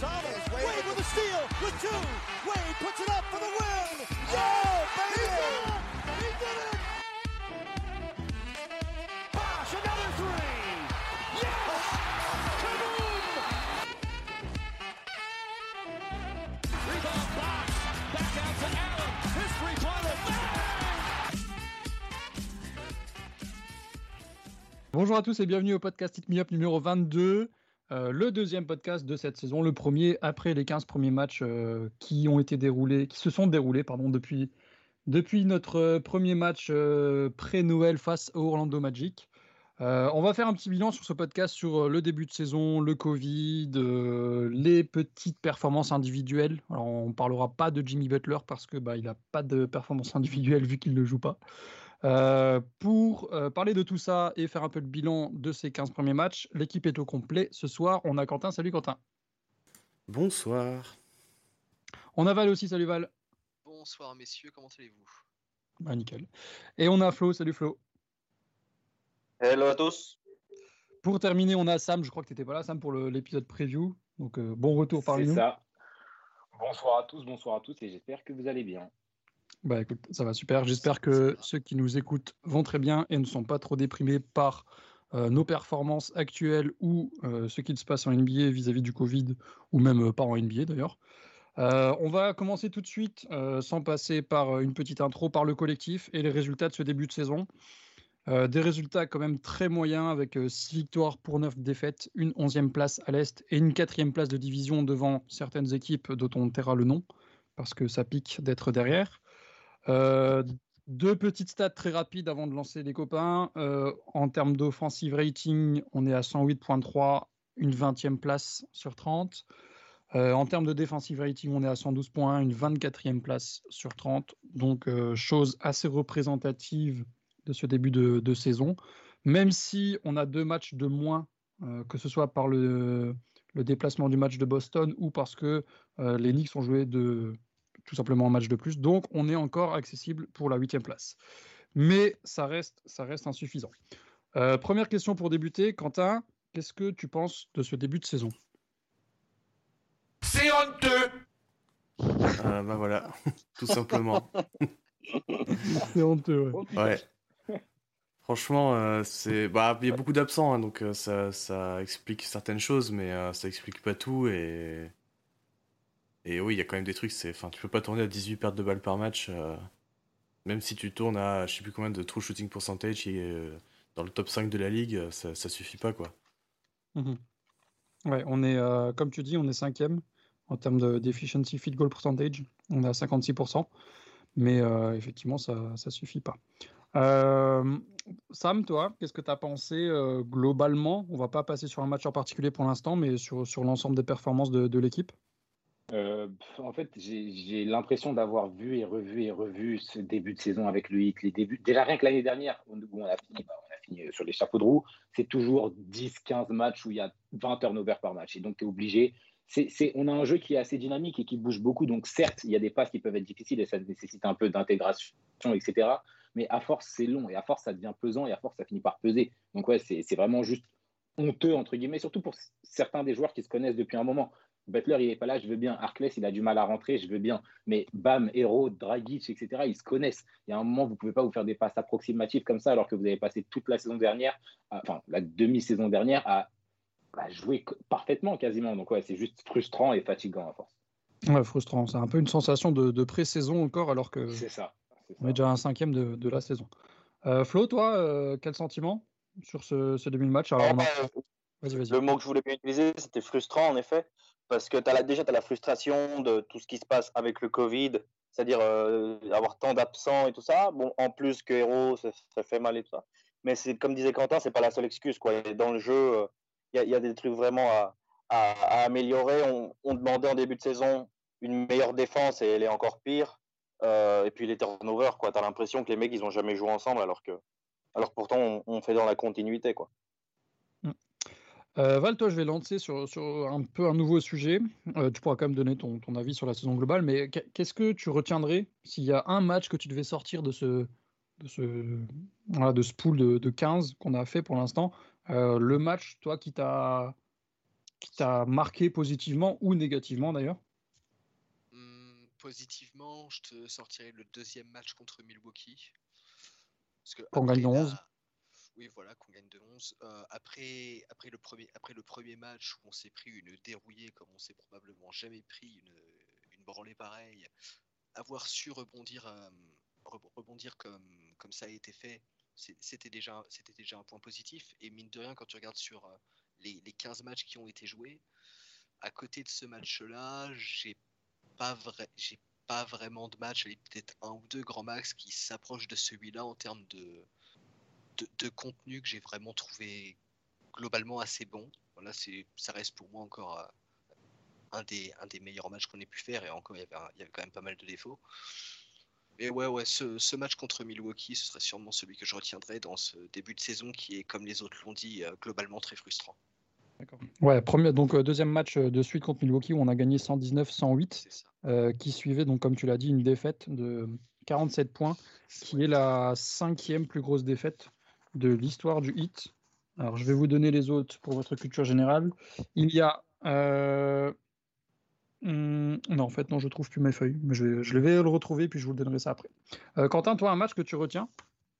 Gonzalez, Wade, Wade with a steal, with two. Wade puts it up for the win. Yeah, baby! He did it! He did it! Bosh, another three. Yes! Kaboom! Rebound box. Back out to Allen. His three-pointer. Bonjour à tous et bienvenue au podcast Hit Me Up numéro 22, euh, le deuxième podcast de cette saison, le premier après les 15 premiers matchs euh, qui ont été déroulés, qui se sont déroulés pardon, depuis, depuis notre euh, premier match pré-Noël face au Orlando Magic. On va faire un petit bilan sur ce podcast sur le début de saison, le Covid, les petites performances individuelles. Alors on parlera pas de Jimmy Butler parce que bah, il n'a pas de performance individuelle vu qu'il ne joue pas. Euh, pour euh, parler de tout ça et faire un peu le bilan de ces 15 premiers matchs, l'équipe est au complet. Ce soir, on a Quentin. Salut Quentin. Bonsoir. On a Val aussi. Salut Val. Bonsoir messieurs, comment allez-vous? Bah, nickel. Et on a Flo. Salut Flo. Hello à tous. Pour terminer, on a Sam. Je crois que tu n'étais pas là, Sam, pour l'épisode preview. Donc, euh, bon retour parmi C'est nous. ça. Bonsoir à tous, bonsoir à tous et j'espère que vous allez bien. Bah écoute, ça va super. J'espère que ceux qui nous écoutent vont très bien et ne sont pas trop déprimés par euh, nos performances actuelles ou euh, ce qu'il se passe en NBA vis-à-vis du Covid ou même euh, pas en NBA d'ailleurs. Euh, on va commencer tout de suite, sans passer par une petite intro, par le collectif et les résultats de ce début de saison. Des résultats quand même très moyens avec 6 victoires pour 9 défaites, une 11e place à l'Est et une 4e place de division devant certaines équipes dont on taira le nom parce que ça pique d'être derrière. Euh, deux petites stats très rapides avant de lancer les copains. Euh, en termes d'offensive rating, on est à 108.3, une 20e place sur 30. Euh, en termes de defensive rating, on est à 112 points, une 24e place sur 30. Donc, chose assez représentative de ce début de, saison. Même si on a deux matchs de moins, que ce soit par le, le déplacement du match de Boston ou parce que les Knicks ont joué de, tout simplement un match de plus. Donc, on est encore accessible pour la huitième place. Mais ça reste, ça reste insuffisant. Euh, première question pour débuter. Quentin, qu'est-ce que tu penses de ce début de saison? C'est honteux! Euh, bah voilà, tout simplement. C'est honteux. Ouais. Franchement, euh, c'est bah il y a beaucoup d'absents, hein, donc euh, ça, ça explique certaines choses, mais euh, ça explique pas tout et et oui, il y a quand même des trucs. C'est, enfin, tu peux pas tourner à 18 pertes de balles par match, euh, même si tu tournes à je sais plus combien de true shooting percentage est euh, dans le top 5 de la ligue, euh, ça, ça suffit pas quoi. Mhm. Ouais, on est, comme tu dis, on est cinquième en termes de- d'efficiency field goal percentage. On est à 56%. Mais effectivement, ça ne suffit pas. Sam, toi, qu'est-ce que tu as pensé globalement? On va pas passer sur un match en particulier pour l'instant, mais sur, sur l'ensemble des performances de l'équipe. Euh, en fait, j'ai l'impression d'avoir vu et revu et revu ce début de saison avec le Heat. Les débuts, déjà rien que l'année dernière, où on a fini, bah, fini sur les chapeaux de roue, c'est toujours 10-15 matchs où il y a 20 turnovers par match. Et donc, tu es obligé. On a un jeu qui est assez dynamique et qui bouge beaucoup. Donc, certes, il y a des passes qui peuvent être difficiles et ça nécessite un peu d'intégration, etc. Mais à force, c'est long et à force, ça devient pesant et à force, ça finit par peser. Donc, ouais, c'est, vraiment juste honteux, entre guillemets, surtout pour certains des joueurs qui se connaissent depuis un moment. Butler, il n'est pas là, je veux bien. Arkless, il a du mal à rentrer, je veux bien. Mais Bam, Hero, Dragic, etc., ils se connaissent. Il y a un moment, vous ne pouvez pas vous faire des passes approximatives comme ça, alors que vous avez passé toute la saison dernière, à- enfin, la demi-saison dernière, à, à jouer parfaitement quasiment. Donc, ouais, c'est juste frustrant et fatigant à force. Ouais, frustrant. C'est un peu une sensation de, de pré-saison encore, alors que C'est ça. on est déjà à un cinquième de, de la saison. Euh, Flo, toi, euh, quel sentiment sur ce, ce début de match Alors, on a- Euh, le mot que je voulais bien utiliser, c'était frustrant en effet, parce que as la, déjà tu as la frustration de tout ce qui se passe avec le Covid, c'est-à-dire euh, avoir tant d'absents et tout ça. Bon, en plus que Héros, ça, fait mal et tout ça. Mais c'est comme disait Quentin, c'est pas la seule excuse. Quoi. Dans le jeu, il y, a- il y a des trucs vraiment à, améliorer. On, demandait en début de saison une meilleure défense et elle est encore pire. Euh, et puis les turnovers, quoi. T'as l'impression que les mecs ils ont jamais joué ensemble alors que, alors pourtant on, on fait dans la continuité, quoi. Euh, Val, toi, je vais lancer sur, sur un peu un nouveau sujet. Euh, tu pourras quand même donner ton, ton avis sur la saison globale, mais qu- qu'est-ce que tu retiendrais s'il y a un match que tu devais sortir de ce, de ce, voilà, de ce pool de, de 15 qu'on a fait pour l'instant euh, Le match, toi, qui t'a marqué positivement ou négativement d'ailleurs? Hum, positivement, je te sortirai le deuxième match contre Milwaukee. Parce que Qu'on gagne de après 11. la- Oui, voilà, qu'on gagne de 11. Euh, après, le premier, après le premier match où on s'est pris une dérouillée comme on s'est probablement jamais pris une, une branlée pareille, avoir su rebondir, euh, comme, ça a été fait, c'était déjà, un point positif. Et mine de rien, quand tu regardes sur euh, les, les 15 matchs qui ont été joués, à côté de ce match-là, j'ai pas vrai, j'ai pas vraiment de match, peut-être un ou deux grands max qui s'approchent de celui-là en termes de, de, de contenu que j'ai vraiment trouvé globalement assez bon. Voilà, c'est, ça reste pour moi encore euh, un, des, un des meilleurs matchs qu'on ait pu faire et encore il y avait, un- il y avait quand même pas mal de défauts. Mais ouais, ouais, ce, ce match contre Milwaukee, ce serait sûrement celui que je retiendrai dans ce début de saison qui est, comme les autres l'ont dit, euh, globalement très frustrant. Ouais, premier, donc euh, deuxième match de suite contre Milwaukee où on a gagné 119-108, C'est ça. euh, qui suivait donc comme tu l'as dit une défaite de 47 points, qui est la cinquième plus grosse défaite de l'histoire du hit. Alors je vais vous donner les autres pour votre culture générale. Il y a euh, hum, non en fait non je trouve plus mes feuilles, mais je, vais- je vais le retrouver puis je vous le donnerai ça après. Euh, Quentin, toi un match que tu retiens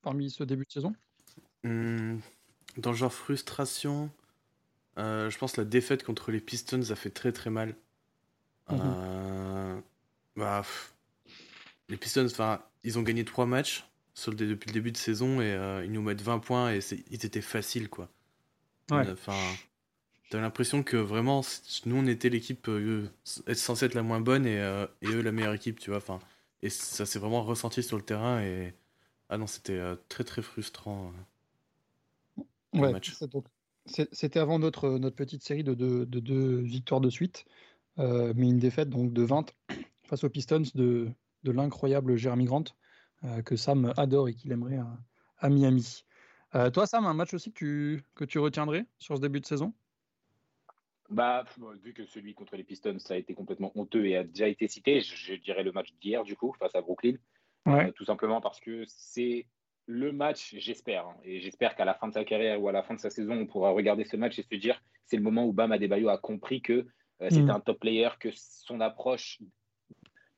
parmi ce début de saison? Hmm, dans le genre frustration, euh, je pense que la défaite contre les Pistons a fait très très mal. Mhm. Bah, pff, les Pistons, enfin, ils ont gagné trois matchs depuis le début de saison et euh, ils nous mettent 20 points et ils étaient faciles quoi. Ouais. Enfin, t'as l'impression que vraiment, nous on était l'équipe euh, censée être la moins bonne et, euh, et eux la meilleure équipe, tu vois. Enfin, et ça s'est vraiment ressenti sur le terrain et ah non, c'était euh, très très frustrant. Ouais, c'était avant notre, notre petite série de deux, de deux victoires de suite, euh, mais une défaite donc de 20 face aux Pistons de, de l'incroyable Jeremy Grant, euh, que Sam adore et qu'il aimerait à, à Miami. Euh, toi, Sam, un match aussi que tu, que tu retiendrais sur ce début de saison? Bah, vu que celui contre les Pistons, ça a été complètement honteux et a déjà été cité, je, je dirais le match d'hier, du coup, face à Brooklyn. Ouais. Euh, tout simplement parce que c'est le match, j'espère, hein, et j'espère qu'à la fin de sa carrière ou à la fin de sa saison, on pourra regarder ce match et se dire c'est le moment où Bam Adebayo a compris que euh, c'était Mm. un top player, que son approche,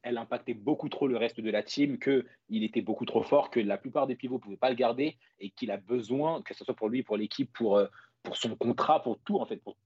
elle impactait beaucoup trop le reste de la team, qu'il était beaucoup trop fort, que la plupart des pivots ne pouvaient pas le garder et qu'il a besoin, que ce soit pour lui, pour l'équipe, pour, euh, pour son contrat, pour tout, en fait, pour,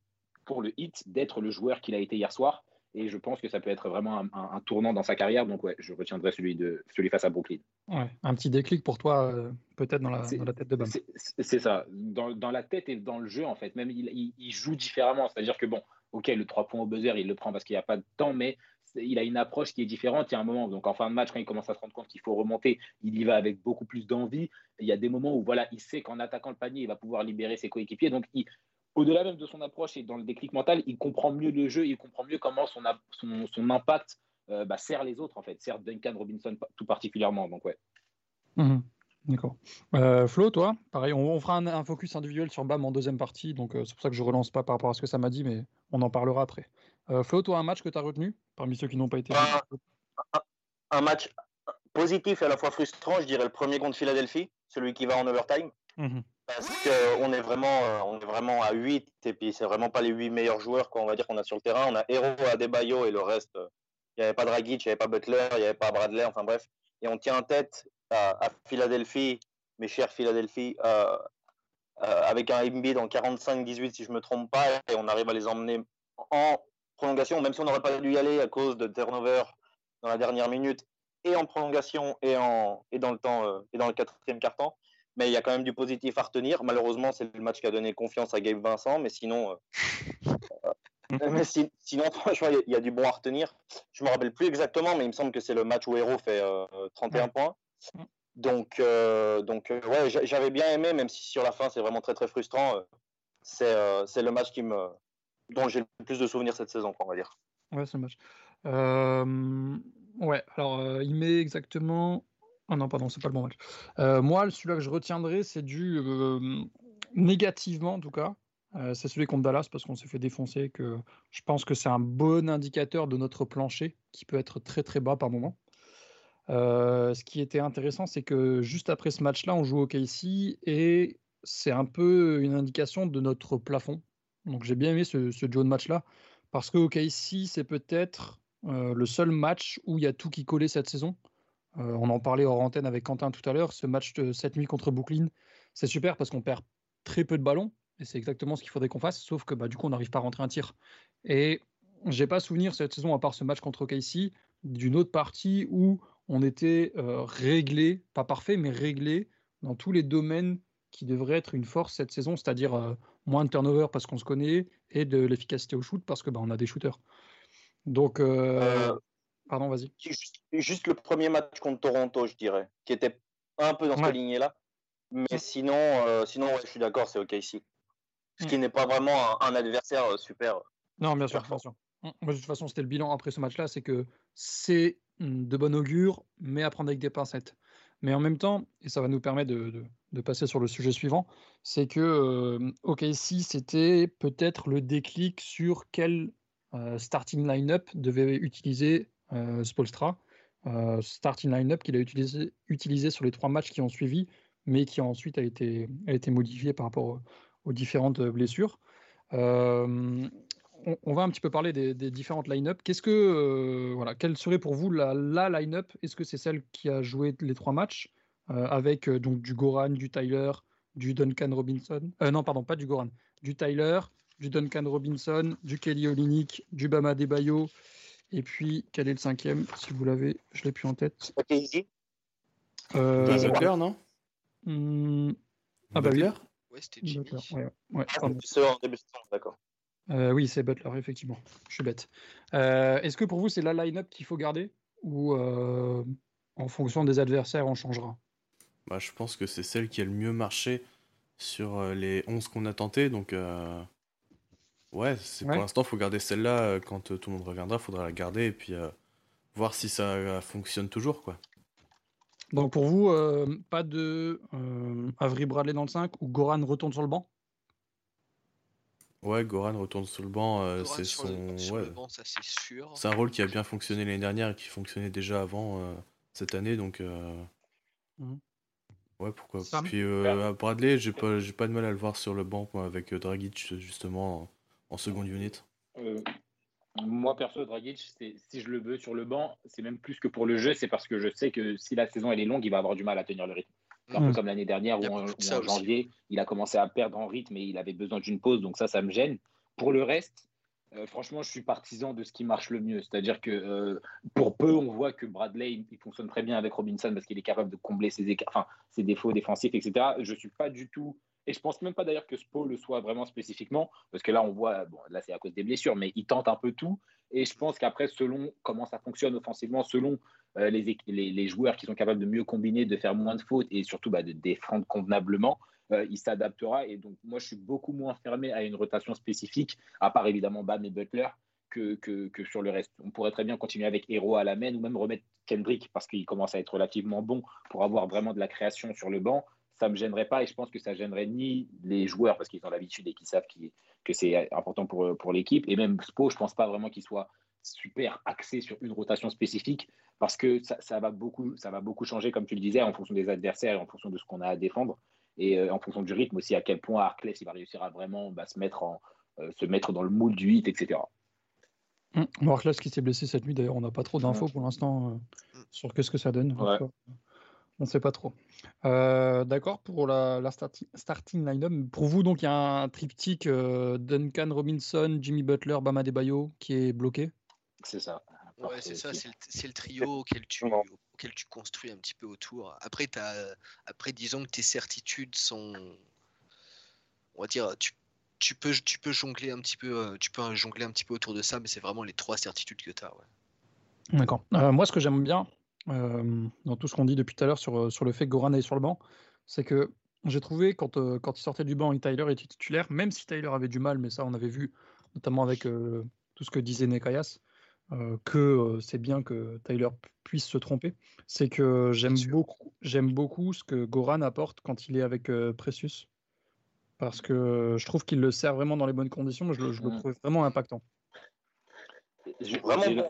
pour le hit, d'être le joueur qu'il a été hier soir. Et je pense que ça peut être vraiment un, un- un tournant dans sa carrière. Donc, ouais, je retiendrai celui, de, celui face à Brooklyn. Ouais, un petit déclic pour toi, euh, peut-être dans la, C'est- dans la tête de Bam. C'est- ça, dans, dans la tête et dans le jeu, en fait. Même il, il- il joue différemment. C'est-à-dire que, bon, ok, le 3 points au buzzer, il le prend parce qu'il n'y a pas de temps, mais il a une approche qui est différente. Il y a un moment, donc en fin de match, quand il commence à se rendre compte qu'il faut remonter, il y va avec beaucoup plus d'envie. Il y a des moments où, voilà, il sait qu'en attaquant le panier, il va pouvoir libérer ses coéquipiers. Donc, au-delà même de son approche et dans le déclic mental, il comprend mieux le jeu, il comprend mieux comment son, impact euh, bah, sert les autres, en fait, sert Duncan Robinson tout particulièrement. Donc, ouais. Mhm. D'accord. Euh, Flo, toi, pareil, on, fera un, un focus individuel sur BAM en deuxième partie, donc euh, c'est pour ça que je relance pas par rapport à ce que ça m'a dit, mais on en parlera après. Euh, Flo, toi, un match que tu as retenu parmi ceux qui n'ont pas été Ah. vus un match positif et à la fois frustrant, je dirais le premier contre Philadelphie, celui qui va en overtime. Mhm. Parce qu'on est vraiment, euh, on est vraiment à 8 et puis c'est vraiment pas les 8 meilleurs joueurs qu'on va dire qu'on a sur le terrain. On a Hero, Adebayo et le reste. Il n'y avait pas Dragic, il n'y avait pas Butler, il n'y avait pas Bradley, enfin bref. Et on tient en tête à, à Philadelphie, mes chers Philadelphie, euh, euh, avec un Embiid en 45-18 si je me trompe pas, et on arrive à les emmener en prolongation, même si on n'aurait pas dû y aller à cause de turnover dans la dernière minute, et en prolongation et, en, et dans le temps euh, et dans le quatrième quart-temps. Mais il y a quand même du positif à retenir. Malheureusement, c'est le match qui a donné confiance à Gabe Vincent, mais sinon, euh, euh, mais si- sinon franchement, il y a- du bon à retenir. Je me rappelle plus exactement, mais il me semble que c'est le match où Hero fait euh, 31 Ouais. points. Donc, donc ouais, j'a- j'avais bien aimé, même si sur la fin c'est vraiment très très frustrant. c'est c'est le match qui me, dont j'ai le plus de souvenirs cette saison, on va dire. Ouais, c'est le match. Euh, ouais, alors euh, il met exactement. Oh non, pardon, c'est pas le bon match. Euh, moi, celui-là que je retiendrai, c'est du négativement en tout cas. C'est celui contre Dallas parce qu'on s'est fait défoncer. Que je pense que c'est un bon indicateur de notre plancher qui peut être très très bas par moment. Ce qui était intéressant, c'est que juste après ce match-là, on joue au KC et c'est un peu une indication de notre plafond Donc j'ai bien aimé ce, ce duo de match-là, parce que OKC, c'est peut-être euh, le seul match où il y a tout qui collait cette saison. Euh, on en parlait hors antenne avec Quentin tout à l'heure. Ce match de cette nuit contre Brooklyn, c'est super parce qu'on perd très peu de ballons, et c'est exactement ce qu'il faudrait qu'on fasse, sauf que bah, du coup, on n'arrive pas à rentrer un tir. Et j'ai pas souvenir cette saison, à part ce match contre OKC, d'une autre partie où on était euh, réglé, pas parfait, mais réglé dans tous les domaines qui devraient être une force cette saison, c'est-à-dire moins de turnover parce qu'on se connaît et de l'efficacité au shoot parce que bah, on a des shooters. Donc, euh, Euh, pardon, vas-y. Juste, juste le premier match contre Toronto, je dirais, qui était un peu dans Ouais. cette lignée-là. Mais sinon, euh, sinon ouais, je suis d'accord, c'est OKC. Ce qui Mm. n'est pas vraiment un, un adversaire super. Non, bien sûr, Super sûr. Mm, Moi, de toute façon, c'était le bilan après ce match-là, c'est que c'est de bon augure, mais à prendre avec des pincettes. Mais en même temps, et ça va nous permettre de, passer sur le sujet suivant, c'est que euh, OKC, c'était peut-être le déclic sur quel euh, starting line-up devait utiliser euh, Spolstra. Starting line-up qu'il a utilisé, sur les trois matchs qui ont suivi, mais qui ensuite a été, modifié par rapport aux, différentes blessures. On, on va un petit peu parler des, des différentes line-up. Qu'est-ce que, euh, voilà, quelle serait pour vous la, la line-up? Est-ce que c'est celle qui a joué les trois matchs euh, avec euh, donc du Goran, du Tyler, du Duncan Robinson Euh, Non, pardon, pas du Goran, du Tyler, du Duncan Robinson, du Kelly Olynyk, du Bama Debayo. Et puis, quel est le cinquième? Si vous l'avez, je l'ai plus en tête. OKC Euh. Butler, non? Hmm, Ah bah oui. Ouais, c'était Jimmy. Butler, ouais, ouais, Ah, pardon. c'est en début de saison, d'accord. Euh, oui, c'est Butler, effectivement. Je suis bête. Euh, Est-ce que pour vous, c'est la line-up qu'il faut garder ou euh, en fonction des adversaires, on changera? Bah, je pense que c'est celle qui a le mieux marché sur les 11 qu'on a tenté. Donc, ouais, c'est Ouais. pour l'instant, il faut garder celle-là. Quand tout le monde reviendra, il faudra la garder et puis voir si ça fonctionne toujours. quoi. Donc pour vous, pas de Avery Bradley dans le 5 ou Goran retourne sur le banc? Ouais, Goran retourne sur le banc. euh, c'est le, son. sur ouais. le banc, ça c'est sûr. C'est un rôle qui a bien fonctionné l'année dernière et qui fonctionnait déjà avant euh, cette année. Donc, euh, Mhm. ouais, pourquoi Sam Puis euh, à Bradley, j'ai pas, j'ai pas de mal à le voir sur le banc moi, avec euh, Dragic justement en, en seconde unit. Euh, moi, perso, Dragic, c'est- si je le veux sur le banc, c'est même plus que pour le jeu, c'est parce que je sais que si la saison elle est longue, il va avoir du mal à tenir le rythme. Un Mm. peu comme l'année dernière où en, où janvier, il a commencé à perdre en rythme et il avait besoin d'une pause, donc ça, ça me gêne. Pour le reste, euh, franchement, je suis partisan de ce qui marche le mieux. C'est-à-dire que euh, pour peu, on voit que Bradley, il, il fonctionne très bien avec Robinson parce qu'il est capable de combler ses, écarts, enfin, ses défauts défensifs, etc. Je suis pas du tout. Et je pense même pas d'ailleurs que Spo le soit vraiment spécifiquement, parce que là, on voit, bon, là, c'est à cause des blessures, mais il tente un peu tout. Et je pense qu'après, selon comment ça fonctionne offensivement, selon euh, les, joueurs qui sont capables de mieux combiner, de faire moins de fautes et surtout bah, de défendre convenablement, euh, il s'adaptera. Et donc, moi, je suis beaucoup moins fermé à une rotation spécifique, à part évidemment Bam et Butler, que, que, que sur le reste. On pourrait très bien continuer avec Hero à la main ou même remettre Kendrick parce qu'il commence à être relativement bon pour avoir vraiment de la création sur le banc. Ça me gênerait pas et je pense que ça gênerait ni les joueurs parce qu'ils ont l'habitude et qu'ils savent que c'est important pour, pour l'équipe. Et même Spo, je pense pas vraiment qu'il soit super axé sur une rotation spécifique parce que ça, ça va beaucoup, ça va beaucoup changer, comme tu le disais, en fonction des adversaires et en fonction de ce qu'on a à défendre et euh, en fonction du rythme aussi, à quel point Arclès il va réussir à vraiment bah, se, mettre en, euh, se mettre dans le moule du hit, etc. Hum, Marclas qui s'est blessé cette nuit, d'ailleurs, on n'a pas trop d'infos pour l'instant euh, sur qu'est-ce que ça donne. Ouais. On ne sait pas trop. Euh, D'accord pour la, la starti- starting line-up. Pour vous, donc, il y a un triptyque euh, Duncan Robinson, Jimmy Butler, Bama Debayo qui est bloqué? C'est ça. Ouais, c'est ça, c'est le, trio auquel tu, Non. auquel tu construis un petit peu autour. Après, t'as- après disons que tes certitudes sont. On va dire, tu, tu, peux, tu, peux jongler un petit peu, euh, tu peux jongler un petit peu autour de ça, mais c'est vraiment les trois certitudes que tu as. Ouais. D'accord. Euh, moi, ce que j'aime bien euh, dans tout ce qu'on dit depuis tout à l'heure sur, euh, sur le fait que Goran est sur le banc, c'est que j'ai trouvé quand, euh, quand il sortait du banc et que Tyler était titulaire, même si Tyler avait du mal, mais ça on avait vu notamment avec euh, tout ce que disait Nekayas, euh, que euh, c'est bien que Tyler pu- puisse se tromper. C'est que j'aime beaucoup, j'aime beaucoup ce que Goran apporte quand il est avec euh, Precious. Parce que je trouve qu'il le sert vraiment dans les bonnes conditions, je, le- je le Mm. trouve vraiment impactant. Vraiment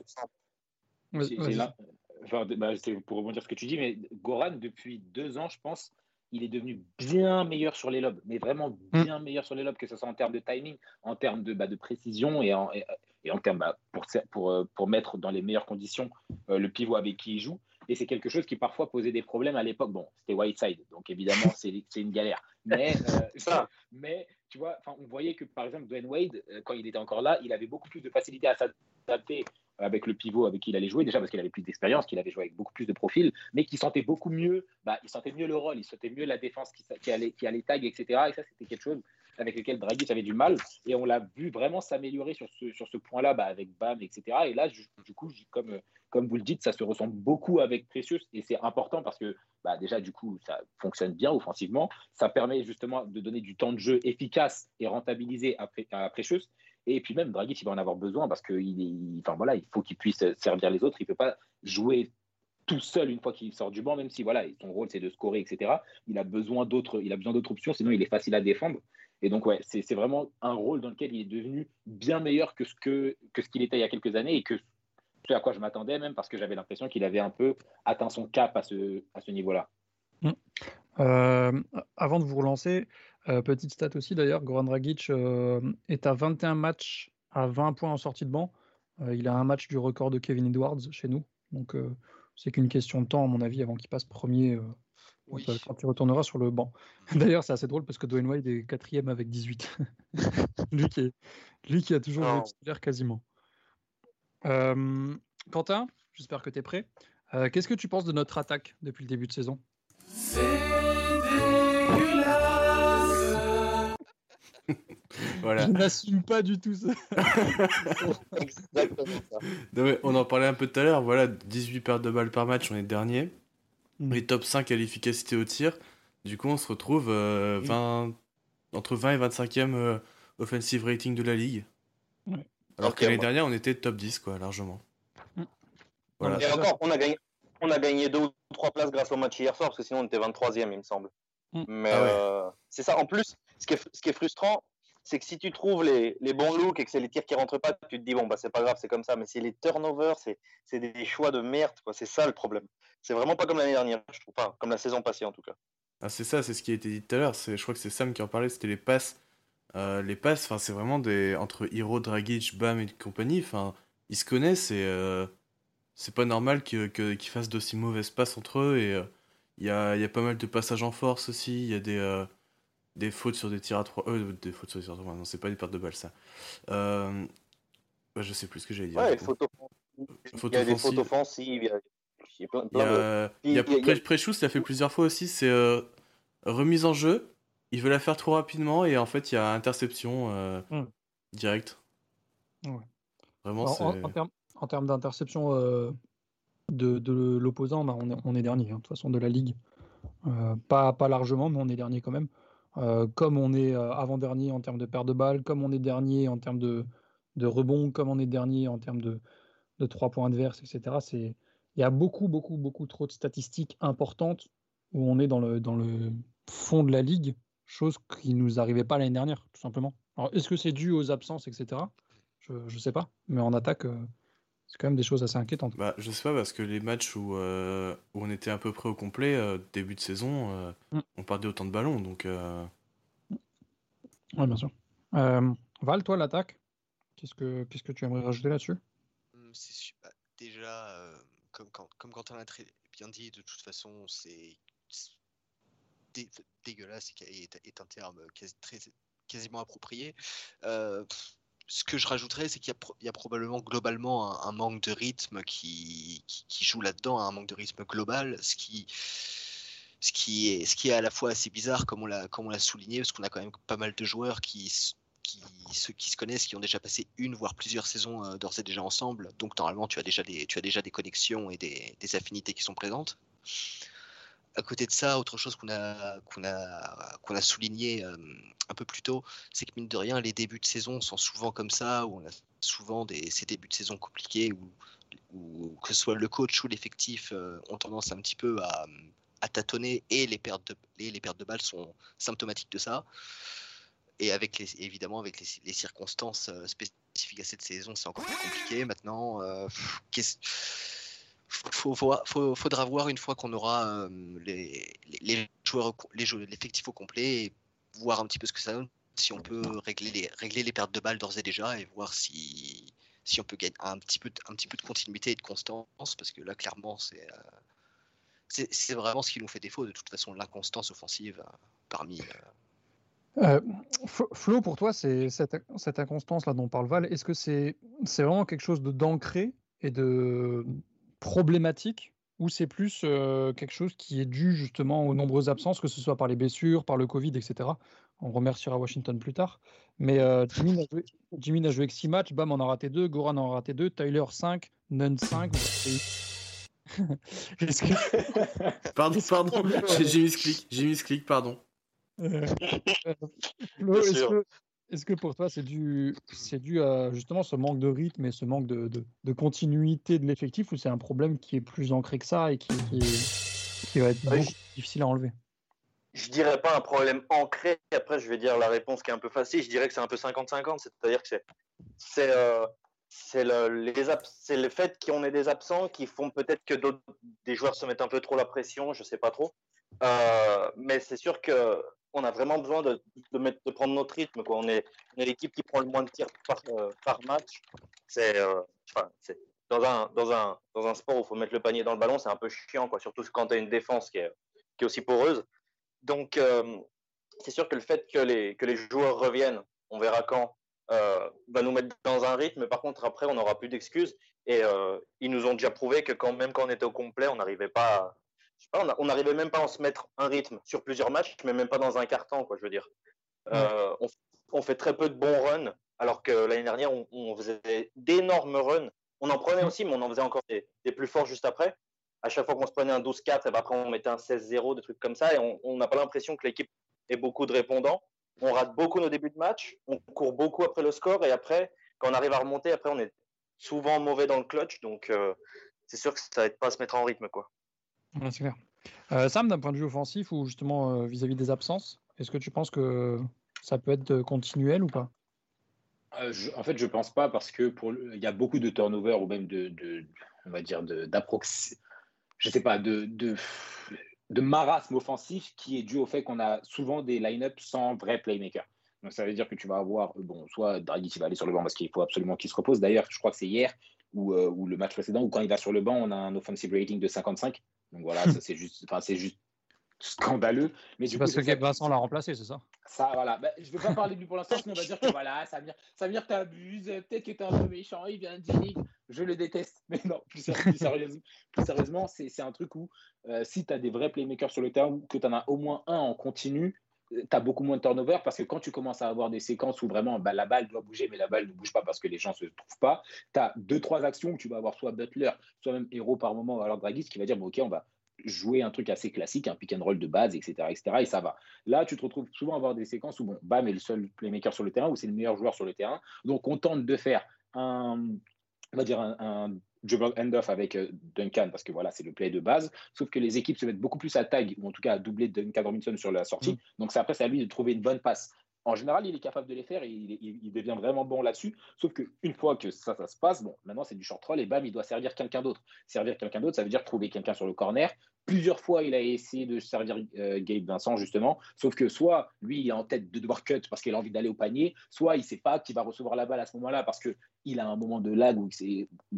enfin, bah, c'est pour rebondir sur ce que tu dis, mais Goran, depuis deux ans, je pense, il est devenu bien meilleur sur les lobes, mais vraiment Mm. bien meilleur sur les lobes, que ce soit en termes de timing, en termes de, bah, de précision et en, et, et en termes bah, pour, pour, euh, pour mettre dans les meilleures conditions euh, le pivot avec qui il joue. Et c'est quelque chose qui parfois posait des problèmes à l'époque. Bon, c'était Whiteside, donc évidemment, c'est une galère. Mais, euh, mais tu vois, on voyait que par exemple, Dwayne Wade, quand il était encore là, il avait beaucoup plus de facilité à s'adapter avec le pivot avec qui il allait jouer, déjà parce qu'il avait plus d'expérience, qu'il avait joué avec beaucoup plus de profils, mais qui sentait beaucoup mieux, bah, il sentait mieux le rôle, il sentait mieux la défense qui, qui, allait, qui allait tag, etc. Et ça, c'était quelque chose avec lequel Dragic avait du mal. Et on l'a vu vraiment s'améliorer sur ce, sur ce point-là bah, avec Bam, etc. Et là, du, coup, comme, comme vous le dites, ça se ressemble beaucoup avec Precious et c'est important parce que bah, déjà, du coup, ça fonctionne bien offensivement. Ça permet justement de donner du temps de jeu efficace et rentabilisé à, à Precious. Et puis même, Dragic, il va en avoir besoin parce qu'il il, enfin, voilà, il faut qu'il puisse servir les autres. Il ne peut pas jouer tout seul une fois qu'il sort du banc, même si voilà, son rôle c'est de scorer, etc. Il a besoin d'autres, il a besoin d'autres options, sinon il est facile à défendre. Et donc ouais, c'est vraiment un rôle dans lequel il est devenu bien meilleur que ce que, ce qu'il était il y a quelques années et que ce à quoi je m'attendais même parce que j'avais l'impression qu'il avait un peu atteint son cap à ce, à ce niveau-là. Avant de vous relancer, euh, petite stat aussi d'ailleurs, Goran Dragic euh, est à 21 matchs à 20 points en sortie de banc. Euh, il a un match du record de Kevin Edwards chez nous. Donc euh, c'est qu'une question de temps, à mon avis, avant qu'il passe premier euh, oui. quand il retournera sur le banc. D'ailleurs, c'est assez drôle parce que Dwayne Wade est quatrième avec 18. lui, qui est, lui qui a toujours joué titulaire quasiment. Euh, Quentin, j'espère que tu es prêt. Euh, Qu'est-ce que tu penses de notre attaque depuis le début de saison? voilà. Je n'assume pas du tout ça. Exactement ça. Non, mais on en parlait un peu tout à l'heure. Voilà, 18 pertes de balles par match, on est dernier. Mm. Les top 5 à l'efficacité au tir. Du coup, on se retrouve euh, 20, mm. entre 20 et 25e euh, offensive rating de la ligue. Ouais. Alors okay, que l'année dernière, on était top 10, quoi, largement. Mm. Voilà. Et encore, on a gagné, on a gagné deux ou trois places grâce au match hier soir, parce que sinon on était 23e, il me semble. Mais ah ouais. euh, c'est ça. En plus, ce qui est, ce qui est frustrant, c'est que si tu trouves les, les, bons looks et que c'est les tirs qui rentrent pas, tu te dis bon bah c'est pas grave, c'est comme ça. Mais c'est les turnovers, c'est des choix de merde, quoi. C'est ça le problème. C'est vraiment pas comme l'année dernière, je trouve pas, comme la saison passée en tout cas. Ah, c'est ça, c'est ce qui a été dit tout à l'heure. Je crois que c'est Sam qui en parlait. C'était les passes. Euh, les passes, enfin c'est vraiment des entre Hiro, Dragic, Bam et compagnie. Enfin, ils se connaissent et euh, c'est pas normal qu'ils que, qu fassent d'aussi mauvaises passes entre eux et il y, a, y a pas mal de passages en force aussi. Il y a des euh, des fautes sur des tirs à 3 euh, des fautes sur des tirs à 3 non c'est pas des pertes de balles ça euh, bah, je sais plus ce que j'allais dire ouais, il y a des fautes offensives il y a, il y a, il y a, il y a... Fait plusieurs fois aussi c'est euh, remise en jeu il veut la faire trop rapidement et en fait il y a interception euh, mm. direct ouais. vraiment Alors, en, en, termes, en termes d'interception euh, de, de l'opposant bah, on, est, on est dernier hein, de toute façon de la ligue pas, pas largement mais on est dernier quand même euh, comme on est euh, avant-dernier en termes de perte de balles, comme on est dernier en termes de, de rebond, comme on est dernier en termes de, de 3 points adverses, etc. Il y a beaucoup, beaucoup, beaucoup trop de statistiques importantes où on est dans le, dans le fond de la ligue, chose qui ne nous arrivait pas l'année dernière, tout simplement. Alors, est-ce que c'est dû aux absences, etc. Je ne sais pas, mais en attaque, euh, c'est quand même des choses assez inquiétantes. Bah, je sais pas, parce que les matchs où, euh, où on était à peu près au complet, euh, début de saison, euh, mm. on perdait autant de ballons. Donc, euh... Oui, bien sûr. Val, toi, l'attaque, qu'est-ce que, qu'est-ce que tu aimerais rajouter là-dessus? Bah, Déjà, comme, quand, comme Quentin l'a très bien dit, de toute façon, c'est dé dégueulasse et est, est, un terme quasi, très, quasiment approprié. Pff, ce que je rajouterais, c'est qu'il y, a probablement globalement un, manque de rythme qui, joue là-dedans, un manque de rythme global, ce qui, est, à la fois assez bizarre, comme on l'a souligné, parce qu'on a quand même pas mal de joueurs qui, se connaissent, qui ont déjà passé une voire plusieurs saisons euh, d'ores et déjà ensemble. Donc normalement, tu as déjà des, connexions et des affinités qui sont présentes à côté de ça, autre chose qu'on a, souligné euh, un peu plus tôt, c'est que mine de rien, les débuts de saison sont souvent comme ça, où on a souvent ces débuts de saison compliqués, où, que ce soit le coach ou l'effectif euh, ont tendance un petit peu à, tâtonner, et les pertes, de, balles sont symptomatiques de ça. Et avec évidemment, avec les, circonstances euh, spécifiques à cette saison, c'est encore plus compliqué. Maintenant, euh, faut, faut, faudra voir une fois qu'on aura les, les, joueurs, l'effectif au complet, et voir un petit peu ce que ça donne, si on peut régler les, pertes de balles d'ores et déjà, et voir si, on peut gagner un petit, peu, de continuité et de constance, parce que là, clairement, c'est c'est vraiment ce qui nous fait défaut, de toute façon, l'inconstance offensive parmi. Euh, Flo, pour toi, c'est cette, inconstance-là dont parle Val, est-ce que c'est vraiment quelque chose d'ancré et de problématique ou c'est plus euh, quelque chose qui est dû justement aux nombreuses absences, que ce soit par les blessures, par le Covid, etc. On remerciera Washington plus tard. Mais euh, Jimmy, a joué, Jimmy n'a joué avec 6 matchs, Bam en a raté 2, Goran en a raté 2, Tyler 5, Nunn 5. pardon, pardon, j'ai mis ce clic, j'ai mis ce clic, pardon. Euh, est-ce que, pour toi, c'est dû, c'est dû à justement ce manque de rythme et ce manque de, de, continuité de l'effectif ou c'est un problème qui est plus ancré que ça et qui, qui, va être beaucoup difficile à enlever? Je dirais pas un problème ancré. Après, je vais dire la réponse qui est un peu facile. Je dirais que c'est un peu 50-50. C'est-à-dire que c'est, c'est, euh, c'est le, les c'est le fait qu'on ait des absents qui font peut-être que d'autres, des joueurs se mettent un peu trop la pression. Je sais pas trop. Euh, mais c'est sûr que on a vraiment besoin de, prendre notre rythme. On est, l'équipe qui prend le moins de tirs par, euh, match. C'est, euh, dans, un, sport où il faut mettre le panier dans le ballon, c'est un peu chiant, surtout quand tu as une défense qui est, aussi poreuse. Donc, euh, c'est sûr que le fait que les, joueurs reviennent, on verra quand, va nous mettre dans un rythme. Par contre, après, on n'aura plus d'excuses. Et ils nous ont déjà prouvé que même quand on était au complet, on n'arrivait pas à on n'arrivait même pas à se mettre un rythme sur plusieurs matchs, mais même pas dans un carton, quoi, je veux dire. Euh, on, fait très peu de bons runs, alors que l'année dernière, on, faisait d'énormes runs. On en prenait aussi, mais on en faisait encore des, plus forts juste après. À chaque fois qu'on se prenait un 12-4, et ben après on mettait un 16-0, des trucs comme ça, et on n'a pas l'impression que l'équipe ait beaucoup de répondants. On rate beaucoup nos débuts de match, on court beaucoup après le score, et après, quand on arrive à remonter, après on est souvent mauvais dans le clutch, donc euh, c'est sûr que ça va pas à se mettre en rythme, quoi c'est clair. Euh, Sam, d'un point de vue offensif ou justement euh, vis-à-vis des absences, est-ce que tu penses que ça peut être continuel ou pas? Euh, En fait, je pense pas parce que pour il y a beaucoup de turnover ou même de, on va dire d'approx, je sais pas, de, de, de marasme offensif qui est dû au fait qu'on a souvent des line-up sans vrai playmaker. Donc ça veut dire que tu vas avoir, bon, soit Draghi qui va aller sur le banc parce qu'il faut absolument qu'il se repose. D'ailleurs, je crois que c'est hier ou, ou, le match précédent où quand il va sur le banc, on a un offensive rating de 55. Donc voilà, ça c'est juste, enfin c'est juste scandaleux. Mais du parce coup, que Gabe Vincent l'a remplacé, c'est ça? Ça, voilà. Bah, je ne veux pas parler de lui pour l'instant, sinon on va dire que voilà, ça veut dire t'abuses, peut-être que t'es un peu méchant, il vient de dire, je le déteste. Mais non, plus, sérieusement, plus sérieusement c'est un truc où euh, si tu as des vrais playmakers sur le terrain, ou que tu en as au moins un en continu, tu as beaucoup moins de turnover parce que quand tu commences à avoir des séquences où vraiment bah, la balle doit bouger, mais la balle ne bouge pas parce que les gens ne se trouvent pas, tu as deux, trois actions où tu vas avoir soit Butler, soit même Héros par moment, ou alors Dragis qui va dire bon, Ok, on va jouer un truc assez classique, un pick and roll de base, etc., etc. Et ça va. Là, tu te retrouves souvent à avoir des séquences où bon, Bam est le seul playmaker sur le terrain, ou c'est le meilleur joueur sur le terrain. Donc, on tente de faire un, on va dire un, un dribble end-off avec euh, Duncan, parce que voilà, c'est le play de base. Sauf que les équipes se mettent beaucoup plus à tag, ou en tout cas à doubler Duncan Robinson sur la sortie. Mm. Donc, c'est après, c'est à lui de trouver une bonne passe en général, il est capable de les faire et il, devient vraiment bon là-dessus. Sauf qu'une fois que ça, se passe, bon, maintenant c'est du short roll et bam, il doit servir quelqu'un d'autre. Servir quelqu'un d'autre, ça veut dire trouver quelqu'un sur le corner. Plusieurs fois, il a essayé de servir euh, Gabe Vincent, justement. Sauf que soit lui, il est en tête de devoir cut parce qu'il a envie d'aller au panier, soit il ne sait pas qu'il va recevoir la balle à ce moment-là parce qu'il a un moment de lag ou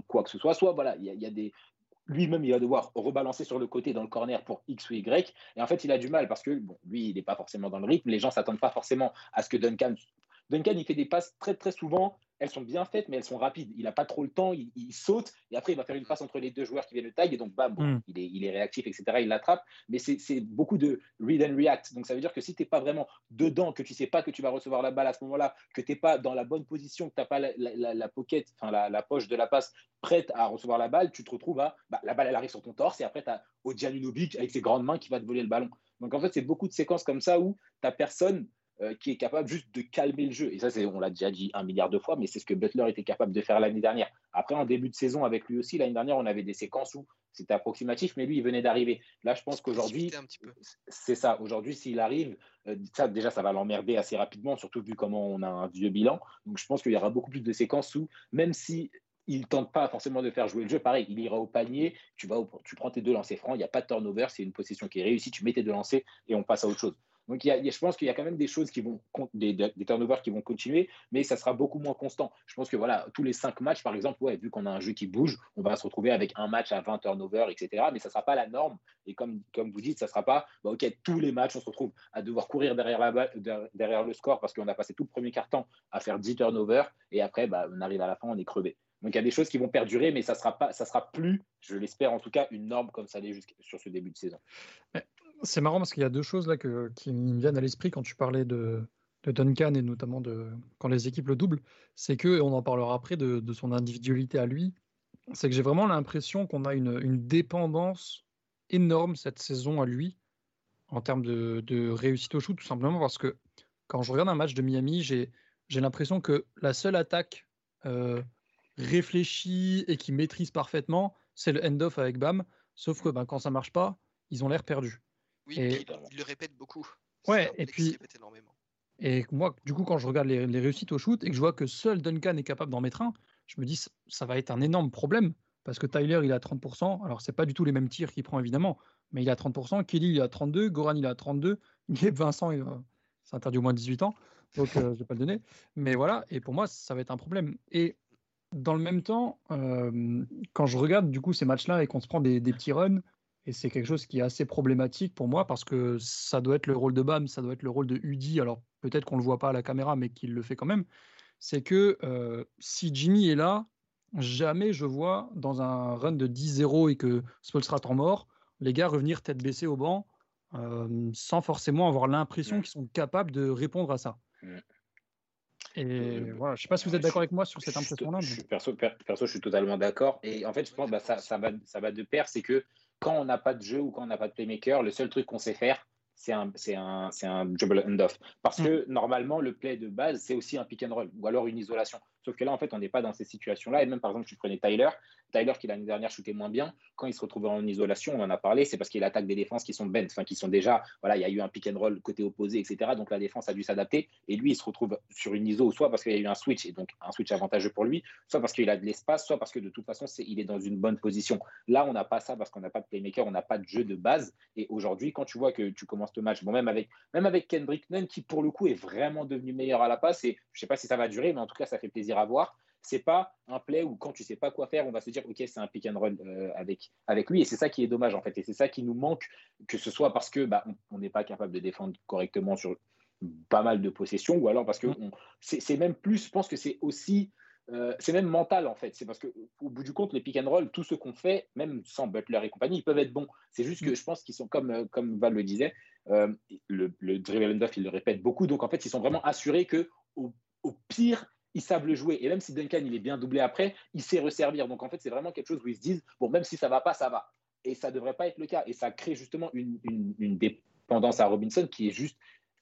quoi que ce soit. Soit voilà, il y a des, lui-même, il va devoir rebalancer sur le côté dans le corner pour X ou Y. Et en fait, il a du mal parce que, bon, lui, il n'est pas forcément dans le rythme. Les gens ne s'attendent pas forcément à ce que Duncan. Duncan, il fait des passes très, très souvent elles sont bien faites, mais elles sont rapides. Il n'a pas trop le temps, il, saute, et après, il va faire une passe entre les deux joueurs qui viennent le tag, et donc, bam, hmm. il, est, il, est, réactif, etc. Il l'attrape, mais c'est beaucoup de read and react. Donc, ça veut dire que si tu n'es pas vraiment dedans, que tu ne sais pas que tu vas recevoir la balle à ce moment-là, que tu n'es pas dans la bonne position, que tu n'as pas la, la, pocket, enfin, la, poche de la passe prête à recevoir la balle, tu te retrouves à, bah, la balle, elle arrive sur ton torse, et après, tu as Odianunovic avec ses grandes mains qui va te voler le ballon. Donc, en fait, c'est beaucoup de séquences comme ça où tu n'as personne euh, qui est capable juste de calmer le jeu. Et ça, on l'a déjà dit un milliard de fois, mais c'est ce que Butler était capable de faire l'année dernière. Après, en début de saison, avec lui aussi, l'année dernière, on avait des séquences où c'était approximatif, mais lui, il venait d'arriver. Là, je pense qu'aujourd'hui, c'est ça. Aujourd'hui, s'il arrive, euh, ça, déjà, ça va l'emmerder assez rapidement, surtout vu comment on a un vieux bilan. Donc, je pense qu'il y aura beaucoup plus de séquences où, même si il tente pas forcément de faire jouer le jeu. Pareil, il ira au panier, tu, vas tu prends tes deux lancers francs, il n'y a pas de turnover, c'est une possession qui est réussie, tu mets tes deux lancers et on passe à autre chose. Donc, il y a, je pense qu'il y a quand même des choses qui vont, des, des, turnovers qui vont continuer, mais ça sera beaucoup moins constant. Je pense que voilà, tous les cinq matchs, par exemple, vu qu'on a un jeu qui bouge, on va se retrouver avec un match à 20 turnovers, etc. Mais ça ne sera pas la norme. Et comme, comme vous dites, ça ne sera pas, bah, OK, tous les matchs, on se retrouve à devoir courir derrière, la, derrière le score parce qu'on a passé tout le premier quart-temps à faire 10 turnovers et après, bah, on arrive à la fin, on est crevé. Donc il y a des choses qui vont perdurer, mais ça ne sera, pas, sera plus, je l'espère en tout cas, une norme comme ça l'est sur ce début de saison. C'est marrant parce qu'il y a deux choses là que, qui me viennent à l'esprit quand tu parlais de, Duncan et notamment de quand les équipes le doublent. C'est que, et on en parlera après, de, de son individualité à lui, c'est que j'ai vraiment l'impression qu'on a une, dépendance énorme cette saison à lui en termes de, réussite au shoot, tout simplement parce que quand je regarde un match de Miami, j'ai l'impression que la seule attaque euh, réfléchi et qui maîtrise parfaitement, c'est le end-off avec Bam. Sauf que ben, quand ça marche pas, ils ont l'air perdus. Oui, et... il, le répète beaucoup. Ouais, et puis. Et moi, du coup, quand je regarde les, réussites au shoot et que je vois que seul Duncan est capable d'en mettre un, je me dis ça va être un énorme problème parce que Tyler il a 30%. Alors c'est pas du tout les mêmes tirs qu'il prend évidemment, mais il a 30%. Kelly il a 32, Goran il a 32, Vincent c'est interdit au moins 18 ans, donc euh, je vais pas le donner. Mais voilà, et pour moi ça va être un problème. Et dans le même temps, euh, quand je regarde du coup ces matchs-là et qu'on se prend des, petits runs, et c'est quelque chose qui est assez problématique pour moi parce que ça doit être le rôle de Bam, ça doit être le rôle de Udi, alors peut-être qu'on ne le voit pas à la caméra, mais qu'il le fait quand même. C'est que euh, si Jimmy est là, jamais je vois dans un run de 10-0 et que Spolstra en mort, les gars revenir tête baissée au banc euh, sans forcément avoir l'impression qu'ils sont capables de répondre à ça. Et voilà, je ne sais pas si vous êtes d'accord avec moi sur cette impression-là. Perso, perso, je suis totalement d'accord. Et en fait, je pense que bah, ça, ça, va, ça va de pair. C'est que quand on n'a pas de jeu ou quand on n'a pas de playmaker, le seul truc qu'on sait faire, c'est un, un, un dribble end-off. Parce mm. que normalement, le play de base, c'est aussi un pick and roll ou alors une isolation. Sauf que là, en fait, on n'est pas dans ces situations-là. Et même, par exemple, tu prenais Tyler. Tyler, qui l'année dernière shootait moins bien, quand il se retrouvait en isolation, on en a parlé, c'est parce qu'il attaque des défenses qui sont bent, enfin, qui sont déjà, voilà, il y a eu un pick and roll côté opposé, etc. Donc la défense a dû s'adapter. Et lui, il se retrouve sur une iso, soit parce qu'il y a eu un switch, et donc un switch avantageux pour lui, soit parce qu'il a de l'espace, soit parce que de toute façon, il est dans une bonne position. Là, on n'a pas ça parce qu'on n'a pas de playmaker, on n'a pas de jeu de base. Et aujourd'hui, quand tu vois que tu commences le match, bon, même avec, même avec Kendrick Nunn, qui pour le coup est vraiment devenu meilleur à la passe, et je ne sais pas si ça va durer, mais en tout cas, ça fait plaisir à voir c'est pas un play où quand tu sais pas quoi faire, on va se dire ok c'est un pick and roll euh, avec avec lui et c'est ça qui est dommage en fait et c'est ça qui nous manque que ce soit parce que bah, on n'est pas capable de défendre correctement sur pas mal de possessions ou alors parce que mm. c'est même plus je pense que c'est aussi euh, c'est même mental en fait. C'est parce que au bout du compte, les pick and roll, tout ce qu'on fait, même sans Butler et compagnie, ils peuvent être bons. C'est juste que mm. je pense qu'ils sont comme euh, comme Val le disait, le, le dribble off, il le répète beaucoup. Donc en fait, ils sont vraiment assurés que au, au pire, ils savent le jouer. Et même si Duncan, il est bien doublé après, il sait resservir. Donc en fait, c'est vraiment quelque chose où ils se disent, bon, même si ça va pas, ça va. Et ça devrait pas être le cas. Et ça crée justement une, dépendance à Robinson qui est juste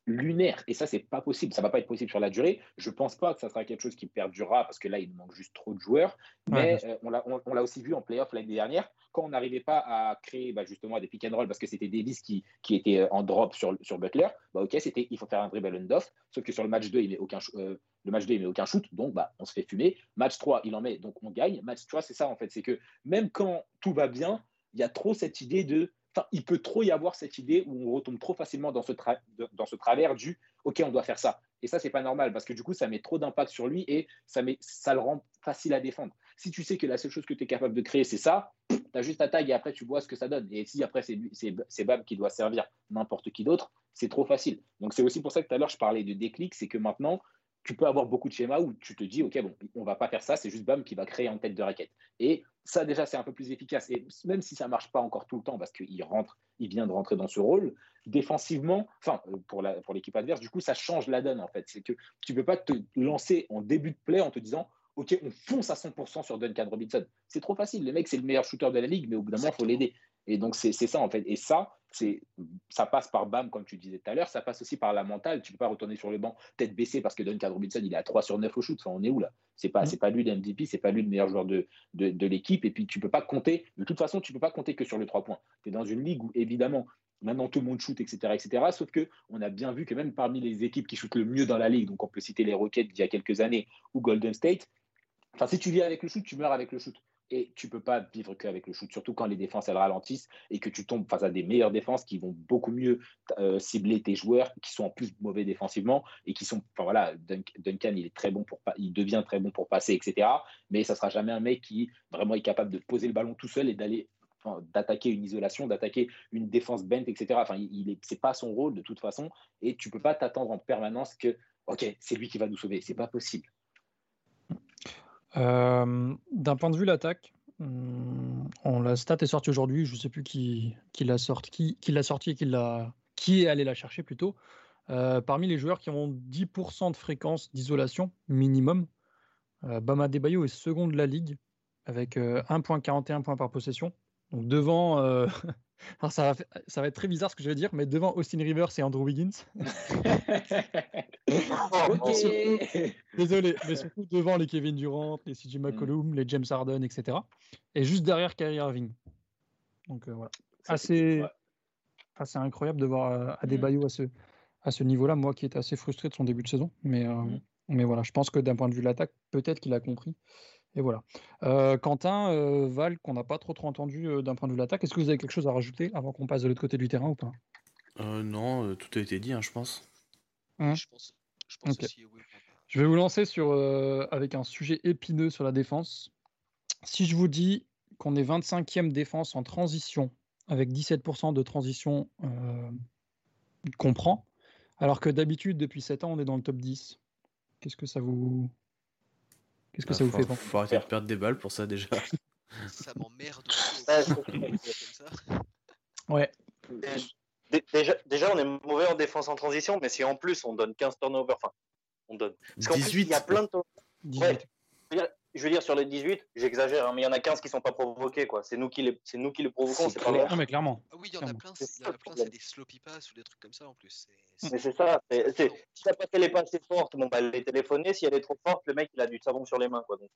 lunaire. Et ça, c'est pas possible. Ça va pas être possible sur la durée. Je pense pas que ça sera quelque chose qui perdurera parce que là, il manque juste trop de joueurs. Mais euh, on l'a aussi vu en playoff l'année dernière quand on n'arrivait pas à créer bah, justement des pick and roll parce que c'était Davis qui, qui était euh, en drop sur, sur Butler, bah, ok, c'était il faut faire un dribble and off. Sauf que sur le match 2, il met aucun, euh, le match 2, il met aucun shoot, donc bah, on se fait fumer. Match 3, il en met, donc on gagne. Match 3, c'est ça en fait. C'est que même quand tout va bien, il y a trop cette idée de. Il peut trop y avoir cette idée où on retombe trop facilement dans ce, ce travers du OK, on doit faire ça. Et ça, c'est pas normal parce que du coup, ça met trop d'impact sur lui et ça, ça le rend facile à défendre. Si tu sais que la seule chose que tu es capable de créer, c'est ça, tu as juste ta taille et après, tu vois ce que ça donne. Et si après, c'est Bab qui doit servir n'importe qui d'autre, c'est trop facile. Donc, c'est aussi pour ça que tout à l'heure, je parlais de déclic, c'est que maintenant, tu peux avoir beaucoup de schémas où tu te dis, OK, bon, on va pas faire ça, c'est juste Bam qui va créer en tête de raquette. Et ça, déjà, c'est un peu plus efficace. Et même si ça marche pas encore tout le temps, parce qu'il rentre, il vient de rentrer dans ce rôle, défensivement, enfin, euh, pour, la, pour l'équipe adverse, du coup, ça change la donne, en fait. C'est que tu peux pas te lancer en début de play en te disant, OK, on fonce à 100% sur Duncan Robinson. C'est trop facile. Le mec, c'est le meilleur shooter de la ligue, mais au bout d'un moment, il faut l'aider. Et donc, c'est ça, en fait. Et ça, ça passe par BAM, comme tu disais tout à l'heure. Ça passe aussi par la mentale. Tu ne peux pas retourner sur le banc tête baissée parce que Duncan Robinson, il est à 3 sur 9 au shoot. Enfin, on est où là? C'est pas, mm. pas lui le MVP, c'est pas lui le meilleur joueur de, de, l'équipe. Et puis, tu peux pas compter. De toute façon, tu peux pas compter que sur les 3 points. Tu es dans une ligue où, évidemment, maintenant tout le monde shoot, etc., etc. Sauf que on a bien vu que même parmi les équipes qui shootent le mieux dans la ligue, donc on peut citer les Rockets d'il y a quelques années ou Golden State, Enfin, si tu vis avec le shoot, tu meurs avec le shoot. Et tu peux pas vivre qu'avec le shoot, surtout quand les défenses elles ralentissent et que tu tombes face à des meilleures défenses qui vont beaucoup mieux euh, cibler tes joueurs, qui sont en plus mauvais défensivement et qui sont. Enfin voilà, Duncan il est très bon pour il devient très bon pour passer, etc. Mais ça sera jamais un mec qui vraiment est capable de poser le ballon tout seul et d'aller d'attaquer une isolation, d'attaquer une défense bent, etc. Enfin, il, n'est pas son rôle de toute façon, et tu peux pas t'attendre en permanence que, ok, c'est lui qui va nous sauver. C'est pas possible. Euh, d'un point de vue l'attaque, hum, on, la stat est sortie aujourd'hui. Je sais plus qui, l'a sorti, qui, sorti et qui est allé la chercher plutôt. Euh, parmi les joueurs qui ont 10% de fréquence d'isolation minimum, euh, Bama Debayo est second de la ligue avec 1.41 points par possession. Donc devant, euh, ça, va, ça va être très bizarre ce que je vais dire, mais devant Austin Rivers et Andrew Wiggins. Désolé, mais surtout devant les Kevin Durant, les CJ mm. McCollum, les James Harden, etc. Et juste derrière Kyrie Irving. Donc euh, voilà. Assez, assez incroyable de voir euh, Adebayo mm. à ce, à ce niveau-là. Moi qui étais assez frustré de son début de saison. Mais, mm. mais voilà, je pense que d'un point de vue de l'attaque, peut-être qu'il a compris. Et voilà. Euh, Quentin, euh, Val, qu'on n'a pas trop trop entendu euh, d'un point de vue de l'attaque, est-ce que vous avez quelque chose à rajouter avant qu'on passe de l'autre côté du terrain ou pas? Non, tout a été dit, hein, je pense. Hein? Je pense, aussi, oui, Je vais vous lancer sur, avec un sujet épineux sur la défense. Si je vous dis qu'on est 25e défense en transition, avec 17% de transition qu'on prend, alors que d'habitude, depuis 7 ans, on est dans le top 10, qu'est-ce que ça vous, Qu'est-ce que bah, ça vous fait Il Faut arrêter de perdre des balles pour ça déjà. ça m'emmerde. ouais. Déjà, déjà, on est mauvais en défense en transition, mais si en plus on donne 15 turnovers, enfin, on donne. Parce qu'en plus, il y a plein de. Ouais je veux dire, sur les 18, j'exagère, hein, mais il y en a 15 qui ne sont pas provoqués. quoi. C'est nous, qui les, c'est nous qui les provoquons, c'est pas vrai. Non, mais clairement. Ah oui, il y en a plein, c'est des sloppy pass ou des trucs comme ça en plus. Mais c'est ça. C'est, si la passe n'est pas assez forte, bon, bah, elle est téléphonée. Si elle est trop forte, le mec, il a du savon sur les mains. Quoi. Donc,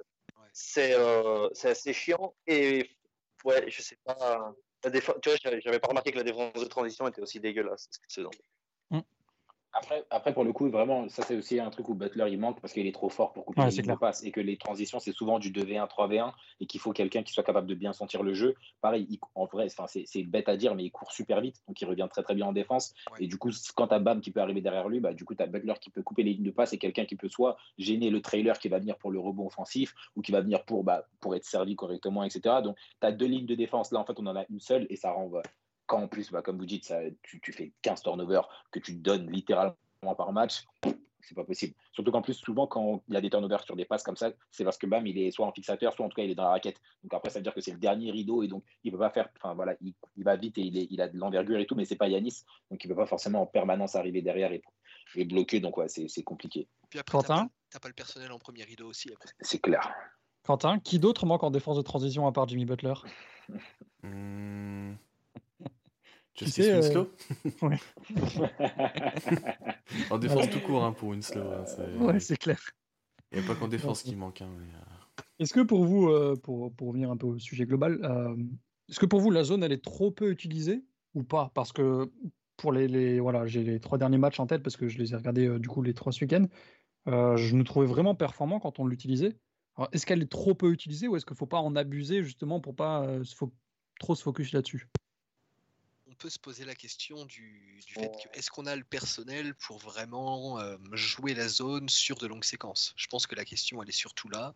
c'est, euh, c'est assez chiant. Et ouais, je sais pas. tu vois, j'avais pas remarqué que la défense de transition était aussi dégueulasse cette saison. Après, après, pour le coup, vraiment, ça c'est aussi un truc où Butler il manque parce qu'il est trop fort pour couper les lignes de passe et que les transitions c'est souvent du 2v1, 3v1 et qu'il faut quelqu'un qui soit capable de bien sentir le jeu. Pareil, en vrai, c'est bête à dire, mais il court super vite donc il revient très très bien en défense. Et du coup, quand tu Bam qui peut arriver derrière lui, bah, du coup, tu as Butler qui peut couper les lignes de passe et quelqu'un qui peut soit gêner le trailer qui va venir pour le rebond offensif ou qui va venir pour, bah, pour être servi correctement, etc. Donc, tu as deux lignes de défense. Là, en fait, on en a une seule et ça renvoie quand en plus, bah, comme vous dites, ça, tu, tu, fais 15 turnovers que tu donnes littéralement par match, c'est pas possible. Surtout qu'en plus, souvent, quand il y a des turnovers sur des passes comme ça, c'est parce que Bam, il est soit en fixateur, soit en tout cas, il est dans la raquette. Donc après, ça veut dire que c'est le dernier rideau et donc il peut pas faire. Enfin voilà, il, va vite et il, est, il a de l'envergure et tout, mais c'est pas Yanis, donc il peut pas forcément en permanence arriver derrière et, et bloquer. Donc ouais, c'est compliqué. Puis après, Quentin, t'as pas, le personnel en premier rideau aussi. C'est clair. Quentin, qui d'autre manque en défense de transition à part Jimmy Butler? Hmm. Tu sais, euh... ouais. en défense tout court hein, pour une slow. Hein, ouais, c'est clair. Il n'y a pas qu'en défense qui manque. Hein, euh. Est-ce que pour vous, euh, pour, pour, revenir un peu au sujet global, euh, est-ce que pour vous la zone elle est trop peu utilisée ou pas? Parce que pour les, les voilà, j'ai les trois derniers matchs en tête parce que je les ai regardés du coup les trois ce week-end. je nous trouvais vraiment performant quand on l'utilisait. Est-ce qu'elle est trop peu utilisée ou est-ce qu'il ne faut pas en abuser justement pour pas faut trop se focus là-dessus? Peut se poser la question du, fait que est-ce qu'on a le personnel pour vraiment euh, jouer la zone sur de longues séquences? Je pense que la question elle est surtout là.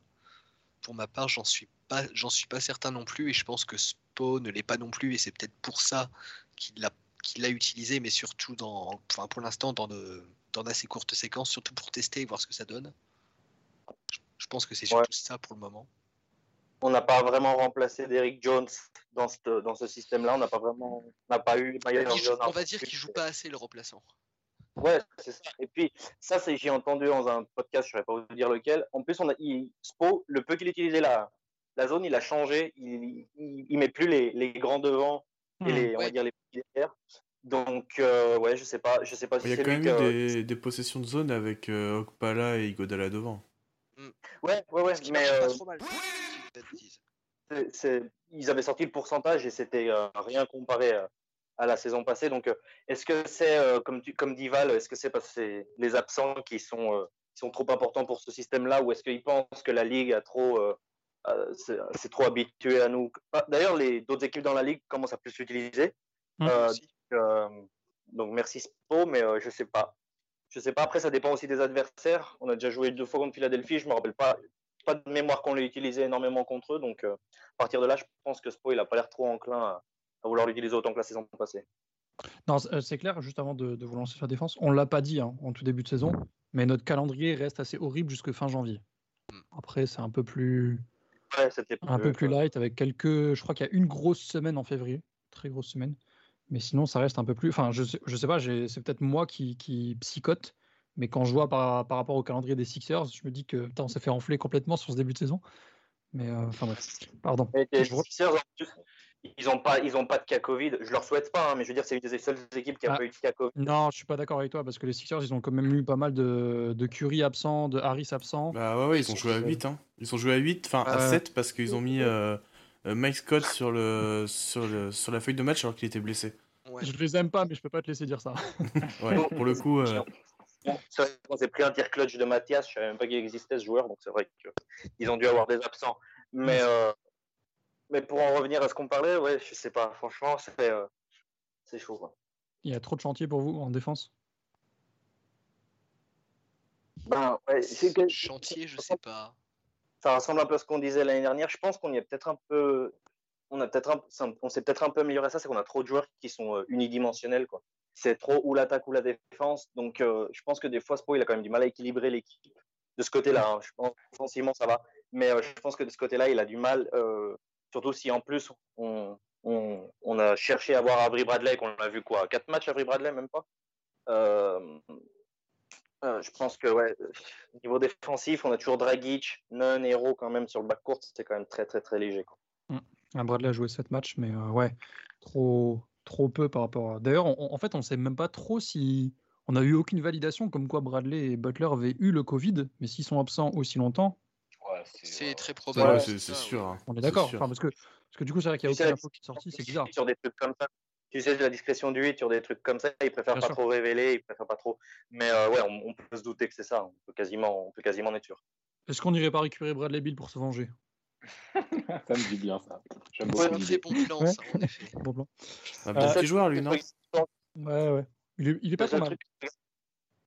Pour ma part, j'en suis pas, j'en suis pas certain non plus, et je pense que Spo ne l'est pas non plus, et c'est peut-être pour ça qu'il l'a, qu'il l'a utilisé, mais surtout dans, enfin pour l'instant dans de, dans d'assez courtes séquences, surtout pour tester et voir ce que ça donne. Je, pense que c'est surtout ça pour le moment on n'a pas vraiment remplacé Derrick Jones dans ce, dans ce système-là. On n'a pas vraiment, n'a pas eu. on va dire qu'il joue pas assez le remplaçant. Ouais, c'est ça. Et puis ça, c'est j'ai entendu dans un podcast, je ne saurais pas vous dire lequel. En plus, on a Spo, le peu qu'il utilisait la la zone, il a changé. Il, il, met plus les, les, grands devant et hmm. les, on va dire les petits derrière. Donc euh, ouais, je sais pas, je sais pas si Il y a quand même eu des, des, possessions de zone avec euh, Okpala et Igodala devant. Ouais, ouais, ouais. mais, pas euh, trop mal ils avaient sorti le pourcentage et c'était euh, rien comparé à, la saison passée. Donc, euh, est-ce que c'est, euh, comme, comme dit Val, est-ce que c'est parce que c'est les absents qui sont sont trop importants pour ce système-là ou est-ce qu'ils pensent que la ligue a trop, euh, euh, c'est trop habitué à nous? Ah, D'ailleurs, les d'autres équipes dans la ligue commencent à plus l'utiliser. Mm. Euh, euh, donc merci Spo, mais euh, je sais pas. Je sais pas. Après, ça dépend aussi des adversaires. On a déjà joué deux fois contre Philadelphie. Je me rappelle pas, pas de mémoire qu'on l'ait utilisé énormément contre eux. Donc euh, à partir de là, je pense que Spo, il a pas l'air trop enclin à, à vouloir l'utiliser autant que la saison passée. Non, c'est- euh, c'est clair, juste avant de, de vous lancer sur la défense, on l'a pas dit hein, en tout début de saison, mais notre calendrier reste assez horrible jusque fin janvier. Mm. Après, c'est un peu plus, Ouais, un peu plus euh, light avec quelques. Je crois qu'il y a une grosse semaine en février, très grosse semaine. Mais sinon, ça reste un peu plus. Enfin, je sais, je sais pas, c'est peut-être moi qui, qui psychote, mais quand je vois par, par rapport au calendrier des Sixers, je me dis que putain, on s'est fait enfler complètement sur ce début de saison. Mais euh, enfin bref, pardon. Et les Sixers, en plus, ils n'ont pas, ils ont pas de cas Covid. Je leur souhaite pas, hein, mais je veux dire, c'est une des seules équipes qui a Ah. pas eu de cas Covid. Non, je suis pas d'accord avec toi parce que les Sixers, ils ont quand même eu pas mal de, de Curry absents, de Harris absents. Bah ouais, ouais, ils ont joué à 8. Hein. Ils ont joué à 8, enfin à Ouais. 7 parce qu'ils ont mis euh, euh, Mike Scott sur, le, sur, le, sur la feuille de match alors qu'il était blessé. Ouais. Je les aime pas, mais je peux pas te laisser dire ça. Ouais, pour le coup, euh, Bon, C'est vrai qu'on s'est pris un tir clutch de Mathias. Je savais même pas qu'il existait ce joueur, donc c'est vrai qu'ils ont dû avoir des absents. Mais, euh, mais pour en revenir à ce qu'on parlait, ouais, je sais pas. Franchement, c'est euh, c'est chaud. Quoi. Il y a trop de chantier pour vous en défense? Ben, ouais, c'est que- Chantier, je sais pas. ça ressemble un peu à ce qu'on disait l'année dernière. Je pense qu'on y est peut-être un peu, on a peut-être, un- s'est peut-être un peu amélioré ça, c'est qu'on a trop de joueurs qui sont euh, unidimensionnels, quoi. C'est trop ou l'attaque ou la défense. Donc, euh, je pense que des fois, Spo, il a quand même du mal à équilibrer l'équipe de ce côté-là. hein. Je pense offensivement, ça va, mais euh, je pense que de ce côté-là, il a du mal, surtout si en plus on, a cherché à voir Avery Bradley, qu'on a vu quoi, quatre matchs Avery Bradley, même pas. Je pense que ouais, au niveau défensif, on a toujours Dragic, Nunn, Hero quand même sur le backcourt, c'était quand même très très très léger. Quoi. Ah, Bradley a joué 7 matchs, mais euh, ouais, trop, trop peu par rapport à. D'ailleurs, on- en fait, on sait même pas trop si. On n'a eu aucune validation comme quoi Bradley et Butler avaient eu le Covid, mais s'ils sont absents aussi longtemps, Ouais, C'est très probable. c'est sûr. ouais. hein. on est d'accord. Enfin, parce, que, parce que du coup, c'est vrai qu'il n'y a Tu sais, aucune la- info qui est sortie, c'est bizarre. Sur des trucs comme ça. Tu sais, la discrétion du 8, sur des trucs comme ça, ils préfèrent Bien pas sûr. trop révéler, ils préfèrent pas trop. Mais euh, ouais, on, on peut se douter que c'est ça, on peut quasiment, on peut quasiment en être sûr. Est-ce qu'on n'irait pas récupérer Bradley Bill pour se venger? ça me dit bien ça. J'aime C'est beaucoup un l'idée. très bon plan, Ouais. ça, en effet. Bon plan. Un Euh, bon petit joueur, lui, non Ouais, ouais. Il est, il est pas le trop seul mal. truc-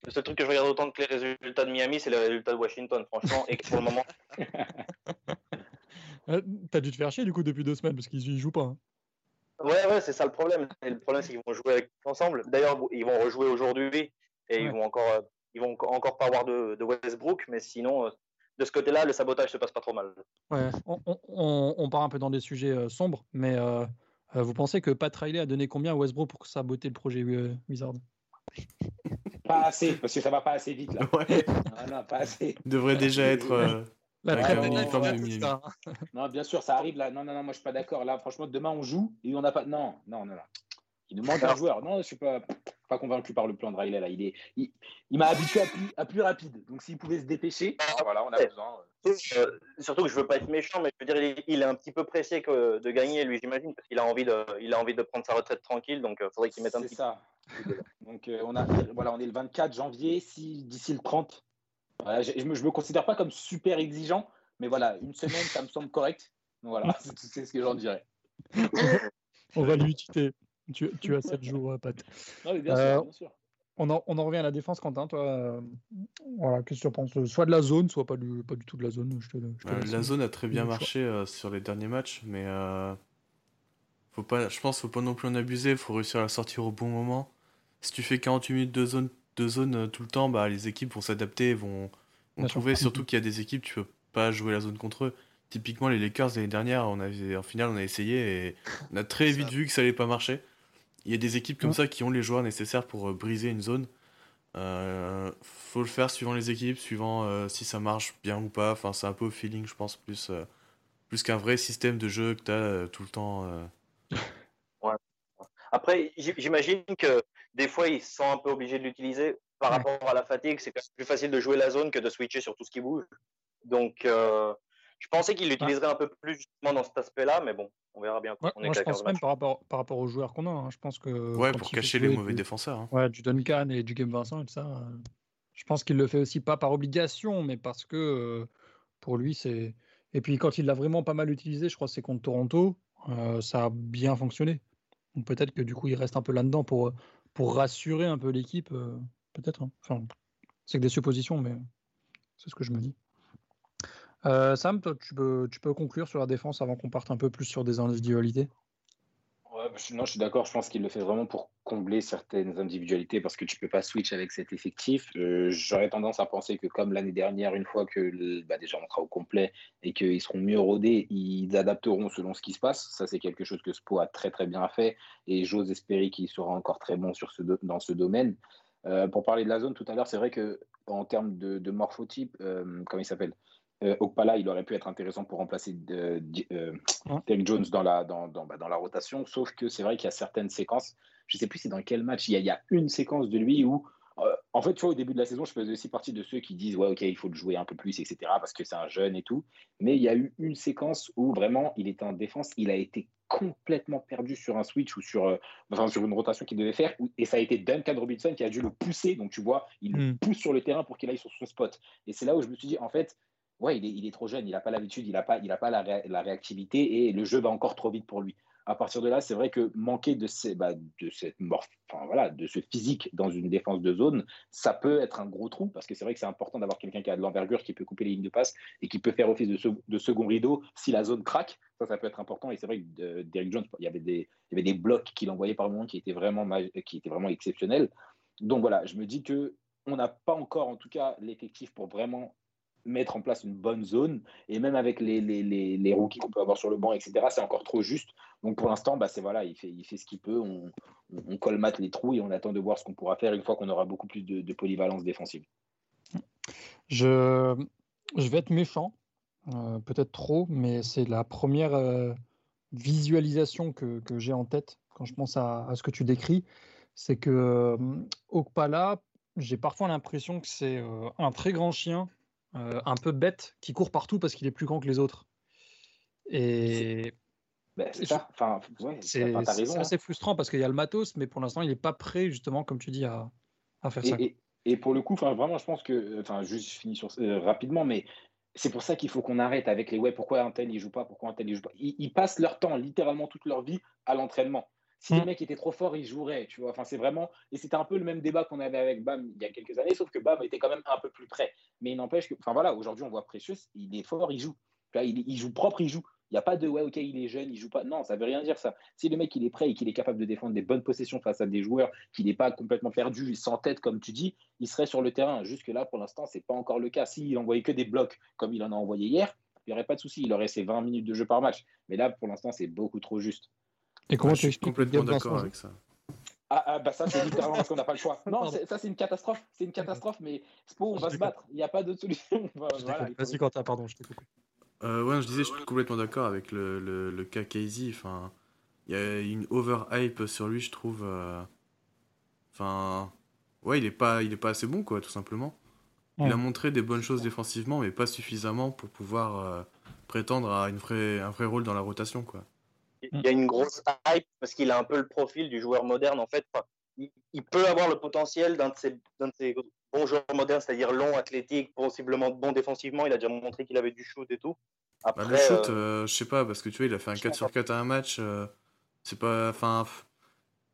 le seul truc que je regarde autant que les résultats de Miami, c'est les résultats de Washington, franchement, et que pour le moment, Euh, T'as dû te faire chier du coup depuis deux semaines parce qu'ils y jouent pas. hein. Ouais, ouais, c'est ça le problème. Et le problème, c'est qu'ils vont jouer avec- ensemble. D'ailleurs, ils vont rejouer aujourd'hui et ils Ouais. vont encore, euh, ils vont encore- pas avoir de, de Westbrook, mais sinon, euh, de ce côté-là, le sabotage se passe pas trop mal. Ouais, on, on- on- on part un peu dans des sujets euh, sombres, mais euh, euh, vous pensez que Pat Riley a donné combien à Westbrook pour saboter le projet euh, Wizard Pas assez, parce que ça va pas assez vite là. Ouais, Ah non, pas assez. il devrait déjà être. euh, La Nets, de Miami. ça. Non, bien sûr, ça arrive là. Non, non, non, moi je suis pas d'accord. Là, franchement, demain on joue et on n'a pas. Non, non, non, non. Il nous manque un joueur. Non, je suis pas, pas convaincu par le plan de Riley là. Il est, il, il m'a habitué à plus, à plus rapide. Donc s'il pouvait se dépêcher, voilà, on a besoin. Euh, surtout que je veux pas être méchant, mais je veux dire, il, il est un petit peu pressé que, de gagner, lui, j'imagine, parce qu'il a envie de, il a envie de prendre sa retraite tranquille, donc il faudrait qu'il mette un C'est petit. ça. Donc euh, on a, voilà, on est le 24 janvier. Si d'ici le 30, voilà, je, je me, je me considère pas comme super exigeant, mais voilà, une semaine, ça me semble correct. Donc voilà, c'est c'est ce que j'en dirais. On va lui tuer. Tu, tu as 7 jours, euh, Pat. Non, mais bien Euh, sûr, bien sûr. On en, on en revient à la défense, Quentin. Toi, euh, voilà, qu'est-ce que tu en penses Soit de la zone, soit pas du, pas du tout de la zone. Je te, je te Euh, laisse. la zone a très bien marché euh, sur les derniers matchs, mais euh, faut pas, je pense qu'il faut pas non plus en abuser, il faut réussir à la sortir au bon moment. Si tu fais 48 minutes de zone, de zone euh, tout le temps, bah, les équipes vont s'adapter, vont, vont trouver, surtout qu'il y a des équipes, tu peux pas jouer la zone contre eux. Typiquement, les Lakers l'année dernière, on avait, en finale, on a essayé et on a très vite vu que ça allait pas marcher. Il y a des équipes comme Ouais. ça qui ont les joueurs nécessaires pour euh, briser une zone. Euh, faut le faire suivant les équipes, suivant euh, si ça marche bien ou pas. Enfin, c'est un peu au feeling, je pense, plus, euh, plus qu'un vrai système de jeu que tu as tout le temps. euh. Après, j'imagine que des fois, ils se sont un peu obligés de l'utiliser par Ouais. rapport à la fatigue. C'est quand même plus facile de jouer la zone que de switcher sur tout ce qui bouge. Donc, euh, je pensais qu'il l'utiliserait un peu plus justement dans cet aspect-là, mais bon, on verra bien. Ouais, on est moi, je qu'à 15 pense même par rapport, par rapport aux joueurs qu'on a. hein, je pense que Ouais, pour cacher les mauvais du- défenseurs. hein. Ouais, du Duncan et du Game Vincent et tout ça. euh, Je pense qu'il le fait aussi pas par obligation, mais parce que euh, pour lui, c'est. Et puis quand il l'a vraiment pas mal utilisé, je crois que c'est contre Toronto, euh, ça a bien fonctionné. Donc peut-être que du coup, il reste un peu là-dedans pour, pour rassurer un peu l'équipe, euh, peut-être. hein. Enfin, c'est que des suppositions, mais c'est ce que je me dis. Euh, Sam, toi, tu peux, tu peux conclure sur la défense avant qu'on parte un peu plus sur des individualités? Bah, non, je suis d'accord. Je pense qu'il le fait vraiment pour combler certaines individualités parce que tu peux pas switch avec cet effectif. Euh, J'aurais tendance à penser que comme l'année dernière, une fois que bah, déjà on sera au complet et qu'ils seront mieux rodés, ils adapteront selon ce qui se passe. Ça, c'est quelque chose que Spo a très très bien fait et j'ose espérer qu'il sera encore très bon sur ce dans ce domaine. Euh, pour parler de la zone tout à l'heure, c'est vrai que en termes de, morphotype, comment il s'appelle? Euh, Okpala, il aurait pu être intéressant pour remplacer euh, euh, Jones dans la, dans, dans, bah, dans la rotation, sauf que c'est vrai qu'il y a certaines séquences, je ne sais plus c'est dans quel match, il y a, il y a une séquence de lui où, euh, en fait, tu vois, au début de la saison, je faisais aussi partie de ceux qui disent, ouais, ok, il faut le jouer un peu plus, etc., parce que c'est un jeune et tout, mais il y a eu une séquence où vraiment, il était en défense, il a été complètement perdu sur un switch ou sur, euh, enfin, sur une rotation qu'il devait faire, et ça a été Duncan Robinson qui a dû le pousser, donc tu vois, il le Mm. pousse sur le terrain pour qu'il aille sur son spot. Et c'est là où je me suis dit, en fait, ouais, il est, trop jeune, il n'a pas l'habitude, il n'a pas, il a pas la, ré- la réactivité et le jeu va encore trop vite pour lui. À partir de là, c'est vrai que manquer de, bah, cette enfin, voilà, de ce physique dans une défense de zone, ça peut être un gros trou parce que c'est vrai que c'est important d'avoir quelqu'un qui a de l'envergure, qui peut couper les lignes de passe et qui peut faire office de, se- de second rideau si la zone craque. Ça, ça peut être important. Et c'est vrai que euh, Derrick Jones, il y avait des, blocs qu'il envoyait par moment qui étaient vraiment, qui étaient vraiment exceptionnels. Donc voilà, je me dis que on n'a pas encore, en tout cas, l'effectif pour vraiment mettre en place une bonne zone. Et même avec les, les, les, les rookies qu'on peut avoir sur le banc, etc., c'est encore trop juste. Donc pour l'instant, bah, voilà, il fait, il fait ce qu'il peut. On, on, colmate les trous et on attend de voir ce qu'on pourra faire une fois qu'on aura beaucoup plus de, de polyvalence défensive. Je, je vais être méchant, euh, peut-être trop, mais c'est la première euh, visualisation que, que j'ai en tête quand je pense à, à ce que tu décris. C'est que euh, Okpala, j'ai parfois l'impression que c'est euh, un très grand chien, euh, un peu bête, qui court partout parce qu'il est plus grand que les autres. Et Ben, c'est. Enfin, ouais, hein. assez frustrant parce qu'il y a le matos, mais pour l'instant, il n'est pas prêt, justement, comme tu dis, à, à faire ça. Et, pour le coup, vraiment, je pense que, enfin, juste je finis sur, euh, rapidement, mais c'est pour ça qu'il faut qu'on arrête avec les ouais, pourquoi un tel il joue pas, pourquoi un tel il joue pas. Ils, ils passent leur temps, littéralement toute leur vie, à l'entraînement. Si Mm. les mecs étaient trop forts, ils joueraient, tu vois. Enfin, c'est vraiment, et c'était un peu le même débat qu'on avait avec Bam il y a quelques années, sauf que Bam était quand même un peu plus près. Mais il n'empêche que, enfin voilà, aujourd'hui on voit Precious, il est fort, il joue. Tu vois, il, il joue propre, il joue. Il n'y a pas de ouais, ok, il est jeune, il joue pas. Non, ça veut rien dire ça. Si le mec il est prêt et qu'il est capable de défendre des bonnes possessions face à des joueurs, qu'il n'est pas complètement perdu, sans tête comme tu dis, il serait sur le terrain. Jusque là, pour l'instant, c'est pas encore le cas. S'il envoyait que des blocs comme il en a envoyé hier, il n'y aurait pas de souci. Il aurait ses 20 minutes de jeu par match. Mais là, pour l'instant, c'est beaucoup trop juste. Et comment Ouais, tu je suis expliques le complètement d'accord avec ça. Ah, ah, bah ça, c'est littéralement parce qu'on n'a pas le choix. Non, Pardon. c'est- ça, c'est une catastrophe. C'est une catastrophe, mais Spo, on Je va se déconne. battre. Il n'y a pas d'autre solution. Voilà, Vas-y, Quentin, pardon, je t'ai coupé. Euh, ouais, je disais, je suis complètement d'accord avec le, le, le cas Casey. Enfin, il y a une overhype sur lui, je trouve. euh, Enfin, ouais, il est pas, il est pas assez bon, quoi, tout simplement. Il a montré des bonnes choses défensivement, mais pas suffisamment pour pouvoir euh, prétendre à une vraie, un vrai rôle dans la rotation, quoi. Il y a une grosse hype parce qu'il a un peu le profil du joueur moderne. En fait, Enfin, il, il peut avoir le potentiel d'un de ces, d'un de ces bons joueurs modernes, c'est-à-dire long, athlétique, possiblement bon défensivement. Il a déjà montré qu'il avait du shoot et tout. Bah, Après, le shoot, euh, euh, je sais pas, parce que tu vois, il a fait un je 4 sur 4 à un match. euh, c'est pas. Enfin.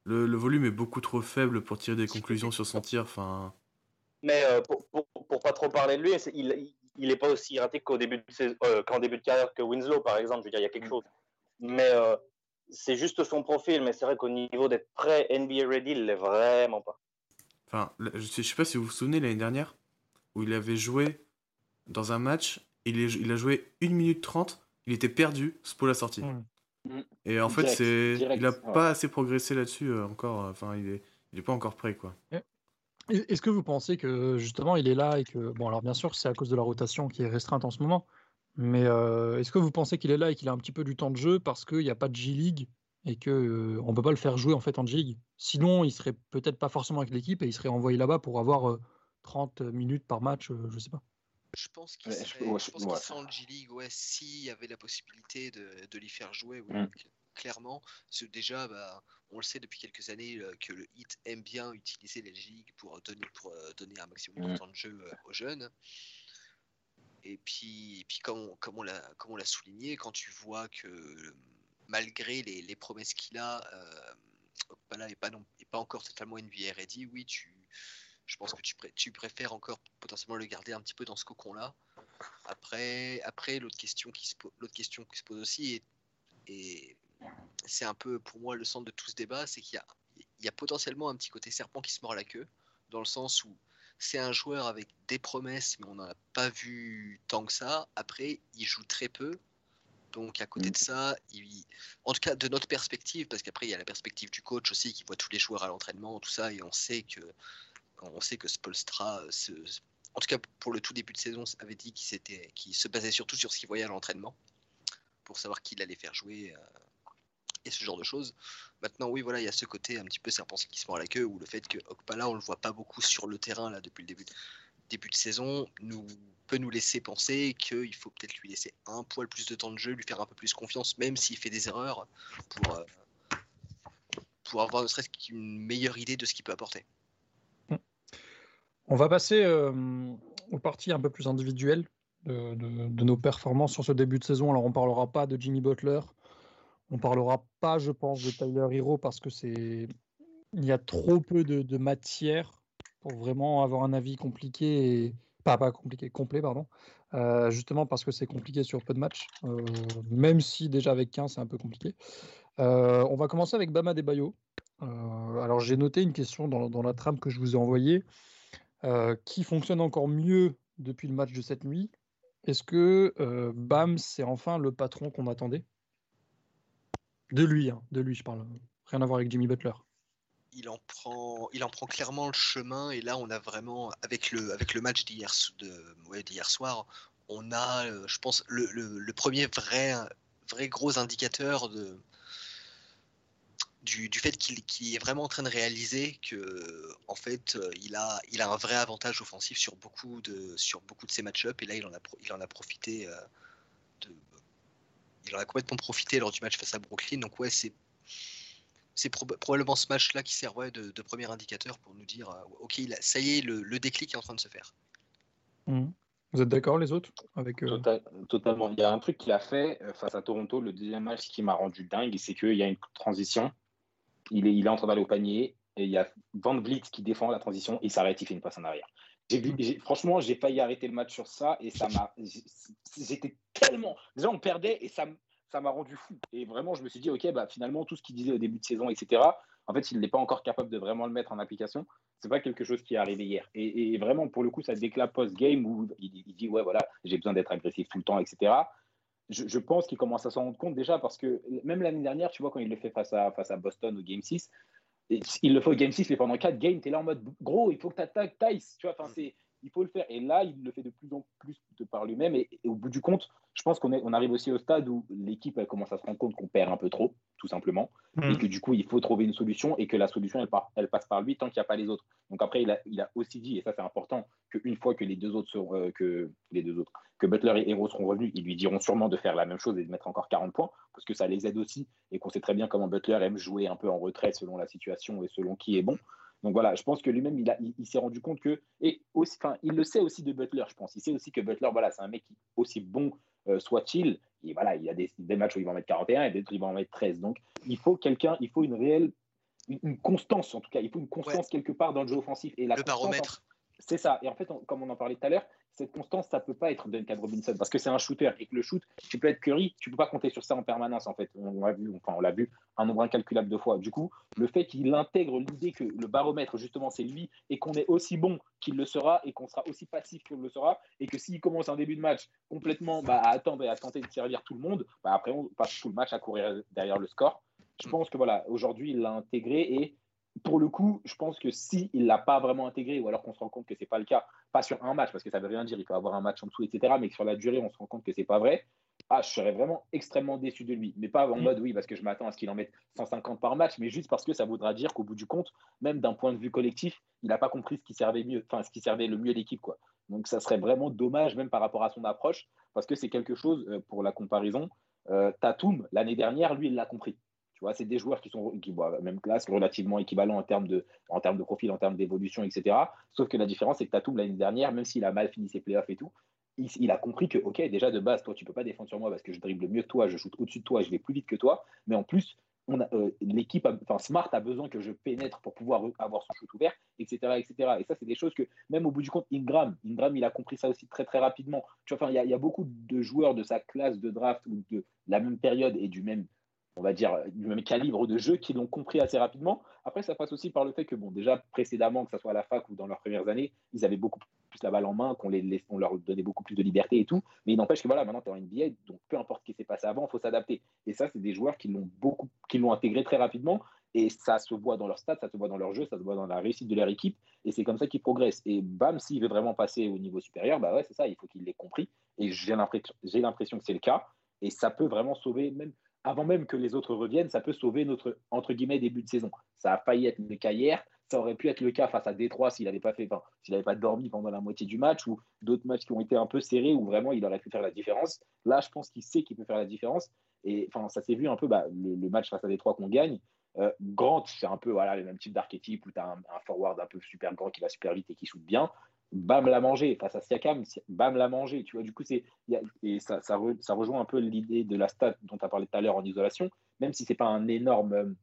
Le, le volume est beaucoup trop faible pour tirer des conclusions sur son tir. Enfin. mais euh, pour, pour, pour pas trop parler de lui, il, il, il est pas aussi raté qu'au début de euh, qu'en début de carrière que Winslow, par exemple. Je veux dire, il y a quelque chose. Mais euh, c'est juste son profil. Mais c'est vrai qu'au niveau d'être prêt NBA ready, il l'est vraiment pas. Enfin, je sais, je sais pas si vous vous souvenez l'année dernière, où il avait joué dans un match, il, est- il a joué 1 minute 30, il était perdu, Spo l'a sorti. Mm. Et en fait, Direct, c'est, direct, il a ouais. pas assez progressé là-dessus euh, encore. euh, Enfin, il est, il est pas encore prêt, quoi. Est- Est-ce que vous pensez que justement il est là et que bon alors bien sûr c'est à cause de la rotation qui est restreinte en ce moment, mais euh, est-ce que vous pensez qu'il est là et qu'il a un petit peu du temps de jeu parce qu'il n'y a pas de G League et que euh, on peut pas le faire jouer en fait en G League. Sinon il serait peut-être pas forcément avec l'équipe et il serait envoyé là-bas pour avoir euh, 30 minutes par match, euh, je sais pas. Je pense qu'il serait, ouais, je je- pense qu'il ouais. serait en G-League, ouais, s'il y avait la possibilité de, de l'y faire jouer, oui. Mm. clairement. Parce que déjà, bah, on le sait depuis quelques années euh, que le hit aime bien utiliser les ligues pour donner, pour, euh, donner un maximum de Mm. temps de jeu euh, aux jeunes. Et puis, puis comme, comme, on l'a, comme on souligné, quand tu vois que malgré les, les promesses qu'il a, euh, n'est pas, non, est pas encore totalement NBA ready, oui, tu, je pense que tu, pré- tu préfères encore potentiellement le garder un petit peu dans ce cocon-là. Après, après l'autre question qui se l'autre question qui se pose aussi est, et c'est un peu pour moi le centre de tout ce débat, c'est qu'il y y a potentiellement un petit côté serpent qui se mord la queue, dans le sens où c'est un joueur avec des promesses, mais on n'en a pas vu tant que ça. Après, il joue très peu. Donc à côté Mm. de ça, il- en tout cas de notre perspective, parce qu'après il y a la perspective du coach aussi qui voit tous les joueurs à l'entraînement, tout ça, et on sait que on sait que Spolstra, se- en tout cas pour le tout début de saison, avait dit qu'il se basait surtout sur ce qu'il voyait à l'entraînement pour savoir qui il allait faire jouer euh, et ce genre de choses. Maintenant, oui, voilà, il y a ce côté un petit peu serpent qui se mord la queue, ou le fait que Okpala, on le voit pas beaucoup sur le terrain là depuis le début, début de saison, peut nous laisser penser qu'il faut peut-être lui laisser un poil plus de temps de jeu, lui faire un peu plus confiance, même s'il fait des erreurs, pour, euh, pour avoir ne serait-ce qu'une meilleure idée de ce qu'il peut apporter. On va passer euh, aux parties un peu plus individuelles de- de nos performances sur ce début de saison. Alors, on ne parlera pas de Jimmy Butler. On parlera pas, je pense, de Tyler Hero parce que c'est il y a trop peu de, matière pour vraiment avoir un avis compliqué pas, pas compliqué, complet, pardon. Euh, justement parce que c'est compliqué sur peu de matchs, euh, même si déjà avec 15 c'est un peu compliqué. Euh, on va commencer avec Bama Debayo. Alors j'ai noté une question dans, dans la trame que je vous ai envoyée qui fonctionne encore mieux depuis le match de cette nuit? Est-ce que Bam, c'est enfin le patron qu'on attendait? De lui, hein, de lui, je parle. Rien à voir avec Jimmy Butler. il en prend, il en prend clairement le chemin. Et là, on a vraiment, avec le, avec le match d'hier, soir, on a, euh, je pense, le, le- premier vrai, vrai gros indicateur de, du, du fait qu'il, est vraiment en train de réaliser que, en fait, euh, il a, il a un vrai avantage offensif sur beaucoup de, sur beaucoup de ses match-ups. Et là, il en a, il en a profité. euh, de, il en a complètement profité lors du match face à Brooklyn. Donc ouais, c'est c'est proba- probablement ce match-là qui servait de, de premier indicateur pour nous dire, euh, ok, ça y est, le, le déclic est en train de se faire. Mhm. Vous êtes d'accord, les autres avec, euh, Total- totalement. Il y a un truc qu'il a fait euh, face à Toronto, le deuxième match qui m'a rendu dingue, c'est qu'il y a une transition. Il est, il est en train d'aller au panier et il y a Van Vliet qui défend la transition. Il s'arrête, il fait une passe en arrière. J'ai franchement, j'ai failli arrêter le match sur ça et ça m'a. J'étais tellement. Déjà, on perdait et ça, ça m'a rendu fou. Et vraiment, je me suis dit, ok, bah, finalement, tout ce qu'il disait au début de saison, etc., en fait, il n'est pas encore capable de vraiment le mettre en application. C'est pas quelque chose qui est arrivé hier. Et, vraiment, pour le coup, ça déclare post-game où il, dit, ouais, voilà, j'ai besoin d'être agressif tout le temps, etc. Je, pense qu'il commence à s'en rendre compte déjà parce que même l'année dernière, tu vois, quand il le fait face à, face à Boston au Game 6, et il le fait au Game 6, mais pendant 4 games, tu es là en mode gros, il faut que tu attaques Tice, tu vois, enfin, c'est, il faut le faire. Et là, il le fait de plus en plus de par lui-même. Et, et au bout du compte, je pense qu'on est, on arrive aussi au stade où l'équipe elle commence à se rendre compte qu'on perd un peu trop, tout simplement, et que du coup, il faut trouver une solution et que la solution, elle, part- elle passe par lui tant qu'il n'y a pas les autres. Donc après, il a, il a aussi dit, et ça c'est important, qu'une fois que les deux autres seront, euh, que les deux autres, que Butler et Hero seront revenus, ils lui diront sûrement de faire la même chose et de mettre encore 40 points, parce que ça les aide aussi, et qu'on sait très bien comment Butler aime jouer un peu en retrait selon la situation et selon qui est bon. Donc voilà, je pense que lui-même, il, a- il, il s'est rendu compte que, et aussi, enfin, il le sait aussi de Butler, je pense. Il sait aussi que Butler, voilà, c'est un mec qui, aussi bon euh, soit-il, et voilà, il y a des, des matchs où il va en mettre 41 et d'autres où il va en mettre 13. Donc il faut quelqu'un, il faut une réelle, une, une constance en tout cas, il faut une constance quelque part dans le jeu offensif. Et la Le baromètre. C'est ça. Et en fait, comme on en parlait tout à l'heure, cette constance, ça peut pas être Duncan Robinson parce que c'est un shooter et que le shoot, tu peux être Curry, tu peux pas compter sur ça en permanence. En fait, on l'a vu, enfin on l'a vu un nombre incalculable de fois. Du coup, le fait qu'il intègre l'idée que le baromètre justement c'est lui et qu'on est aussi bon qu'il le sera et qu'on sera aussi passif qu'il le sera et que s'il commence un début de match complètement bah, à attendre et à tenter de servir tout le monde, bah, après on passe tout le match à courir derrière le score. Je pense que voilà, aujourd'hui il l'a intégré et pour le coup, je pense que si il l'a pas vraiment intégré, ou alors qu'on se rend compte que c'est pas le cas, pas sur un match, parce que ça veut rien dire, il peut avoir un match en dessous, etc., mais que sur la durée, on se rend compte que c'est pas vrai, ah, je serais vraiment extrêmement déçu de lui. Mais pas en Mm. mode oui, parce que je m'attends à ce qu'il en mette 150 par match, mais juste parce que ça voudra dire qu'au bout du compte, même d'un point de vue collectif, il n'a pas compris ce qui servait mieux, enfin ce qui servait le mieux l'équipe, quoi. Donc ça serait vraiment dommage, même par rapport à son approche, parce que c'est quelque chose, euh, pour la comparaison, Euh, Tatum, l'année dernière, lui, il l'a compris. C'est des joueurs qui sont qui, bon, même classe, relativement équivalents en termes de, en termes de profil, en termes d'évolution, etc. Sauf que la différence, c'est que Tatum, l'année dernière, même s'il a mal fini ses playoffs et tout, il, a compris que, OK, déjà de base, toi, tu peux pas défendre sur moi parce que je dribble mieux que toi, je shoot au-dessus de toi, je vais plus vite que toi. Mais en plus, euh, l'équipe, enfin Smart a besoin que je pénètre pour pouvoir avoir son shoot ouvert, etc., etc. Et ça, c'est des choses que même au bout du compte, Ingram, Ingram, il a compris ça aussi très très rapidement. Tu vois, il y, a beaucoup de joueurs de sa classe de draft ou de la même période et du même, on va dire, du même calibre de jeu qui l'ont compris assez rapidement. Après, ça passe aussi par le fait que, bon, déjà précédemment, que ce soit à la fac ou dans leurs premières années, ils avaient beaucoup plus la balle en main, qu'on les, leur donnait beaucoup plus de liberté et tout. Mais il n'empêche que voilà, maintenant tu es en NBA, donc peu importe ce qui s'est passé avant, il faut s'adapter. Et ça, c'est des joueurs qui l'ont beaucoup, qui l'ont intégré très rapidement. Et ça se voit dans leur stats, ça se voit dans leur jeu, ça se voit dans la réussite de leur équipe. Et c'est comme ça qu'ils progressent. Et bam, s'il veut vraiment passer au niveau supérieur, bah ouais, c'est ça, il faut qu'il l'ait compris. Et j'ai l'impression que c'est le cas. Et ça peut vraiment sauver, même avant même que les autres reviennent, ça peut sauver notre, entre guillemets, début de saison. Ça a failli être le cas hier, ça aurait pu être le cas face à Détroit s'il n'avait pas fait, s'il n'avait pas dormi pendant la moitié du match ou d'autres matchs qui ont été un peu serrés où vraiment il aurait pu faire la différence. Là, je pense qu'il sait qu'il peut faire la différence. Et enfin, ça s'est vu un peu bah, le, le, match face à Détroit qu'on gagne. Euh, Grant, c'est un peu voilà, le même type d'archétype où tu as un, un, forward un peu super grand qui va super vite et qui shoot bien. Bam l'a mangé face à Siakam, Bam l'a mangé. Tu vois, du coup, c'est et ça, ça, re, ça, rejoint un peu l'idée de la stat dont tu as parlé tout à l'heure en isolation, même si c'est pas un énorme,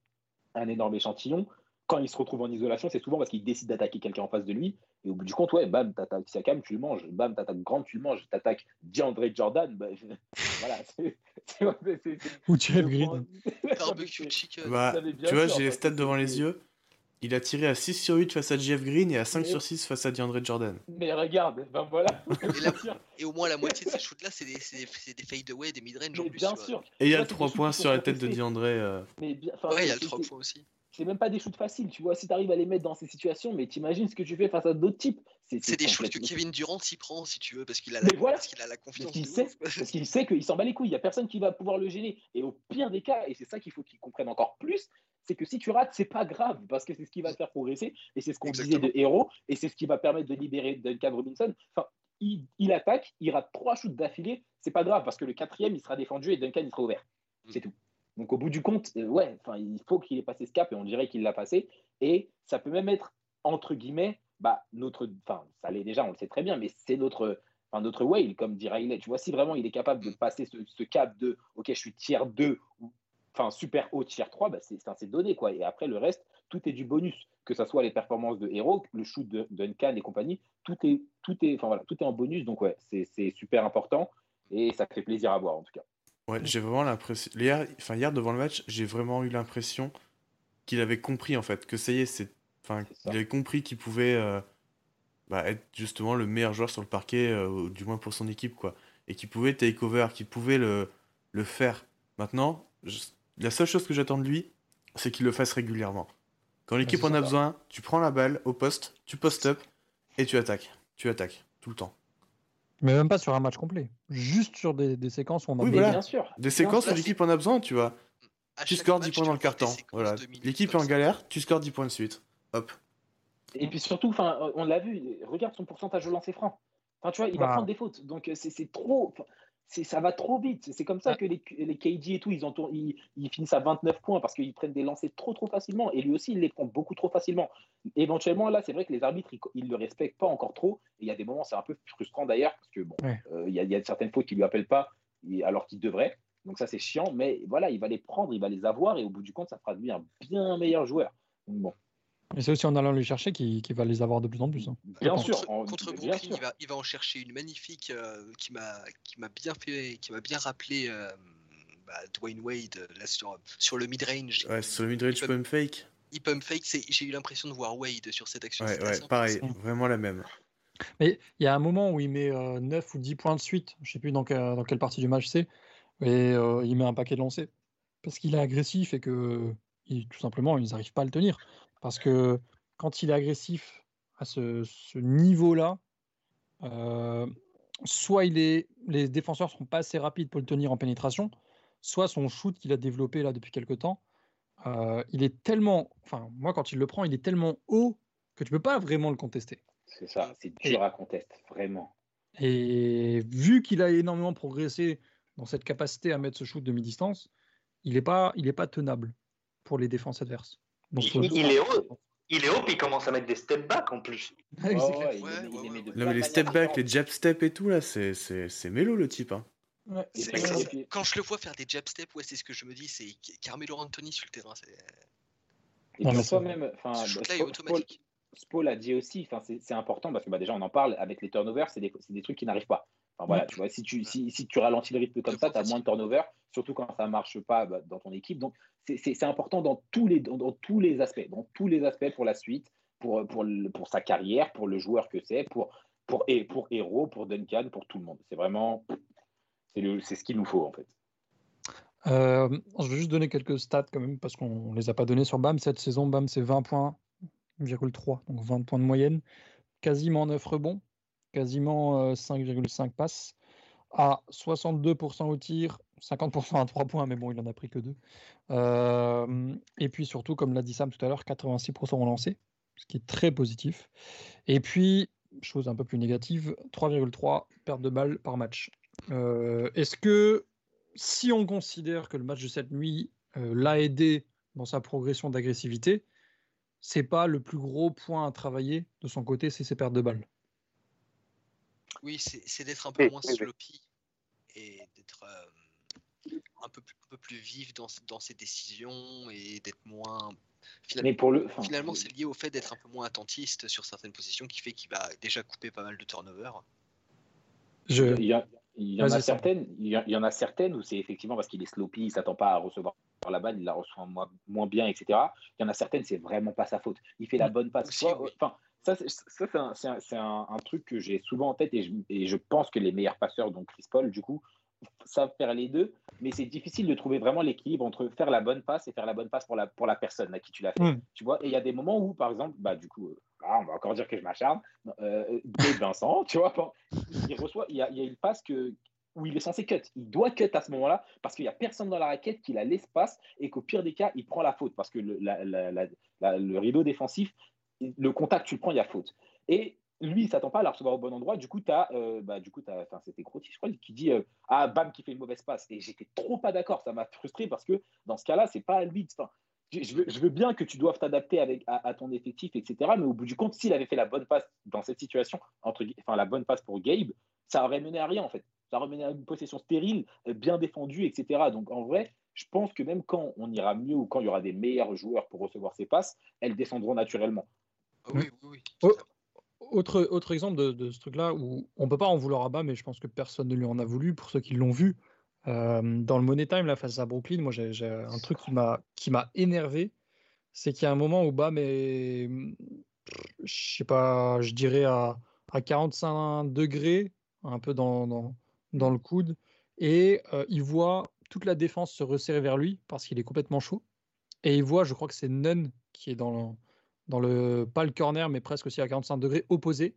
un énorme échantillon quand il se retrouve en isolation, c'est souvent parce qu'il décide d'attaquer quelqu'un en face de lui. Et au bout du compte, ouais, bam, t'attaques Siakam, tu le manges. Bam, t'attaques Grant, tu le manges. T'attaques DeAndre Jordan, bah, voilà. Ou Jeff Green. bah, tu vois, j'ai les stats devant les yeux. Il a tiré à 6 sur 8 face à Jeff Green et à 5 mais... sur 6 face à DeAndre Jordan. Mais regarde, ben voilà. Et, la... et au moins la moitié de ces shoots-là, c'est des, des, des fade-away, des mid-range en plus. Bien sûr. Et il y a 3 points sur la tête de DeAndre. Euh... Mais bien, ouais, il y a le 3 points aussi c'est même pas des shoots faciles, tu vois. Si tu arrives à les mettre dans ces situations, mais t'imagines ce que tu fais face à d'autres types. C'est des shoots que Kevin Durant s'y prend, si tu veux, parce qu'il a, la... voilà. qu a la confiance. Parce qu'il sait, parce qu'il sait qu'il s'en bat les couilles. Il y a personne qui va pouvoir le gêner. Et au pire des cas, et c'est ça qu'il faut qu'il comprenne encore plus, c'est que si tu rates, c'est pas grave, parce que c'est ce qui va te faire progresser. Et c'est ce qu'on disait de héros, et c'est ce qui va permettre de libérer Duncan Robinson. Enfin, il, il attaque, il rate trois shoots d'affilée, c'est pas grave, parce que le quatrième, il sera défendu et Duncan, il sera ouvert. C'est tout. Donc au bout du compte, euh, ouais, enfin, il faut qu'il ait passé ce cap et on dirait qu'il l'a passé. Et ça peut même être entre guillemets, bah notre, enfin, ça l'est déjà, on le sait très bien, mais c'est notre, enfin, notre whale, comme dit Riley. Tu vois, si vraiment il est capable de passer ce, ce cap de, ok, je suis tiers 2 ou enfin super haut tiers 3, bah, c'est donné quoi. Et après le reste, tout est du bonus, que ce soit les performances de héros, le shoot de Duncan et compagnie, tout est, tout est, enfin voilà, tout est en bonus. Donc ouais, c'est super important et ça fait plaisir à voir en tout cas. Ouais, j'ai vraiment l'impression. Hier, enfin, hier, devant le match, j'ai vraiment eu l'impression qu'il avait compris, en fait, que ça y est, c'est. Enfin, il avait compris qu'il pouvait euh, bah, être justement le meilleur joueur sur le parquet, euh, du moins pour son équipe, quoi. Et qu'il pouvait take over, qu'il pouvait le, le faire. Maintenant, je... la seule chose que j'attends de lui, c'est qu'il le fasse régulièrement. Quand l'équipe en a besoin, tu prends la balle au poste, tu post-up et tu attaques. Tu attaques, tout le temps. Mais même pas sur un match complet. Juste sur des, des séquences où on a oui, voilà. bien sûr. Des séquences où l'équipe en a besoin, tu vois. tu scores 10 points dans le carton. Voilà. L'équipe est en galère, tu scores 10 points de suite. Hop. Et puis surtout, on l'a vu, regarde son pourcentage de lancer franc. Enfin, tu vois, il va ah. prendre des fautes. Donc c'est trop ça va trop vite. C'est comme ça que les, les KD et tout, ils, entourent, ils, ils, finissent à 29 points parce qu'ils prennent des lancers trop trop facilement. Et lui aussi, il les prend beaucoup trop facilement. Éventuellement, là, c'est vrai que les arbitres, ils ne le respectent pas encore trop. Et il y a des moments, c'est un peu frustrant d'ailleurs, parce que bon, ouais. euh, il, y a, il y, a certaines fautes qui ne lui appellent pas alors qu'il devrait. Donc ça, c'est chiant. Mais voilà, il va les prendre, il va les avoir. Et au bout du compte, ça fera de lui un bien meilleur joueur. Donc bon. Et c'est aussi en allant les chercher qu'il qu va les avoir de plus en plus. Hein. Bien sûr. Contre, Brooklyn, sûr. Il, va, il, va, en chercher une magnifique euh, qui m'a bien fait, qui m'a bien rappelé euh, bah, Dwayne Wade là, sur, sur le mid-range. Ouais, sur le mid-range pump fake. Il pump fake, j'ai eu l'impression de voir Wade sur cette action. Ouais, ouais pareil, vraiment la même. Mais il y a un moment où il met euh, 9 ou 10 points de suite, je sais plus dans, que, dans quelle partie du match c'est, et euh, il met un paquet de lancers. Parce qu'il est agressif et que il, tout simplement, ils n'arrivent pas à le tenir. Parce que quand il est agressif à ce, ce niveau-là, euh, soit il est, les défenseurs ne seront pas assez rapides pour le tenir en pénétration, soit son shoot qu'il a développé là depuis quelques temps, euh, il est tellement, enfin moi quand il le prend, il est tellement haut que tu peux pas vraiment le contester. C'est ça, c'est dur et, à contester, vraiment. Et vu qu'il a énormément progressé dans cette capacité à mettre ce shoot de mi-distance, il n'est pas, il est pas tenable pour les défenses adverses. Donc, Il, est haut. Il est haut, puis il commence à mettre des step back en plus. Ouais, il Ouais, Non, mais les step back, les jab step et tout, là, c'est, c'est, c'est mélo le type. Hein. Ouais. Quand je le vois faire des jab steps, ouais, c'est ce que je me dis, c'est Carmelo Anthony sur le terrain. c'est- Et Non, puis mais en soi c'est- même, enfin. Spo l'a dit aussi, enfin, c'est c'est important parce que bah, déjà on en parle avec les turnovers, c'est des, c'est des trucs qui n'arrivent pas. Enfin, voilà, tu vois, si tu, si, si tu ralentis le rythme comme ça, tu as moins de turnovers, surtout quand ça marche pas bah, dans ton équipe. Donc c'est- important dans tous, les, dans, dans tous les aspects, dans tous les aspects pour la suite, pour, pour, le- pour sa carrière, pour le joueur que c'est, pour, pour, et pour Hero, pour Duncan, pour tout le monde. C'est vraiment c'est ce qu'il nous faut en fait. Euh, je vais juste donner quelques stats quand même, parce qu'on ne les a pas donnés sur BAM. Cette saison, BAM, c'est 20 points, 0,3, donc 20 points de moyenne, quasiment 9 rebonds, quasiment euh, 5,5 passes, à 62% au tir, 50% à 3 points, mais bon, il en a pris que 2. et puis surtout, comme l'a dit Sam tout à l'heure, 86% ont lancé, ce qui est très positif. Et puis, chose un peu plus négative, 3,3 pertes de balles par match. Euh, Est-ce que si on considère que le match de cette nuit euh, l'a aidé dans sa progression d'agressivité, c'est pas le plus gros point à travailler de son côté, c'est ses pertes de balles? Oui, c'est d'être un peu Oui, moins oui, oui. sloppy et d'être euh, un, peu, plus- un peu plus vif dans, ses- dans ses décisions et d'être moins. Final- Mais pour le, enfin, Finalement, c'est lié au fait d'être un peu moins attentiste sur certaines positions qui fait qu'il va déjà couper pas mal de turnover. Je... Il y, a- il y en a certaines, il y, en a certaines où c'est effectivement parce qu'il est sloppy, il s'attend pas à recevoir la balle, il la reçoit moins, moins bien, etc. Il y en a certaines, c'est vraiment pas sa faute. Il fait la bonne passe. Aussi, Toi, oui. Enfin, ça, c'est- ça, c'est un, truc que j'ai souvent en tête et je, et je pense que les meilleurs passeurs, donc Chris Paul, du coup, savent faire les deux, mais c'est difficile de trouver vraiment l'équilibre entre faire la bonne passe et faire la bonne passe pour la, pour la personne à qui tu l'as fait. Mm. Tu vois, et il y a des moments où, par exemple, bah, du coup, euh, ah, on va encore dire que je m'acharne, euh, Gabe Vincent, tu vois, quand il reçoit, il y a, il y a une passe que, où il est censé cut. Il doit cut à ce moment-là parce qu'il n'y a personne dans la raquette qui la laisse passe et qu'au pire des cas, il prend la faute parce que le, la- la- la- la- le rideau défensif, le contact, tu le prends, il y a faute. Et lui, il s'attend pas à la recevoir au bon endroit. Du coup, tu as, bah, du coup, c'était Crotty, je crois, qui dit euh, Ah, Bam qui fait une mauvaise passe. Et j'étais trop pas d'accord. Ça m'a frustré parce que dans ce cas-là, c'est pas lui. je, veux, bien que tu doives t'adapter avec, à, ton effectif, etc. Mais au bout du compte, s'il avait fait la bonne passe dans cette situation, entre, enfin, la bonne passe pour Gabe, ça aurait mené à rien, en fait. Ça aurait mené à une possession stérile, euh, bien défendue, etc. Donc, en vrai, je pense que même quand on ira mieux ou quand il y aura des meilleurs joueurs pour recevoir ces passes, elles descendront naturellement. Mm. Oui, oui. Oh. Autre, autre exemple de, de ce truc-là où on peut pas en vouloir à bas, mais je pense que personne ne lui en a voulu pour ceux qui l'ont vu. Euh, dans le Money Time, là, face à Brooklyn, moi j'ai un truc qui m'a qui m'a énervé, c'est qu'il y a un moment où Bam est, je sais pas, je dirais à, à 45 degrés, un peu dans, dans, dans le coude, et euh, il voit toute la défense se resserrer vers lui parce qu'il est complètement chaud. Et il voit, je crois que c'est Nunn qui est dans le, dans le, pas le corner, mais presque aussi à 45 degrés opposé.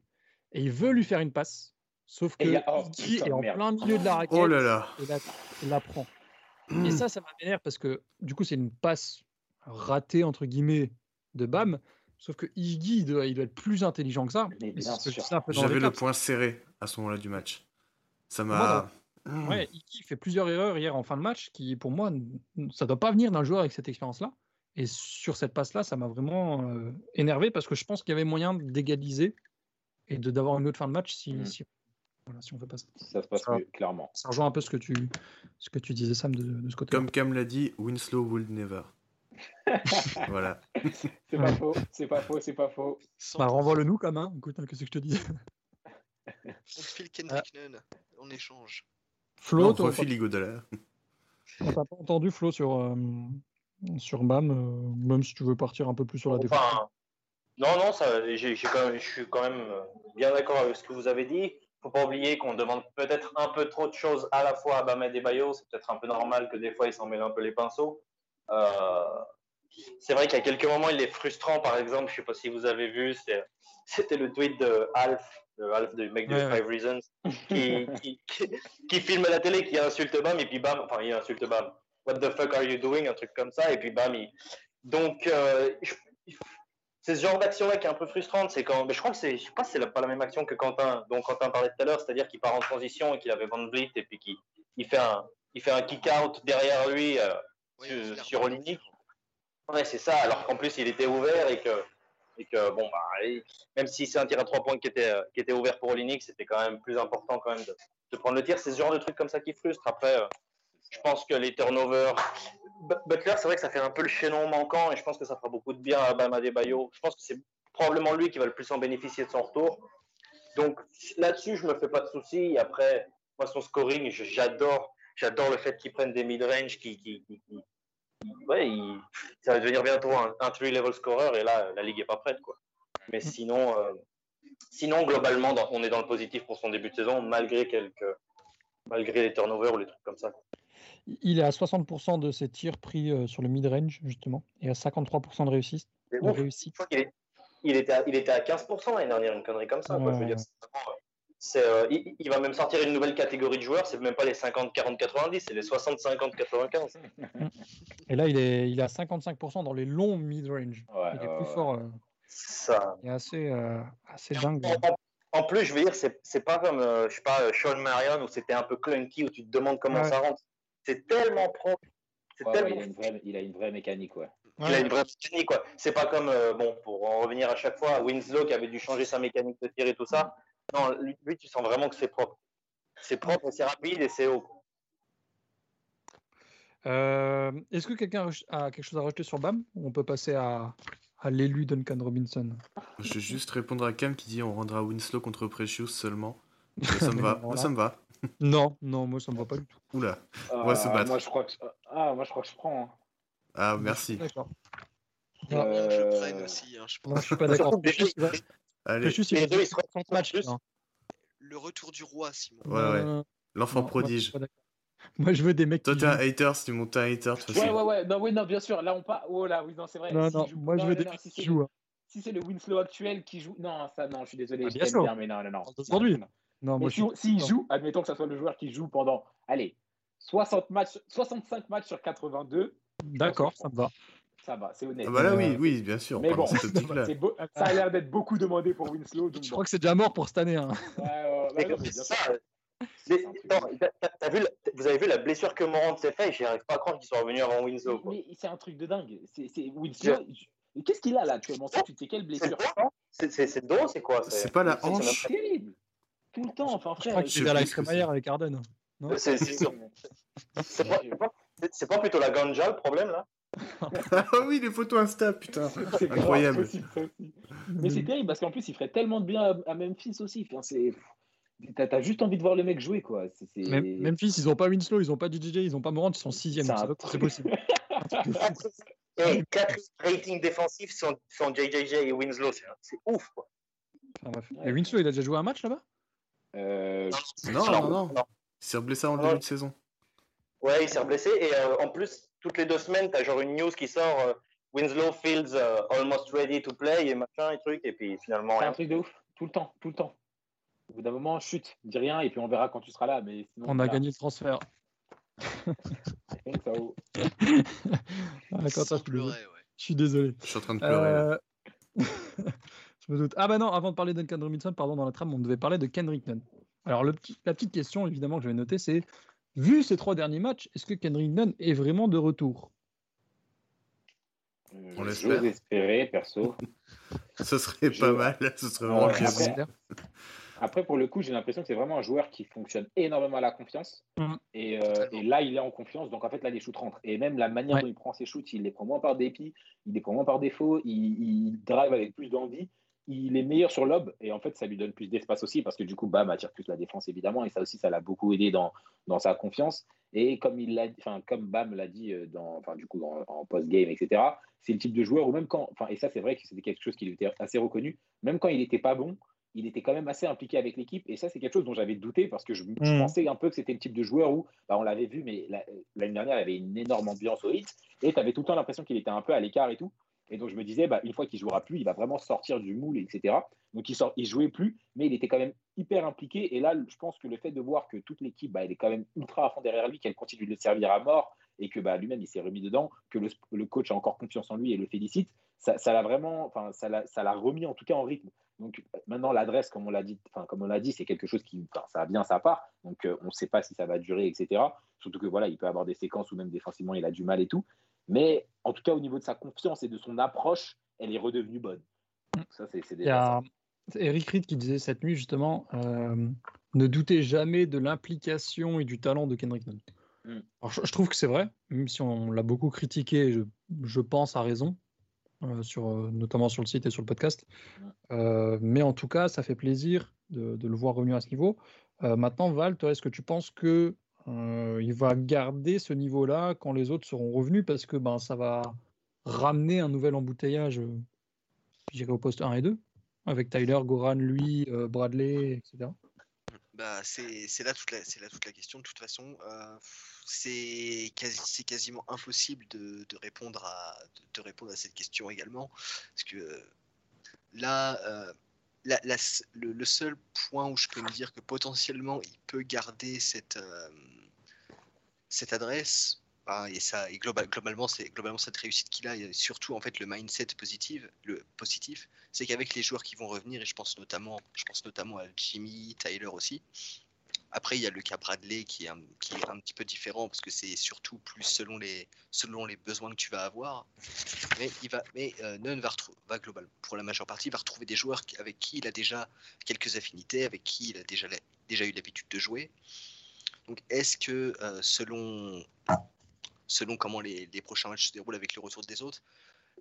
Et il veut lui faire une passe. Sauf que a- oh, est en merde. plein milieu de la raquette Oh là là. et la, la prend. Et ça, ça m'énerve parce que du coup, c'est une passe ratée, entre guillemets, de Bam. Sauf que Iggy, il doit, il doit être plus intelligent que ça. J'avais le point serré à ce moment-là du match. Ça m'a. Ouais, Iggy fait plusieurs erreurs hier en fin de match qui, pour moi, ça doit pas venir d'un joueur avec cette expérience-là. Et sur cette passe-là, ça m'a vraiment euh, énervé parce que je pense qu'il y avait moyen d'égaliser et de d'avoir une autre fin de match si, Mhm. si, voilà, si on fait pas ça. Ça se passe Ça- mieux, clairement. Ça rejoint un peu ce que tu, ce que tu disais, Sam, de, de ce côté-là. Comme Cam l'a dit, Winslow would never. voilà. C'est pas faux, c'est pas faux, c'est pas faux. Bah, renvoie-le nous, quand même. Écoute, hein, qu'est-ce que je te dis? On file Kendrick Nunn en échange. Flo, toi, refile on t'a pas entendu, Flo, sur, euh, sur BAM, euh, même si tu veux partir un peu plus sur la défense. Enfin, non, non, ça, j'ai- j'ai quand même- je suis quand même euh, bien d'accord avec ce que vous avez dit. Faut pas oublier qu'on demande peut-être un peu trop de choses à la fois à Bamed et Bayo. C'est peut-être un peu normal que des fois ils s'en mêlent un peu les pinceaux. Euh, c'est vrai qu'il y a quelques moments, il est frustrant. Par exemple, je sais pas si vous avez vu, c'est- c'était le tweet de Alf, de Alf de mec de Ouais, ouais. Five Reasons, qui, qui, qui- qui filme la télé, qui insulte Bam et puis Bam, enfin il insulte Bam. What the fuck are you doing, un truc comme ça et puis Bam. Il... Donc euh, c'est ce genre d'action-là qui est un peu frustrante. C'est quand, mais je crois que c'est, je sais pas, c'est la- pas la même action que Quentin, dont Quentin parlait tout à l'heure, c'est-à-dire qu'il part en transition et qu'il avait Van Vliet et puis qui il fait un, il fait un kick-out derrière lui euh, sur- sur. Olinik. Ouais, c'est ça, alors qu'en plus, il était ouvert et que, et que bon, bah, même si c'est un tir à trois points qui était, qui était ouvert pour Olinik, c'était quand même plus important quand même de, de prendre le tir. C'est ce genre de truc comme ça qui frustre. Après, euh, je pense que les turnovers. Bu- Butler, c'est vrai que ça fait un peu le chaînon manquant et je pense que ça fera beaucoup de bien à Bam Adebayo. Je pense que c'est probablement lui qui va le plus en bénéficier de son retour. Donc là-dessus, je me fais pas de soucis. Après, moi, son scoring, j'adore, j'adore le fait qu'il prenne des mid-range, qui, ouais, il- ça va devenir bientôt un, three-level scorer et là, la ligue est pas prête, quoi. Mais sinon, euh, sinon globalement, on est dans le positif pour son début de saison, malgré quelques, malgré les turnovers ou les trucs comme ça. Il est à 60% de ses tirs pris euh, sur le mid-range, justement, et à 53% de réussite. C'est De ouf. réussite. Je crois qu'il est- il était, à, il était à 15% l'année dernière, une connerie comme ça. quoi. Je veux dire, euh, il, il va même sortir une nouvelle catégorie de joueurs. C'est même pas les 50, 40, 90, c'est les 60, 50, 95. Et là, il est, il est à 55% dans les longs mid-range. Ouais, il est plus fort. euh, Ça. il est assez, euh, assez dingue. En, plus, je veux dire, c'est, pas comme, je sais pas, Sean Marion où c'était un peu clunky où tu te demandes comment Ouais. ça rentre. C'est tellement propre. Ouais, il, a une vraie, il a une vraie mécanique, ouais. Il a une vraie mécanique, quoi. C'est pas comme, euh, bon, pour en revenir à chaque fois, Winslow qui avait dû changer sa mécanique de tir et tout ça. Non, lui, lui, tu sens vraiment que c'est propre. C'est propre, et c'est rapide et c'est haut. Euh, Est-ce que quelqu'un a quelque chose à rajouter sur BAM ou on peut passer à, à l'élu Duncan Robinson? Je vais juste répondre à Cam qui dit on rendra Winslow contre Precious seulement. Mais ça me va, moi, ça me va. Non, non, moi ça me va pas du tout. Oula. Ah, va se battre. Moi, je crois que, ah, moi, je crois que je prends. hein. Ah, merci. D'accord. Bien que je Euh, prenne aussi, hein, je pense. Je suis pas d'accord. Allez, les deux, ils 60 matchs. plus. hein. Le retour du roi, Simon. Ouais, ouais. Euh, l'enfant moi, prodige. pas. Moi, je veux des mecs Toi, qui t'es un hater, si tu montes un hater, de toute Ouais, façon. ouais, ouais. Non, oui, non, bien sûr. Là, on part. Oh là, oui, non, c'est vrai. Non, non, joue- moi, je veux non, des mecs si qui c'est- jouent. hein. Si c'est le Winslow actuel qui joue. Non, ça, non, je suis désolé. Ah, je bien sûr. bien, mais non, non, non. Aujourd'hui. Non. Mais moi, je si- s'il non. joue, admettons que ce soit le joueur qui joue pendant, allez, 60 matchs, 65 matchs sur 82, D'accord, ça me va. ça va, c'est honnête. Ah bah là, Euh, oui, oui, bien sûr. Mais bon, c'est beau- ça a l'air d'être beaucoup demandé pour Winslow. Donc Je bon. crois que c'est déjà mort pour cette année. hein. Ouais, non, mais ça, mais- C'est vu vous avez vu la blessure que Morant s'est fait J'y arrive pas à croire qu'ils sont revenus avant Winslow. quoi. Mais c'est un truc de dingue. C'est c'est Winslow. je- Qu'est-ce qu'il a là actuellement? Sais quelle C'est blessure? non C'est- C'est c'est le dos, c'est quoi? C'est pas la c'est- c'est hanche C'est terrible. Tout le temps, enfin Je frère. crois que je c'est vers que avec Arden. Pas- C'est pas, c'est pas- plutôt la ganja le problème là Ah oui, les photos Insta, putain. C'est grave Incroyable. Mais c'est terrible parce qu'en plus, il ferait tellement de bien à, Memphis aussi. Enfin, c'est... T'as, t'as juste envie de voir le mec jouer, quoi. Même, Memphis, ils ont pas Winslow, ils ont pas DJ, ils ont pas Morant, ils sont sixième. C'est possible. Et 4 ratings défensifs sont, sont JJJ et Winslow, c'est c'est ouf quoi. Enfin, bref. Ouais. Et Winslow, il a déjà joué un match là-bas? Euh, Non, non, non. non. Il s'est blessé en début de saison. Ouais, il s'est blessé et euh, en plus, toutes les deux semaines, t'as genre une news qui sort euh, Winslow feels euh, almost ready to play et machin et truc, et puis finalement c'est un truc de ouf. Tout le temps, tout le temps. Au bout d'un moment, chute, dis rien et puis on verra quand tu seras là. Mais sinon, On a gagné le transfert. Ça vaut. Ah, D'accord, ça, ouais. je suis désolé. Je suis en train de pleurer. là. Euh, je me doute. Ah bah non, avant de parler de Duncan Robinson, pardon, dans la trame, on devait parler de Kendrick Nunn. Alors le petit- la petite question, évidemment, que je vais noter, c'est vu ces trois derniers matchs, est-ce que Kendrick Nunn est vraiment de retour? Euh, On l'espère. Espérer, perso. Ce serait je- pas mal, ce serait vraiment Ouais, bien après- pour le coup, j'ai l'impression que c'est vraiment un joueur qui fonctionne énormément à la confiance. Mhm. Et, euh, et là, il est en confiance. Donc, en fait, là, les shoots rentrent. Et même la manière Ouais. dont il prend ses shoots, il les prend moins par dépit, il les prend moins par défaut, il, il drive avec plus d'envie. Il est meilleur sur lob. Et en fait, ça lui donne plus d'espace aussi parce que du coup, Bam attire plus la défense, évidemment. Et ça aussi, ça l'a beaucoup aidé dans, dans sa confiance. Et comme, il l'a, enfin, comme Bam l'a dit euh, dans, enfin, du coup, en post-game, etc., c'est le type de joueur où même quand. Enfin, et ça, c'est vrai que c'était quelque chose qui lui était assez reconnu. Même quand il n'était pas bon, il était quand même assez impliqué avec l'équipe. Et ça, c'est quelque chose dont j'avais douté parce que je, je Mhm. pensais un peu que c'était le type de joueur où, bah, on l'avait vu, mais la- l'année dernière, il avait une énorme ambiance au hit. Et tu avais tout le temps l'impression qu'il était un peu à l'écart et tout. Et donc, je me disais, bah, une fois qu'il jouera plus, il va vraiment sortir du moule, etc. Donc, il, sort, il jouait plus, mais il était quand même hyper impliqué. Et là, je pense que le fait de voir que toute l'équipe, bah, elle est quand même ultra à fond derrière lui, qu'elle continue de le servir à mort et que bah, lui-même, il s'est remis dedans, que le, coach a encore confiance en lui et le félicite, ça, ça l'a vraiment, enfin, ça l'a, ça remis en tout cas en rythme. Donc maintenant, l'adresse, comme on l'a dit, enfin, comme on l'a dit, c'est quelque chose qui, ça a bien sa part. Donc euh, on ne sait pas si ça va durer, etc. Surtout que voilà, il peut avoir des séquences où même défensivement il a du mal et tout. Mais en tout cas, au niveau de sa confiance et de son approche, elle est redevenue bonne. Donc, ça, c'est, Il y a Eric Reed qui disait cette nuit justement euh, ne doutez jamais de l'implication et du talent de Kendrick Nunn. Mm. Alors, je, je trouve que c'est vrai, même si on l'a beaucoup critiqué, je, je pense à raison, euh, sur, euh, notamment sur le site et sur le podcast. Mm. Euh, mais en tout cas, ça fait plaisir de, de le voir revenu à ce niveau. Maintenant, Val, toi, est-ce que tu penses que euh, il va garder ce niveau-là quand les autres seront revenus parce que ben, ça va ramener un nouvel embouteillage, euh, je dirais au poste 1 et 2, avec Tyler, Goran, lui, euh, Bradley, etc. Bah, c'est là, toute la- là toute la question. De toute façon, euh, c'est quasi, c'est quasiment impossible de, de répondre à, de, répondre à cette question également. Parce que là, la- le, seul point où je peux me dire que potentiellement il peut garder cette, euh, cette adresse, bah, et ça, et global- globalement, c'est globalement cette réussite qu'il a, et surtout en fait le mindset positif, le positif, c'est qu'avec les joueurs qui vont revenir, et je pense notamment, je pense notamment à Jimmy, Tyler aussi. Après, il y a le cas Bradley qui est un, qui est un petit peu différent parce que c'est surtout plus selon les, selon les besoins que tu vas avoir. Mais, il va, mais euh, Nunn va, va global, pour la majeure partie, va retrouver des joueurs avec qui il a déjà quelques affinités, avec qui il a déjà, déjà eu l'habitude de jouer. Donc, est-ce que euh, selon, selon comment les, les prochains matchs se déroulent avec le retour des autres,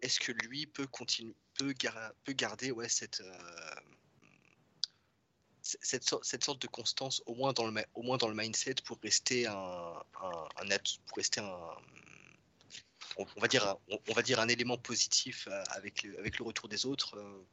est-ce que lui peut continuer, peut, gar- peut garder ouais, cette, euh, cette, sorte, cette sorte de constance au moins dans le, ma- au moins dans le mindset pour rester un, un, un at- pour rester un, on, on va dire un, on, on va dire un élément positif euh, avec le, avec le retour des autres. euh.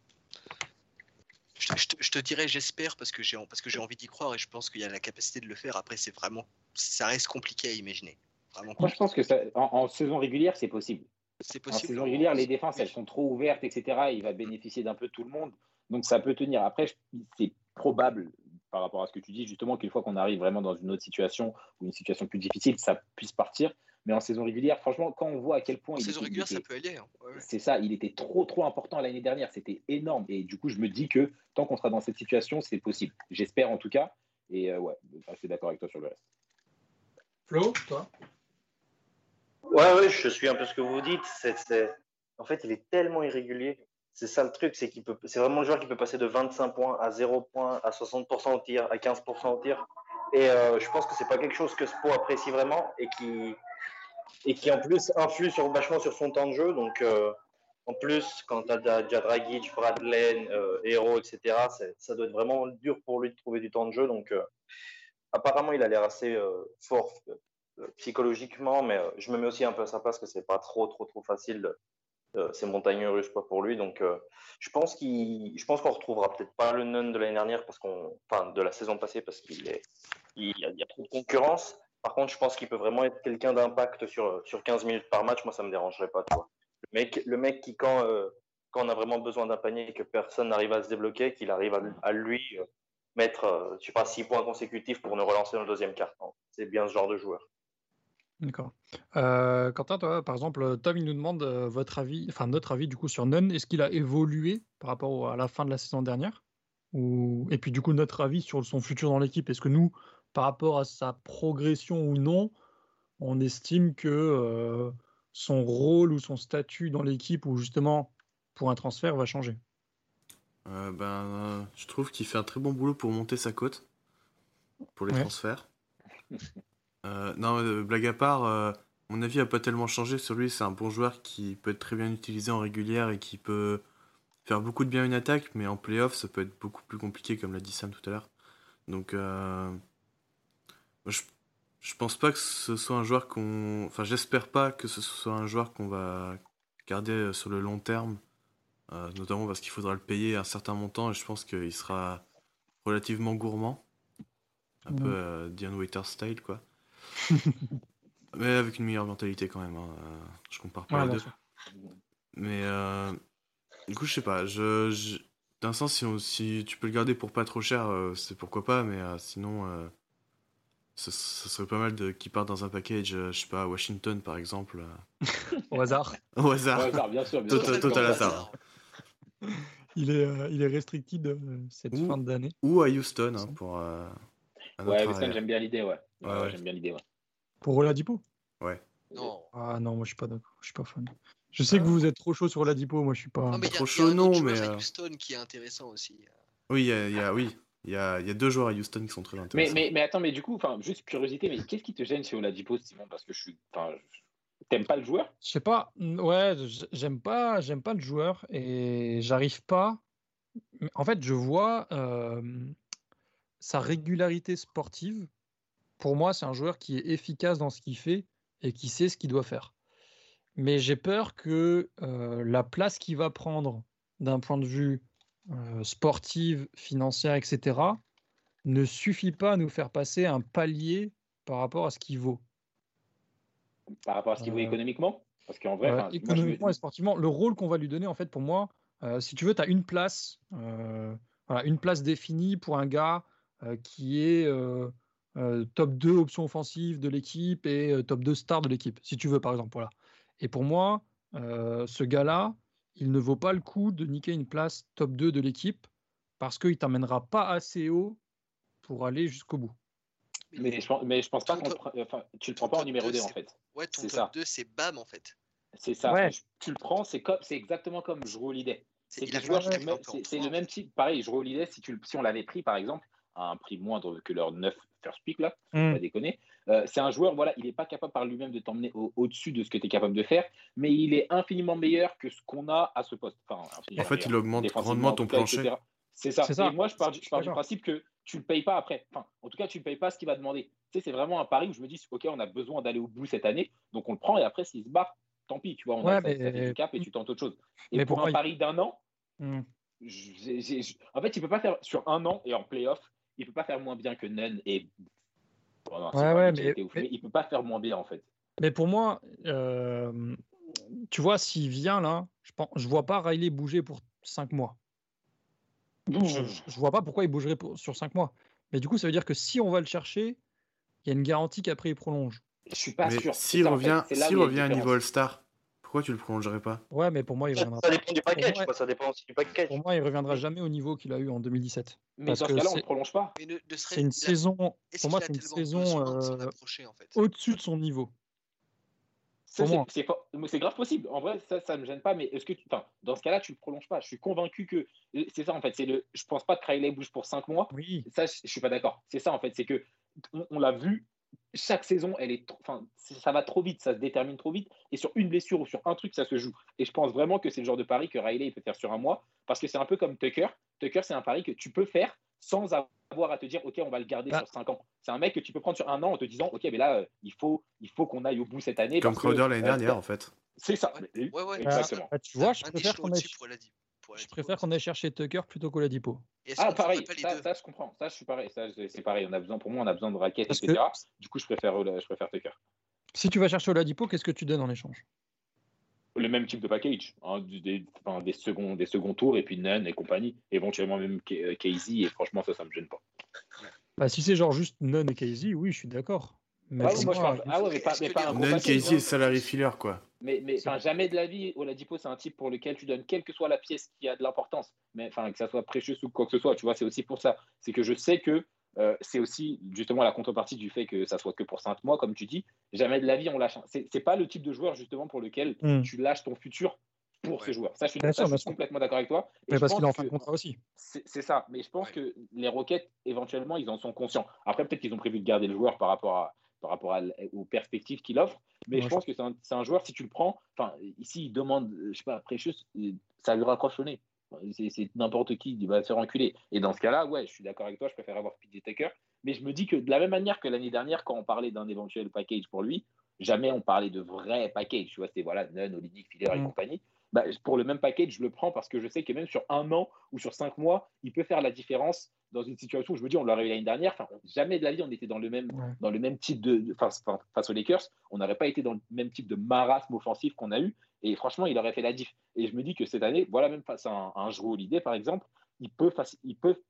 Je, te- je te, je te dirais j'espère parce que j'ai en- parce que j'ai envie d'y croire et je pense qu'il y a la capacité de le faire. Après c'est vraiment ça reste compliqué à imaginer. Vraiment Moi, je pense que ça, en, en saison régulière, c'est possible. c'est En possible. saison régulière, les défenses, elles sont trop ouvertes, etc. Il va bénéficier d'un peu tout le monde. Donc, ça peut tenir. Après, c'est probable, par rapport à ce que tu dis, justement, qu'une fois qu'on arrive vraiment dans une autre situation ou une situation plus difficile, ça puisse partir. Mais en saison régulière, franchement, quand on voit à quel point En il saison était- il régulière, ça peut aller. hein. Ouais, ouais. c'est ça, il était trop, trop important l'année dernière. C'était énorme. Et du coup, je me dis que tant qu'on sera dans cette situation, c'est possible. J'espère en tout cas. Et euh, ouais, assez d'accord avec toi sur le reste. Flo, toi? Ouais, ouais, je suis un peu ce que vous dites. En fait, il est tellement irrégulier. C'est ça le truc, c'est qu'il peut, c'est vraiment le joueur qui peut passer de 25 points à 0 points, à 60% au tir, à 15% au tir. Et euh, je pense que c'est pas quelque chose que Spo apprécie vraiment et qui, et qui en plus influe sur, vachement sur son temps de jeu. Donc, euh, en plus, quand tu as déjà Dragic, Bradley, euh, Hero, etc., ça doit être vraiment dur pour lui de trouver du temps de jeu. Donc, apparemment, il a l'air assez fort psychologiquement, mais je me mets aussi un peu à sa place que c'est pas trop, trop, trop facile. Euh, ces montagnes russes quoi pour lui. Donc, euh, je pense qu'il, je pense qu'on retrouvera peut-être pas le Nun de l'année dernière parce qu'on, enfin, de la saison passée parce qu'il est, il y, a, y a trop de concurrence. Par contre, je pense qu'il peut vraiment être quelqu'un d'impact sur sur 15 minutes par match. Moi, ça me dérangerait pas. Le mec, le mec qui quand euh, quand on a vraiment besoin d'un panier et que personne n'arrive à se débloquer, qu'il arrive à, lui euh, mettre, euh, je sais pas, 6 points consécutifs pour nous relancer dans le deuxième quart. C'est bien ce genre de joueur. D'accord. Euh, Quentin, toi, par exemple, Tom, il nous demande euh, votre avis, enfin notre avis du coup sur Nunn. Est-ce qu'il a évolué par rapport à la fin de la saison dernière? Ou... Et puis du coup, notre avis sur son futur dans l'équipe? Est-ce que nous, par rapport à sa progression ou non, on estime que euh, son rôle ou son statut dans l'équipe ou justement pour un transfert va changer? Euh, ben, euh, je trouve qu'il fait un très bon boulot pour monter sa cote pour les Ouais. transferts. Euh, non, euh, blague à part, euh, mon avis n'a pas tellement changé sur lui. C'est un bon joueur qui peut être très bien utilisé en régulière et qui peut faire beaucoup de bien une attaque, mais en playoff, ça peut être beaucoup plus compliqué, comme l'a dit Sam tout à l'heure. Donc, euh, je, je pense pas que ce soit un joueur qu'on. Enfin, j'espère pas que ce soit un joueur qu'on va garder sur le long terme. Euh, notamment parce qu'il faudra le payer un certain montant et je pense qu'il sera relativement gourmand. Un Mhm. peu euh, Dion Waiter style, quoi. Mais avec une meilleure mentalité quand même. hein, euh, je compare pas Ouais, les deux. sûr. Mais euh, du coup, je sais pas. Je, je- D'un sens, si, on- si tu peux le garder pour pas trop cher, euh, c'est pourquoi pas. Mais euh, sinon, euh, ce, ce serait pas mal de qu'il parte dans un package, euh, je sais pas, à Washington par exemple. euh, Au hasard. Au Au hasard. hasard, bien sûr. Bien Total- sûr. total Comme hasard. Il est, euh, il est restricted euh, cette Ouh. fin d'année. Ou à Houston hein, pour euh, Ouais, j'aime bien l'idée, ouais. Ouais, Ouais, ouais. J'aime bien l'idée, ouais. Pour Oladipo Non. Ah non, moi je suis pas d'accord. Je suis pas fan. Je sais que vous êtes trop chaud sur Oladipo, moi je suis pas. Non, mais il y a, Trop y a chaud, un non, joueur mais, à euh, Houston qui est intéressant aussi. Oui, il y a, il y a- oui. Il y a, il y a deux joueurs à Houston qui sont très intéressants. mais, mais attends, mais du coup, enfin, juste curiosité, mais qu'est-ce qui te gêne chez Oladipo, Simon? Parce que je suis. T'aimes pas le joueur? Je sais pas. Ouais, j'aime pas, j'aime pas le joueur et j'arrive pas. En fait, je vois euh, sa régularité sportive. Pour moi, c'est un joueur qui est efficace dans ce qu'il fait et qui sait ce qu'il doit faire. Mais j'ai peur que euh, la place qu'il va prendre d'un point de vue euh, sportive, financière, etc., ne suffit pas à nous faire passer un palier par rapport à ce qu'il vaut. par rapport à ce qu'il vaut Euh, économiquement? Parce qu'en vrai, enfin, moi, je économiquement et sportivement, le rôle qu'on va lui donner, en fait, pour moi, euh, si tu veux, tu as une place, voilà, une place définie pour un gars qui est euh, euh, top 2 option offensive de l'équipe et euh, top 2 star de l'équipe, si tu veux, par exemple. Voilà. Et pour moi, euh, ce gars-là, il ne vaut pas le coup de niquer une place top 2 de l'équipe parce qu'il t'amènera pas assez haut pour aller jusqu'au bout. mais, je pense, mais je pense pas qu'on. top- Enfin, tu le prends pas en top numéro deux, 2 en fait. Ouais, ton top ça. 2, c'est Bam en fait. C'est ça. Ouais. Tu le prends, c'est comme, c'est exactement comme je Holiday. C'est- que le même- type. Pareil, je Holiday, si, tu, si on l'avait pris par exemple à un prix moindre que leur 9 first pick là, Hmm. pas déconner. Euh, c'est un joueur, voilà, il n'est pas capable par lui-même de t'emmener au- au-dessus de ce que tu es capable de faire, mais il est infiniment meilleur que ce qu'on a à ce poste. Enfin, En fait, il augmente grandement en ton cas, plancher. C'est ça. C'est ça. Et moi, je pars, du, je pars du principe que tu le payes pas après. Enfin, en tout cas, tu ne payes pas ce qu'il va demander. Tu sais, c'est vraiment un pari où je me dis, OK, on a besoin d'aller au bout cette année, donc on le prend et après, s'il se barre, tant pis, tu vois, on Ouais, a, mais- ça fait du cap et tu tentes autre chose. Et Mais pour pourquoi un il- pari d'un an, Hmm. en fait, il peut pas faire sur un an et en playoff, il peut pas faire moins bien que Nunn et. Bon, non, Ouais, ouais, mais- été ouf, mais- mais il peut pas faire moins bien en fait. Mais pour moi, euh, tu vois, s'il vient là, je pense, je vois pas Riley bouger pour 5 mois. Je, je- je vois pas pourquoi il bougerait pour- sur 5 mois. Mais du coup, ça veut dire que si on va le chercher, il y a une garantie qu'après il prolonge. Je suis pas Mais sûr. S'il en revient, fait. Revient à niveau. All-Star, pourquoi tu le prolongerais pas? Ouais, mais pour moi, il reviendra. ça dépend du package, Pour moi- quoi. Ça dépend aussi du package. Pour moi, il reviendra jamais au niveau qu'il a eu en 2017. Mais parce dans ce que cas-là, on le prolonge pas. Ne, ne C'est une saison. Pour moi, c'est une saison euh, approcher, en fait? au-dessus de son niveau. C'est- grave possible. En vrai, ça, ça me gêne pas. Mais est-ce que, tu... enfin, dans ce cas-là, tu le prolonges pas Je suis convaincu que c'est ça en fait. C'est le. Je pense pas que Riley bouge pour 5 mois. Oui. Ça, je, je suis pas d'accord. C'est ça en fait. C'est que on, on l'a vu. Chaque saison, elle est, enfin, ça va trop vite, ça se détermine trop vite. Et sur une blessure ou sur un truc, ça se joue. Et je pense vraiment que c'est le genre de pari que Riley il peut faire sur un mois, parce que c'est un peu comme Tucker. Tucker, c'est un pari que tu peux faire sans avoir à te dire, ok, on va le garder Bah. sur 5 ans. C'est un mec que tu peux prendre sur un an en te disant, ok, mais là, euh, il faut, il faut qu'on aille au bout cette année. Comme Crowder l'année euh, dernière, en fait. C'est ça. Ouais, ouais, Exactement. Bah, tu vois, je Un préfère qu'on aille, au-dessus pour Oladipo- pour je préfère qu'on aille chercher Tucker plutôt qu'Oladipo. Ah, pareil, ça, ça, je comprends. Ça, je suis pareil. Ça, c'est pareil. On a besoin, pour moi, on a besoin de raquettes, Parce que- etc. Du coup, je préfère, je préfère Tucker. Si tu vas chercher Oladipo, qu'est-ce que tu donnes en échange? Le même type de package, hein, des, enfin, des, seconds, des seconds tours, et puis Nunn et compagnie. Éventuellement même euh, Casey, et franchement, ça, ça me gêne pas. bah, Si c'est genre juste Nunn et Casey, oui, je suis d'accord. Mais Ah, pour oui, moi, je moi, parle- ah ouais, mais pas, Est-ce mais que pas les un gros Nunn, package, Casey et salary filler, quoi? Mais, jamais de la vie, Oladipo, c'est un type pour lequel tu donnes quelle que soit la pièce qui a de l'importance, mais enfin que ça soit précieux ou quoi que ce soit, tu vois, c'est aussi pour ça. C'est que je sais que euh, c'est aussi justement la contrepartie du fait que ça soit que pour 5 mois, comme tu dis. Jamais de la vie on lâche. un- C'est pas le type de joueur justement pour lequel Hmm. tu lâches ton futur pour ce Ouais. joueur. Ça, je suis, Bien ça, sûr, je bien suis sûr. complètement d'accord avec toi. Et mais parce qu'il en de que- contrat aussi. c'est c'est ça, mais je pense Ouais. que les Rockets, éventuellement, ils en sont conscients. Après, peut-être qu'ils ont prévu de garder le joueur par rapport, à, par rapport à aux perspectives qu'il offre, mais Ouais, je pense que c'est un, c'est un joueur, si tu le prends, enfin, ici, il demande, euh, je sais pas, Precious, euh, ça lui raccroche au nez. C'est c'est n'importe qui, il va se faire enculer. Et dans ce cas-là, ouais, je suis d'accord avec toi, je préfère avoir PJ Tucker, mais je me dis que de la même manière que l'année dernière, quand on parlait d'un éventuel package pour lui, jamais on parlait de vrai package. Tu vois, c'était voilà, Nunn, Olidic, Filler et Mm. compagnie. Bah, pour le même package, je le prends parce que je sais que même sur un an ou sur cinq mois, il peut faire la différence dans une situation où je me dis, on l'aurait eu l'année dernière. Enfin, jamais de la vie, on était dans le même, Ouais. dans le même type de, face, face- face aux Lakers. On n'aurait pas été dans le même type de marasme offensif qu'on a eu. Et franchement, il aurait fait la diff. Et je me dis que cette année, voilà, même face à un, un Jrue Holiday, par exemple, il peut, faci- il peut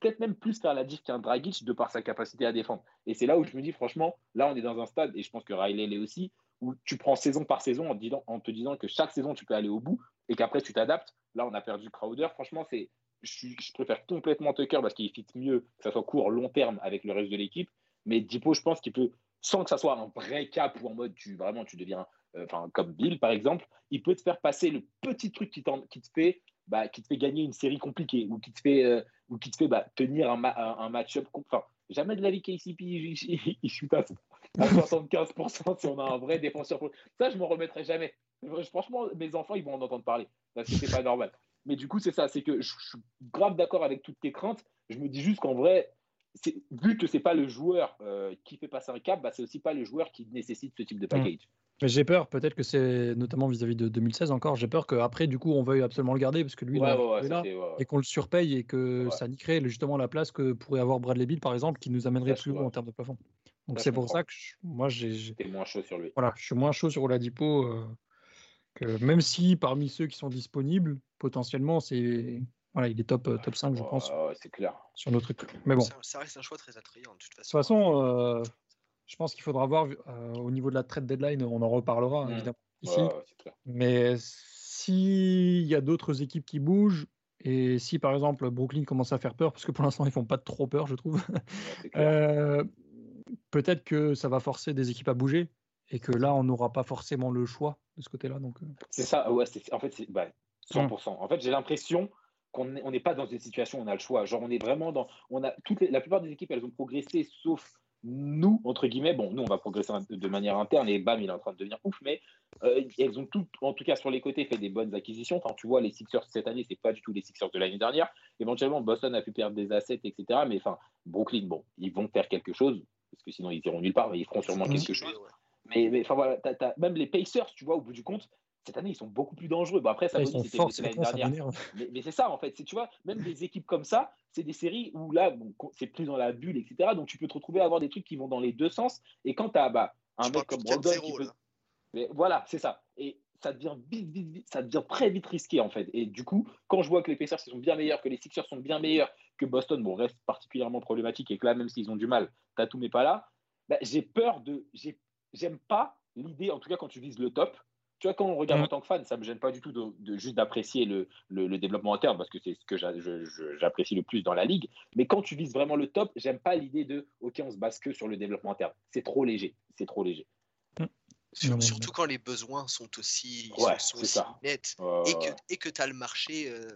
peut-être même plus faire la diff qu'un Dragic de par sa capacité à défendre. Et c'est là où je me dis, franchement, là, on est dans un stade, et je pense que Riley l'est aussi, où tu prends saison par saison en, te disant que chaque saison, tu peux aller au bout et qu'après, tu t'adaptes. Là, on a perdu Crowder. Franchement, c'est, je, préfère complètement Tucker parce qu'il fit mieux, que ça soit court, long terme avec le reste de l'équipe. Mais Dipo, je pense qu'il peut, sans que ça soit un vrai cap ou en mode tu vraiment tu deviens, euh, comme Bill par exemple, il peut te faire passer le petit truc qui, qui te fait, bah, qui te fait gagner une série compliquée ou qui te fait, euh, ou qui te fait bah, tenir un, match-up. Jamais de la vie KCP il shoot à, à 75% si on a un vrai défenseur. Ça, je m'en remettrai jamais. Franchement, mes enfants, ils vont en entendre parler. Parce que c'est pas normal. Mais du coup, c'est ça. C'est que je, suis grave d'accord avec toutes tes craintes. Je me dis juste qu'en vrai, vu que c'est pas le joueur euh, qui fait passer un cap, bah, c'est aussi pas le joueur qui nécessite ce type de package. Mais j'ai peur, peut-être que c'est notamment vis-à-vis de 2016 encore, j'ai peur qu'après, du coup, on veuille absolument le garder parce que lui, Ouais, il est ouais, ouais, là, et qu'on le surpaye et que ça niquerait justement la place que pourrait avoir Bradley Bill, par exemple, qui nous amènerait Ça, plus haut en termes de plafond. Donc c'est je pour ça que je- moi, j'ai, T'es moins chaud sur lui. voilà, je suis moins chaud sur Oladipo euh, que même si parmi ceux qui sont disponibles, potentiellement, c'est voilà, il est top, euh, top 5, je pense, c'est clair. sur nos trucs. Mais bon, de Ça, ça reste un choix très attrayant de toute toute façon. façon, euh, je pense qu'il faudra voir euh, au niveau de la trade deadline, on en reparlera Mm. évidemment ici. ouais, clair. Mais s'il y a d'autres équipes qui bougent, et si par exemple Brooklyn commence à faire peur, parce que pour l'instant ils font pas trop peur, je trouve, Ouais, c'est clair. Peut-être que ça va forcer des équipes à bouger, et que là on n'aura pas forcément le choix de ce côté-là. Donc, euh, C'est ça, ouais, en fait, c'est bah, 100%. En fait, j'ai l'impression qu'on n'est pas dans une situation où on a le choix. Genre, on est vraiment dans. On a toutes les- la plupart des équipes, elles ont progressé, sauf nous, entre guillemets. Bon, nous, on va progresser de de manière interne et bam, il est en train de devenir ouf, mais euh, elles ont toutes, en tout cas sur les côtés, fait des bonnes acquisitions. Quand tu vois les Sixers cette année, c'est pas du tout les Sixers de l'année dernière. Éventuellement, Boston a pu perdre des assets, etc. Mais enfin, Brooklyn, bon, ils vont faire quelque chose, parce que sinon, ils iront nulle part, mais ils feront sûrement quelque chose. Mais, mais enfin voilà, même les Pacers, tu vois, au bout du compte, cette année, ils sont beaucoup plus dangereux. Bon, après, ça dire c'était l'année cons, ça dernière. m'énerve. Mais, mais c'est ça, en fait. C'est, tu vois, même des équipes comme ça, c'est des séries où là, bon, c'est plus dans la bulle, etc. Donc, tu peux te retrouver à avoir des trucs qui vont dans les deux sens. Et quand tu as bah, un Je mec comme Brogdon 4-0, qui peut. Mais voilà, c'est ça. Et ça devient vite, vite, vite, ça devient très vite risqué, en fait. Et du coup, quand je vois que les Pacers sont bien meilleurs, que les Sixers sont bien meilleurs, que Boston bon, reste particulièrement problématique et que là, même s'ils ont du mal, Tatum n'est pas là, bah, j'ai peur de. j'ai- J'aime pas l'idée, en tout cas quand tu vises le top. Tu vois, quand on regarde Mhm. en tant que fan, ça me gêne pas du tout de, de juste d'apprécier le, le, le développement interne parce que c'est ce que j'apprécie le plus dans la ligue. Mais quand tu vises vraiment le top, j'aime pas l'idée de OK, on se base que sur le développement interne. C'est trop léger. C'est trop léger. Mais- surtout quand les besoins sont aussi, Ouais, sont, sont c'est aussi ça. nets Euh, et que et que tu as le marché. euh,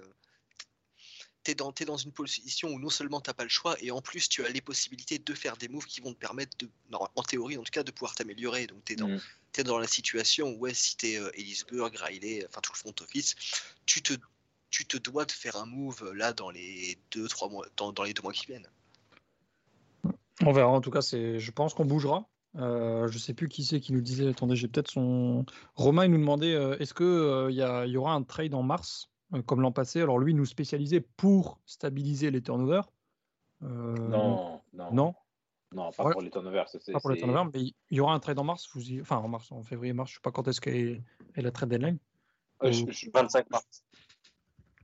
tu es dans, t'es dans une position où non seulement tu n'as pas le choix, et en plus tu as les possibilités de faire des moves qui vont te permettre, de, non, en théorie en tout cas, de pouvoir t'améliorer. Donc tu es dans, Mhm. t'es dans la situation où ouais, si tu es Ellisburg, Riley, enfin tout le front office, tu te, tu te dois de faire un move euh, là dans les deux, trois mois, dans, dans les deux mois qui viennent. On verra. En tout cas, c'est, je pense qu'on bougera. Euh, je sais plus qui c'est qui nous disait. Attendez, j'ai peut-être son. Romain, il nous demandait euh, est-ce que euh, il y, a- il y aura un trade en mars? euh, comme l'an passé Alors lui, nous spécialisait pour stabiliser les turnovers. Euh, non, non, Non, non, pas Ouais. pour les turnovers. pas pour les turnovers, mais il y aura un trade en mars. Vous y- Enfin, en mars, en février-mars. Je sais pas quand est-ce qu'est est la trade deadline. Euh, je- je- 25 mars.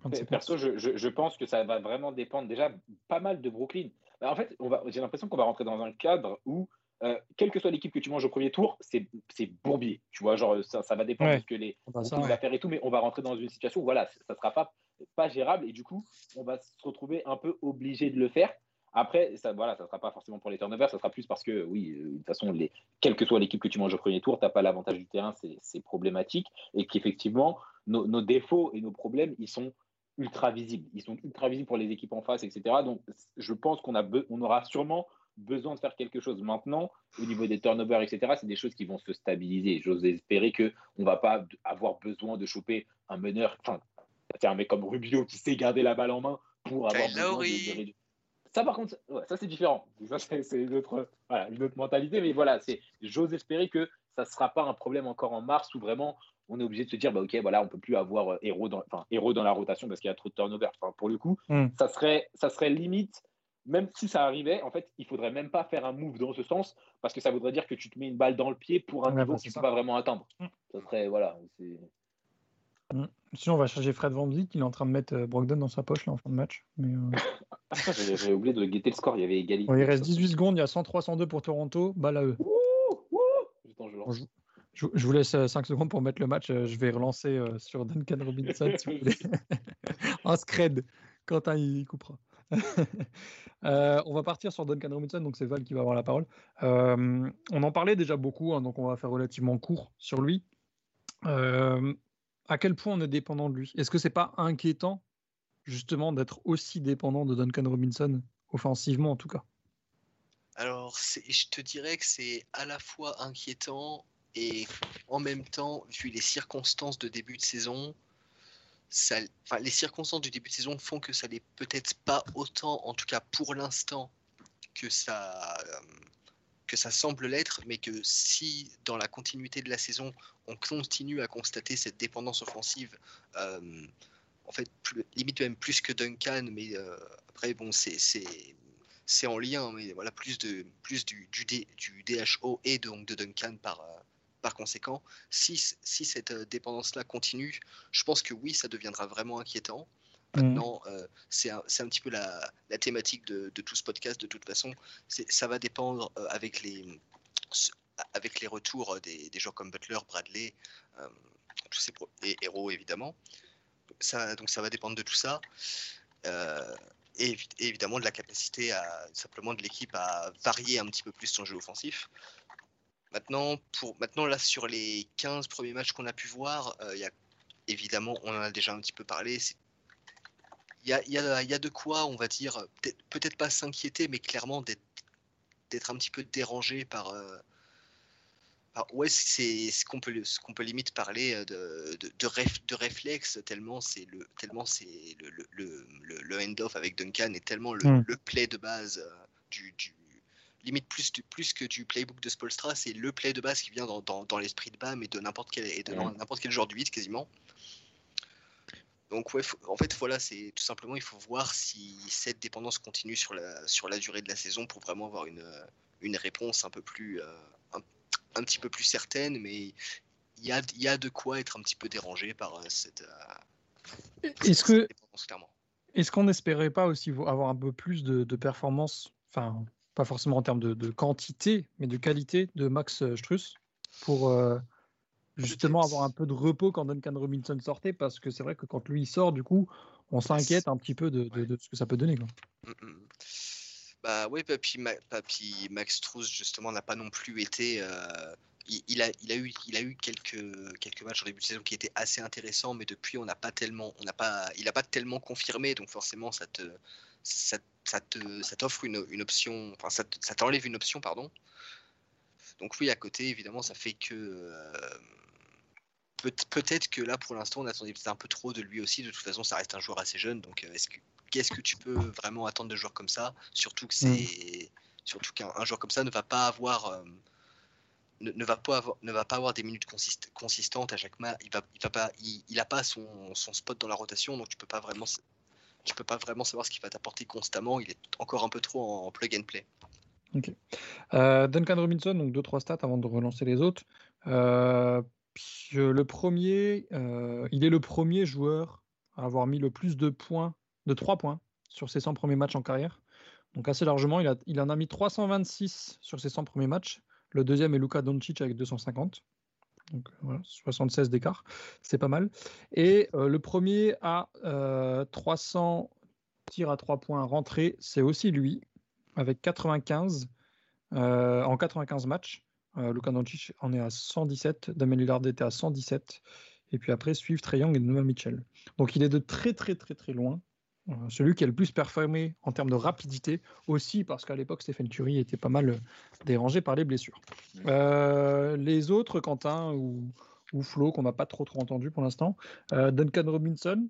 27 mars. Perso, je, je- je pense que ça va vraiment dépendre déjà pas mal de Brooklyn. Bah, en fait, j'ai l'impression qu'on va rentrer dans un cadre où, euh, quelle que soit l'équipe que tu manges au premier tour, c'est c'est bourbier. Tu vois, genre, ça, ça va dépendre Ouais. de ce que les ouais. va faire et tout, mais on va rentrer dans une situation où, voilà, ça sera pas, pas gérable et du coup, on va se retrouver un peu obligé de le faire. Après, ça, voilà, ça sera pas forcément pour les turnovers, ça sera plus parce que, oui, euh, de toute façon, les, quelle que soit l'équipe que tu manges au premier tour, tu n'as pas l'avantage du terrain, c'est c'est problématique. Et qu'effectivement, nos, nos défauts et nos problèmes, ils sont ultra visibles. Ils sont ultra visibles pour les équipes en face, etc. Donc, je pense qu'on on aura sûrement besoin de faire quelque chose. Maintenant, au niveau des turnovers, etc., c'est des choses qui vont se stabiliser. J'ose espérer qu'on ne va pas avoir besoin de choper un meneur, enfin, c'est un mec comme Rubio qui sait garder la balle en main pour avoir besoin de, Lowry. de réduire. Ça, par contre, ouais, ça c'est différent. Ça, c'est une autre, voilà, une autre mentalité. Mais voilà, c'est, j'ose espérer que ça ne sera pas un problème encore en mars où vraiment on est obligé de se dire, bah, ok, voilà, on peut plus avoir euh, héros, dans, enfin, héros dans la rotation parce qu'il y a trop de turnover. Enfin, pour le coup, Hmm. ça, serait, ça serait limite, même si ça arrivait, en fait, il faudrait même pas faire un move dans ce sens parce que ça voudrait dire que tu te mets une balle dans le pied pour un Ouais, niveau que tu ne peux pas vraiment atteindre. Hmm. Ça serait, voilà, c'est. Sinon, on va charger Fred Van Vliet. Il est en train de mettre euh, Brogdon dans sa poche là en fin de match. Mais, euh, J'avais oublié de guetter le score, il y avait égalité. il reste 18 secondes. Il y a 103-102 pour Toronto. Balle à eux. Ouh, ouh. Attends, je vous laisse 5 secondes pour mettre le match. euh, Je vais relancer euh, sur Duncan Robinson si vous voulez. en scred. Quentin, il coupera. Euh, on va partir sur Duncan Robinson, donc c'est Val qui va avoir la parole. Euh, on en parlait déjà beaucoup, hein, donc on va faire relativement court sur lui. Euh, à quel point on est dépendant de lui? Est-ce que c'est pas inquiétant justement d'être aussi dépendant de Duncan Robinson, offensivement en tout cas? Alors, je te dirais que c'est à la fois inquiétant et en même temps, vu les circonstances de début de saison, les circonstances du début de saison font que ça n'est peut-être pas autant, en tout cas pour l'instant, que ça, euh, que ça semble l'être, mais que si dans la continuité de la saison, on continue à constater cette dépendance offensive, euh, en fait, limite même plus que Duncan, mais euh, après, bon, c'est c'est- en lien, mais voilà, plus, de, plus du, du, DHO et donc de Duncan par, par conséquent. Si, si cette euh, dépendance-là continue, je pense que oui, ça deviendra vraiment inquiétant. Mhm. Maintenant, euh, c'est un, petit peu la, la thématique de, de tout ce podcast, de toute façon. Ça va dépendre euh, avec, les, avec les retours des, des joueurs comme Butler, Bradley, euh, tous ces pro- et Hero évidemment. Ça, donc ça va dépendre de tout ça. Et, et évidemment de la capacité à, simplement de l'équipe à varier un petit peu plus son jeu offensif. Maintenant, pour, maintenant là, sur les 15 premiers matchs qu'on a pu voir, euh, y a, évidemment, on en a déjà un petit peu parlé, il y a, y a- y a de quoi, on va dire, peut-être pas s'inquiéter, mais clairement d'être un petit peu dérangé par... euh, par- ouais, c'est ce qu'on peut, ce qu'on peut limite parler euh, de, de, de, réf- de réflexe, tellement c'est le, tellement c'est le, le, le, end-off avec Duncan est tellement le, Mm. le play de base euh, du, du- limite plus, du- plus que du playbook de Spolstra, c'est le play de base qui vient dans, dans, dans l'esprit de Bam et de n'importe quel, et de Ouais. n'importe quel joueur du 8 quasiment. Donc ouais, faut- en fait voilà, c'est tout simplement il faut voir si cette dépendance continue sur la, sur la durée de la saison pour vraiment avoir une, une réponse un peu plus euh, un, un petit peu plus certaine, mais il y a, il y a de quoi être un petit peu dérangé par euh, cette, euh, Est-ce cette que dépendance clairement. Est-ce qu'on n'espérait pas aussi vo- avoir un peu plus de, de performance, enfin, pas forcément en termes de, de quantité, mais de qualité de Max Struss pour euh, justement avoir un peu de repos quand Duncan Robinson sortait Parce que c'est vrai que quand lui il sort, du coup, on s'inquiète un petit peu de, de- Ouais. de ce que ça peut donner. Quoi. Mm, mm. Bah oui, Papy, Ma- Papy Max Struz justement n'a pas non plus été. euh, il, il a, il a eu, il a eu quelques, quelques matchs en début de saison qui étaient assez intéressants, mais depuis on n'a pas tellement, on n'a pas, il n'a pas tellement confirmé, donc forcément ça te, ça, ça te, ça t'offre une, option, enfin ça, te- ça t'enlève une option, pardon. Donc oui, à côté, évidemment, ça fait que euh, peut- peut-être que là, pour l'instant, on attendait peut-être un peu trop de lui aussi. De toute façon, ça reste un joueur assez jeune, donc euh, est-ce que qu'est-ce que tu peux vraiment attendre de joueurs comme ça? Surtout que c'est surtout qu'un un joueur comme ça ne va pas avoir euh, ne, ne va pas avoir ne va pas avoir des minutes consist- consistantes à chaque match. Il va il va pas son, spot dans la rotation, donc tu peux pas vraiment tu peux pas vraiment savoir ce qu'il va t'apporter constamment. Il est encore un peu trop en, plug and play. Euh, Duncan Robinson, donc 2-3 stats avant de relancer les autres. Euh, le premier, euh, il est le premier joueur à avoir mis le plus de points, de 3 points, sur ses 100 premiers matchs en carrière. Donc assez largement, il, a, il en a mis 326 sur ses 100 premiers matchs. Le deuxième est Luka Doncic avec 250. Donc voilà, 76 d'écart, c'est pas mal. Et euh, le premier à euh, 300 tirs à 3 points rentrés, c'est aussi lui, avec 95 euh, en 95 matchs. Euh, Luka Doncic en est à 117, Damien Lillard était à 117, et puis après suivent Trey Young et Noah Mitchell. Donc il est de très très très très loin euh, celui qui a le plus performé en termes de rapidité, aussi parce qu'à l'époque Stephen Curry était pas mal euh, dérangé par les blessures. Euh, les autres, Quentin ou, ou Flo, qu'on n'a pas trop trop entendu pour l'instant, euh, Duncan Robinson,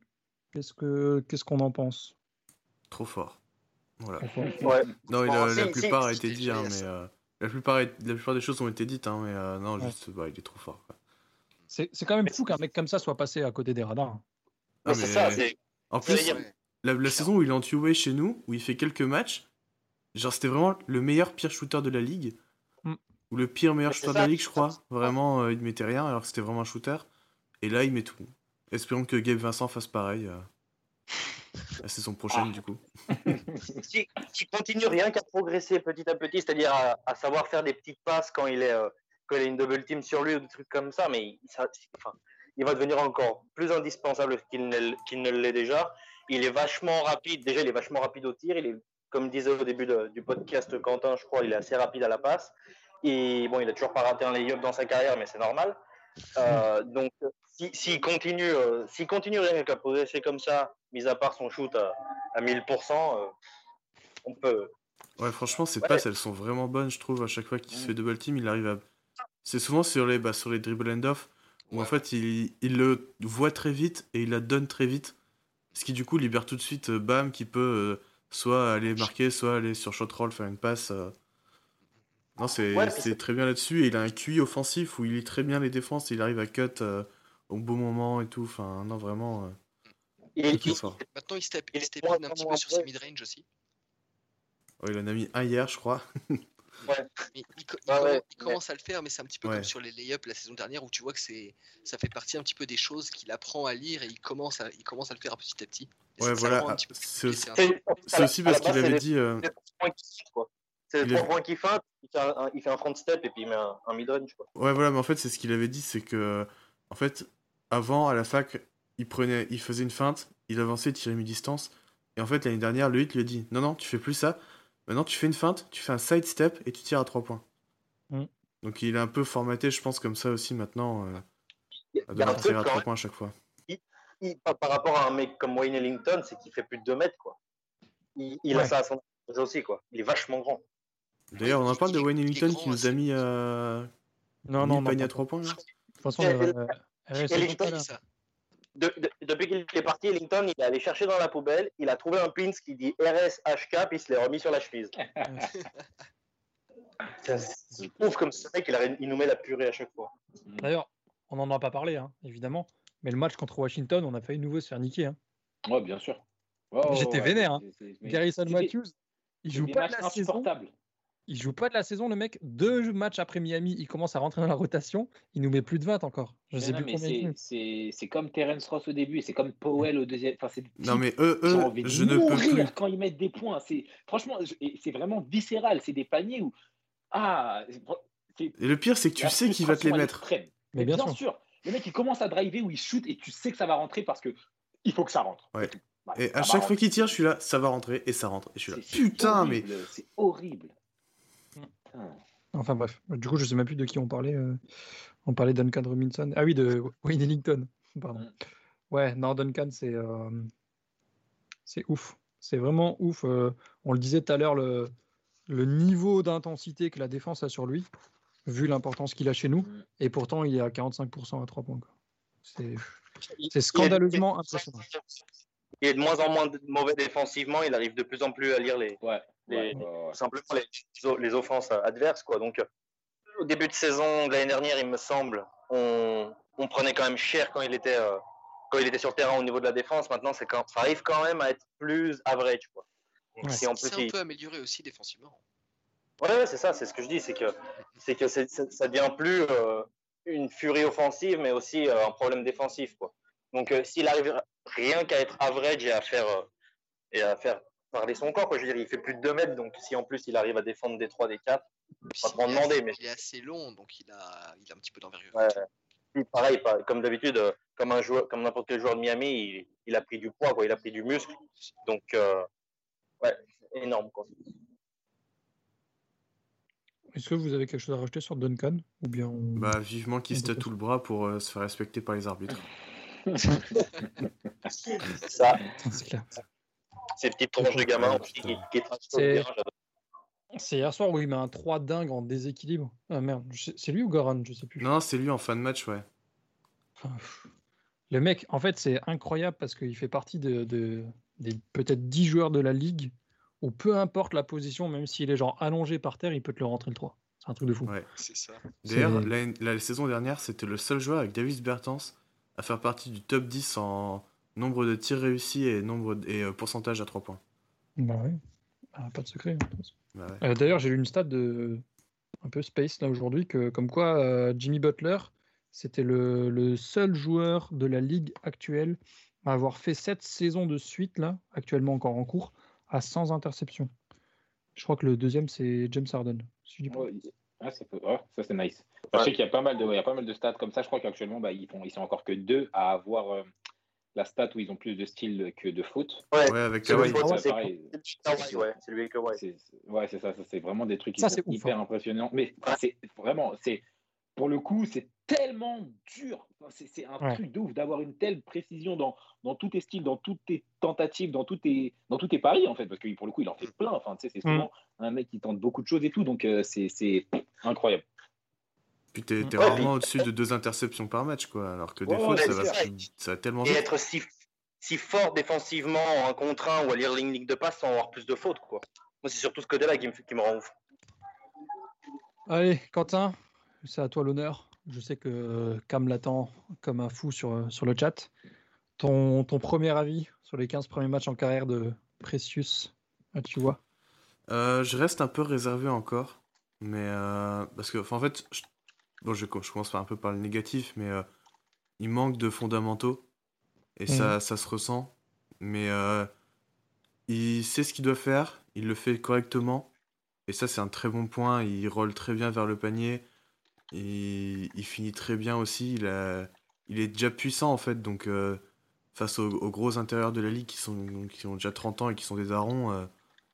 qu'est-ce que qu'est-ce qu'on en pense? Trop fort. Voilà. Ouais. Non, Bon, la si, plupart a été dit, hein, mais euh, la, plupart, la plupart des choses ont été dites, hein, mais euh, non, Ouais. juste, bah, il est trop fort. C'est c'est quand même fou qu'un mec comme ça soit passé à côté des radars. hein. Mais c'est ça, c'est En plus, dire- Ouais. La, la saison où il est en two-way chez nous, où il fait quelques matchs, genre c'était vraiment le meilleur pire shooter de la ligue. Mm. Ou le pire meilleur shooter de la ligue, je crois. Vraiment, euh, il mettait rien alors que c'était vraiment un shooter. Et là, il met tout. Espérons que Gabe Vincent fasse pareil. euh, la saison prochaine, Ah. du coup. qui, qui continue rien qu'à progresser petit à petit, c'est-à-dire à, à savoir faire des petites passes quand il est, euh, coller une double team sur lui ou des trucs comme ça, mais il, ça- enfin, il va devenir encore plus indispensable qu'il ne, qu'il ne l'est déjà. Il est vachement rapide. Déjà, il est vachement rapide au tir. Il est, comme disait au début de- du podcast Quentin, je crois, il est assez rapide à la passe. Et bon, il a toujours pas raté un lay-up dans sa carrière, mais c'est normal. Euh, donc, si- s'il continue, euh, s'il continue rien qu'à progresser comme ça, mis à part son shoot à, à 1000%, euh, on peut. Ouais, franchement, Ouais. passes, elles sont vraiment bonnes, je trouve. À chaque fois qu'il se fait double team, il arrive à. C'est souvent sur les, bah, sur les dribble end-off, où en fait, il, il le voit très vite et il la donne très vite. Ce qui, du coup, libère tout de suite euh, Bam qui peut euh, soit aller marquer, soit aller sur shot roll, faire une passe. euh. Non, c'est Ouais, très bien là-dessus. Et il a un QI offensif où il lit très bien les défenses, il arrive à cut euh, au bon moment et tout. Enfin, non, vraiment. euh, Il. Maintenant, il step, Il est step un petit peu sur ses mid-range aussi. ouais, il en a mis un hier, je crois. Mais il, co- il Ouais, commen- ouais, il commence à le faire, mais c'est un petit peu Ouais. comme sur les lay-ups la saison dernière où tu vois que c'est, ça fait partie un petit peu des choses qu'il apprend à lire et il commence à, il commence à le faire petit à petit. Et Ouais, le voilà. ah, C'est aussi, parce qu'il avait dit. euh. C'est est- trois points qui feinte, il fait un, il fait un front step et puis il met un, un mid-range. Ouais, voilà, mais en fait, c'est ce qu'il avait dit, c'est que, en fait, avant, à la fac, il prenait, il faisait une feinte, il avançait, il tirait mi-distance, et en fait, l'année dernière, le hit lui a dit, non, non, tu fais plus ça, maintenant, tu fais une feinte, tu fais un side step, et tu tires à 3 points. Mm. Donc, il est un peu formaté, je pense, comme ça aussi, maintenant, euh, Il y a- à devoir tirer à quand 3 même, points à chaque fois. il- par, par rapport à un mec comme Wayne Ellington, c'est qu'il fait plus de 2 mètres. Quoi. Il, il a ça à son âge aussi. Quoi. Il est vachement grand. D'ailleurs, on en parle de Wayne Ellington grand, qui nous a mis, euh, Non, non, non. panier à 3 points, là De toute façon, euh, dit ça De- de- depuis qu'il est parti, Ellington, il est allé chercher dans la poubelle, il a trouvé un pins qui dit RSHK, puis il se l'est remis sur la chemise. C'est ouf comme ce mec, il, a- il nous met la purée à chaque fois. D'ailleurs, on n'en a pas parlé, hein, évidemment. Mais le match contre Washington, on a failli nouveau se faire niquer. hein. Ouais, bien sûr. Ouais, J'étais ouais, vénère, hein. Garrison Matthews, il joue pas de la saison. Il joue pas de la saison, le mec. Deux matchs après Miami, il commence à rentrer dans la rotation. Il nous met plus de 20 encore. Je Mais sais non, plus mais c'est- c'est comme Terence Ross au début, et c'est comme Powell au deuxième. Enfin, c'est des Non, mais eux, eux, envie de je ne peux plus. mourir quand ils mettent des points. C'est franchement, c'est vraiment viscéral. C'est des paniers où ah, c'est Et le pire, c'est que tu la sais qu'il va te les mettre. Mais Mais bien bien, sûr. sûr. Le mec, il commence à driver où il shoot et tu sais que ça va rentrer parce que il faut que ça rentre. Ouais. Voilà, Et à chaque fois qu'il tire, je suis là, ça va rentrer, et ça rentre. Et je suis là, C'est- c'est putain, mais. C'est horrible. Mm. Enfin bref. Du coup, je sais même plus de qui on parlait. euh, On parlait Duncan Robinson. Ah oui, de Wayne Ellington. Pardon. Mm. Ouais, non, Duncan, c'est euh, c'est ouf. C'est vraiment ouf. euh, on le disait tout à l'heure, le, le niveau d'intensité que la défense a sur lui, vu l'importance qu'il a chez nous. Mm. Et pourtant, il est à 45% à 3 points. C'est scandaleusement impressionnant. Il est de moins en moins mauvais défensivement, il arrive de plus en plus à lire les, Ouais. Les- ouais, ouais, ouais. tout simplement les, les offenses adverses. Quoi. Donc, euh, au début de saison de l'année dernière, il me semble, on, on prenait quand même cher quand il était, euh, quand il était sur le terrain au niveau de la défense. Maintenant, c'est quand, ça arrive quand même à être plus average. Quoi. Donc, Ouais. si en plus, C'est un peu amélioré aussi défensivement. Ouais, ouais, c'est ça, c'est ce que je dis, c'est que, c'est que c'est- c'est- ça devient plus euh, une furie offensive, mais aussi euh, un problème défensif. Quoi. Donc, euh, s'il arrive rien qu'à être average et à faire, euh, et à faire parler son corps, quoi. je veux dire, il fait plus de 2 mètres, donc si en plus il arrive à défendre des 3, des 4, Puis Pas trop en il est demander, assez- mais- Il est assez long, donc il a, il a un petit peu d'envergure. Ouais. Pareil, pas- comme d'habitude, euh, comme un joueur, comme n'importe quel joueur de Miami, il, il a pris du poids, quoi, il a pris du muscle. Donc, euh, ouais, c'est énorme. Quoi. Est-ce que vous avez quelque chose à rajouter sur Duncan Ou bien on- Bah, vivement qu'il se tatoue le bras pour euh, se faire respecter par les arbitres. Ça, C'est clair. Ces petites tronches de gamin qui, C'est- hier soir où il met un 3 dingue en déséquilibre. Ah merde, c'est lui ou Goran Je sais plus. Non, c'est lui en fin de match, ouais. Le mec, en fait, c'est incroyable parce qu'il fait partie de, de- des peut-être 10 joueurs de la ligue où peu importe la position, même s'il est genre allongé par terre, il peut te le rentrer le 3. C'est un truc de fou. Ouais. C'est ça. D'ailleurs, la, la saison dernière, c'était le seul joueur avec Davis Bertans à faire partie du top 10 en nombre de tirs réussis et, nombre et euh, pourcentage à 3 points. Bah ouais. Ah, pas de secret. Bah ouais. Euh, D'ailleurs, j'ai lu une stat de un peu space là aujourd'hui que comme quoi euh, Jimmy Butler, c'était le, le seul joueur de la ligue actuelle à avoir fait cette saison de suite là, actuellement encore en cours, à 100 interceptions. Je crois que le deuxième c'est James Harden. si je dis pas. Ouais, Ah, ça, ça c'est nice. Je sais qu'il y a pas mal de, il y a pas mal de stats comme ça. Je crois qu'actuellement, bah, ils, font, ils sont encore que deux à avoir euh, la stat où ils ont plus de style que de foot. Ouais, avec Kawhi. C'est lui Kawhi. Ouais, c'est ça, ça c'est vraiment des trucs qui sont hyper hein. impressionnants. Mais c'est vraiment, c'est pour le coup, c'est tellement dur. C'est un truc de ouf d'avoir une telle précision dans, dans tous tes styles, dans toutes tes tentatives, dans tous tes, dans tous tes paris, en fait. Parce que pour le coup, il en fait plein. Enfin, c'est mm. souvent un mec qui tente beaucoup de choses et tout. Donc, euh, c'est incroyable. Puis t'es es rarement au-dessus de deux interceptions par match, quoi. Alors que des fois, ça, va, ça tellement Et être si, si fort défensivement en un contre un ou à lire ligne de passe sans avoir plus de fautes, quoi. Moi, c'est surtout ce côté-là qui me, qui me rend ouf. Allez, Quentin, c'est à toi l'honneur. Je sais que Cam l'attend comme un fou sur, sur le chat. Ton, ton premier avis sur les 15 premiers matchs en carrière de Precious, ah, tu vois? Euh, Je reste un peu réservé encore. Mais euh, parce que, en fait, je, bon, je, commence par un peu par le négatif, mais euh, il manque de fondamentaux. Et ça, mmh. ça se ressent. Mais il sait ce qu'il doit faire, il le fait correctement. Et ça, c'est un très bon point. Il roule très bien vers le panier. Il finit très bien aussi. Il, il est déjà puissant en fait. Donc euh, face aux, gros intérieurs de la ligue qui, sont, qui ont déjà 30 ans et qui sont des arons, euh,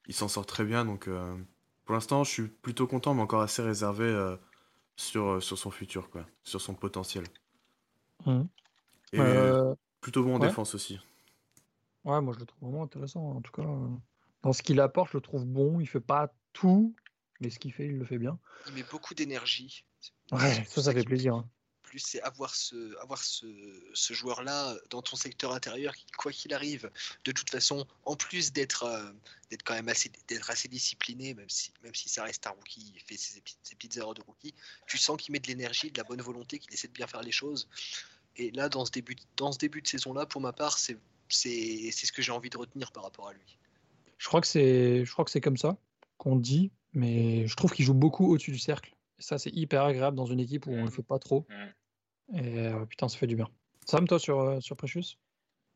il s'en sort très bien. Donc euh, pour l'instant, je suis plutôt content, mais encore assez réservé sur, sur son futur, quoi, sur son potentiel. Mmh. Et plutôt bon en défense aussi. Ouais, moi je le trouve vraiment intéressant. En tout cas, dans ce qu'il apporte, je le trouve bon. Il fait pas tout, mais ce qu'il fait, il le fait bien. Il met beaucoup d'énergie. Ouais, ça, ça fait plaisir. Hein. Plus c'est avoir ce, avoir ce, ce joueur-là dans ton secteur intérieur qui, quoi qu'il arrive, de toute façon, en plus d'être euh, d'être quand même assez, d'être assez discipliné, même si, même si ça reste un rookie, il fait ses, ses petites erreurs de rookie, tu sens qu'il met de l'énergie, de la bonne volonté, qu'il essaie de bien faire les choses. Et là, dans ce début, dans ce début de saison-là, pour ma part, c'est, c'est, c'est ce que j'ai envie de retenir par rapport à lui. Je crois que c'est, je crois que c'est comme ça qu'on dit, mais je trouve qu'il joue beaucoup au-dessus du cercle. Et ça, c'est hyper agréable dans une équipe où on ne le mmh. fait pas trop. Et euh, putain, ça fait du bien. Sam, toi, sur, euh, sur Precious?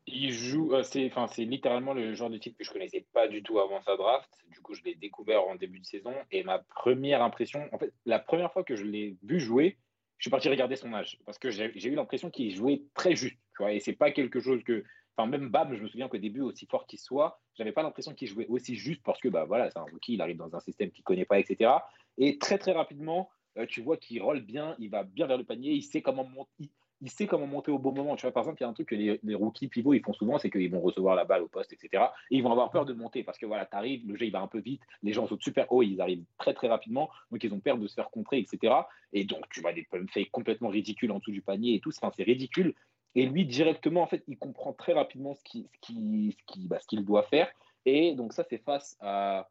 Il joue, euh, c'est, c'est littéralement le genre de type que je connaissais pas du tout avant sa draft. Du coup, je l'ai découvert en début de saison. Et ma première impression, en fait, la première fois que je l'ai vu jouer, je suis parti regarder son âge. Parce que j'ai, eu l'impression qu'il jouait très juste. Tu vois, et c'est pas quelque chose que Enfin, même Bam, je me souviens qu'au début, aussi fort qu'il soit, j'avais pas l'impression qu'il jouait aussi juste parce que bah, voilà, c'est un rookie, il arrive dans un système qu'il connaît pas, etc. Et très, très rapidement, euh, tu vois qu'il roule bien, il va bien vers le panier, il sait comment monter. Il, sait comment monter au bon moment. Tu vois, par exemple, il y a un truc que les, rookies pivots ils font souvent, c'est qu'ils vont recevoir la balle au poste, etc. Et ils vont avoir peur de monter parce que voilà, tu arrives, le jeu il va un peu vite, les gens sautent super haut, ils arrivent très très rapidement, donc ils ont peur de se faire contrer, etc. Et donc tu vois des pump fakes complètement ridicules en dessous du panier et tout. Enfin, c'est ridicule. Et lui, directement, en fait, il comprend très rapidement ce qu'il ce qui, bah, ce doit faire. Et donc, ça, c'est face à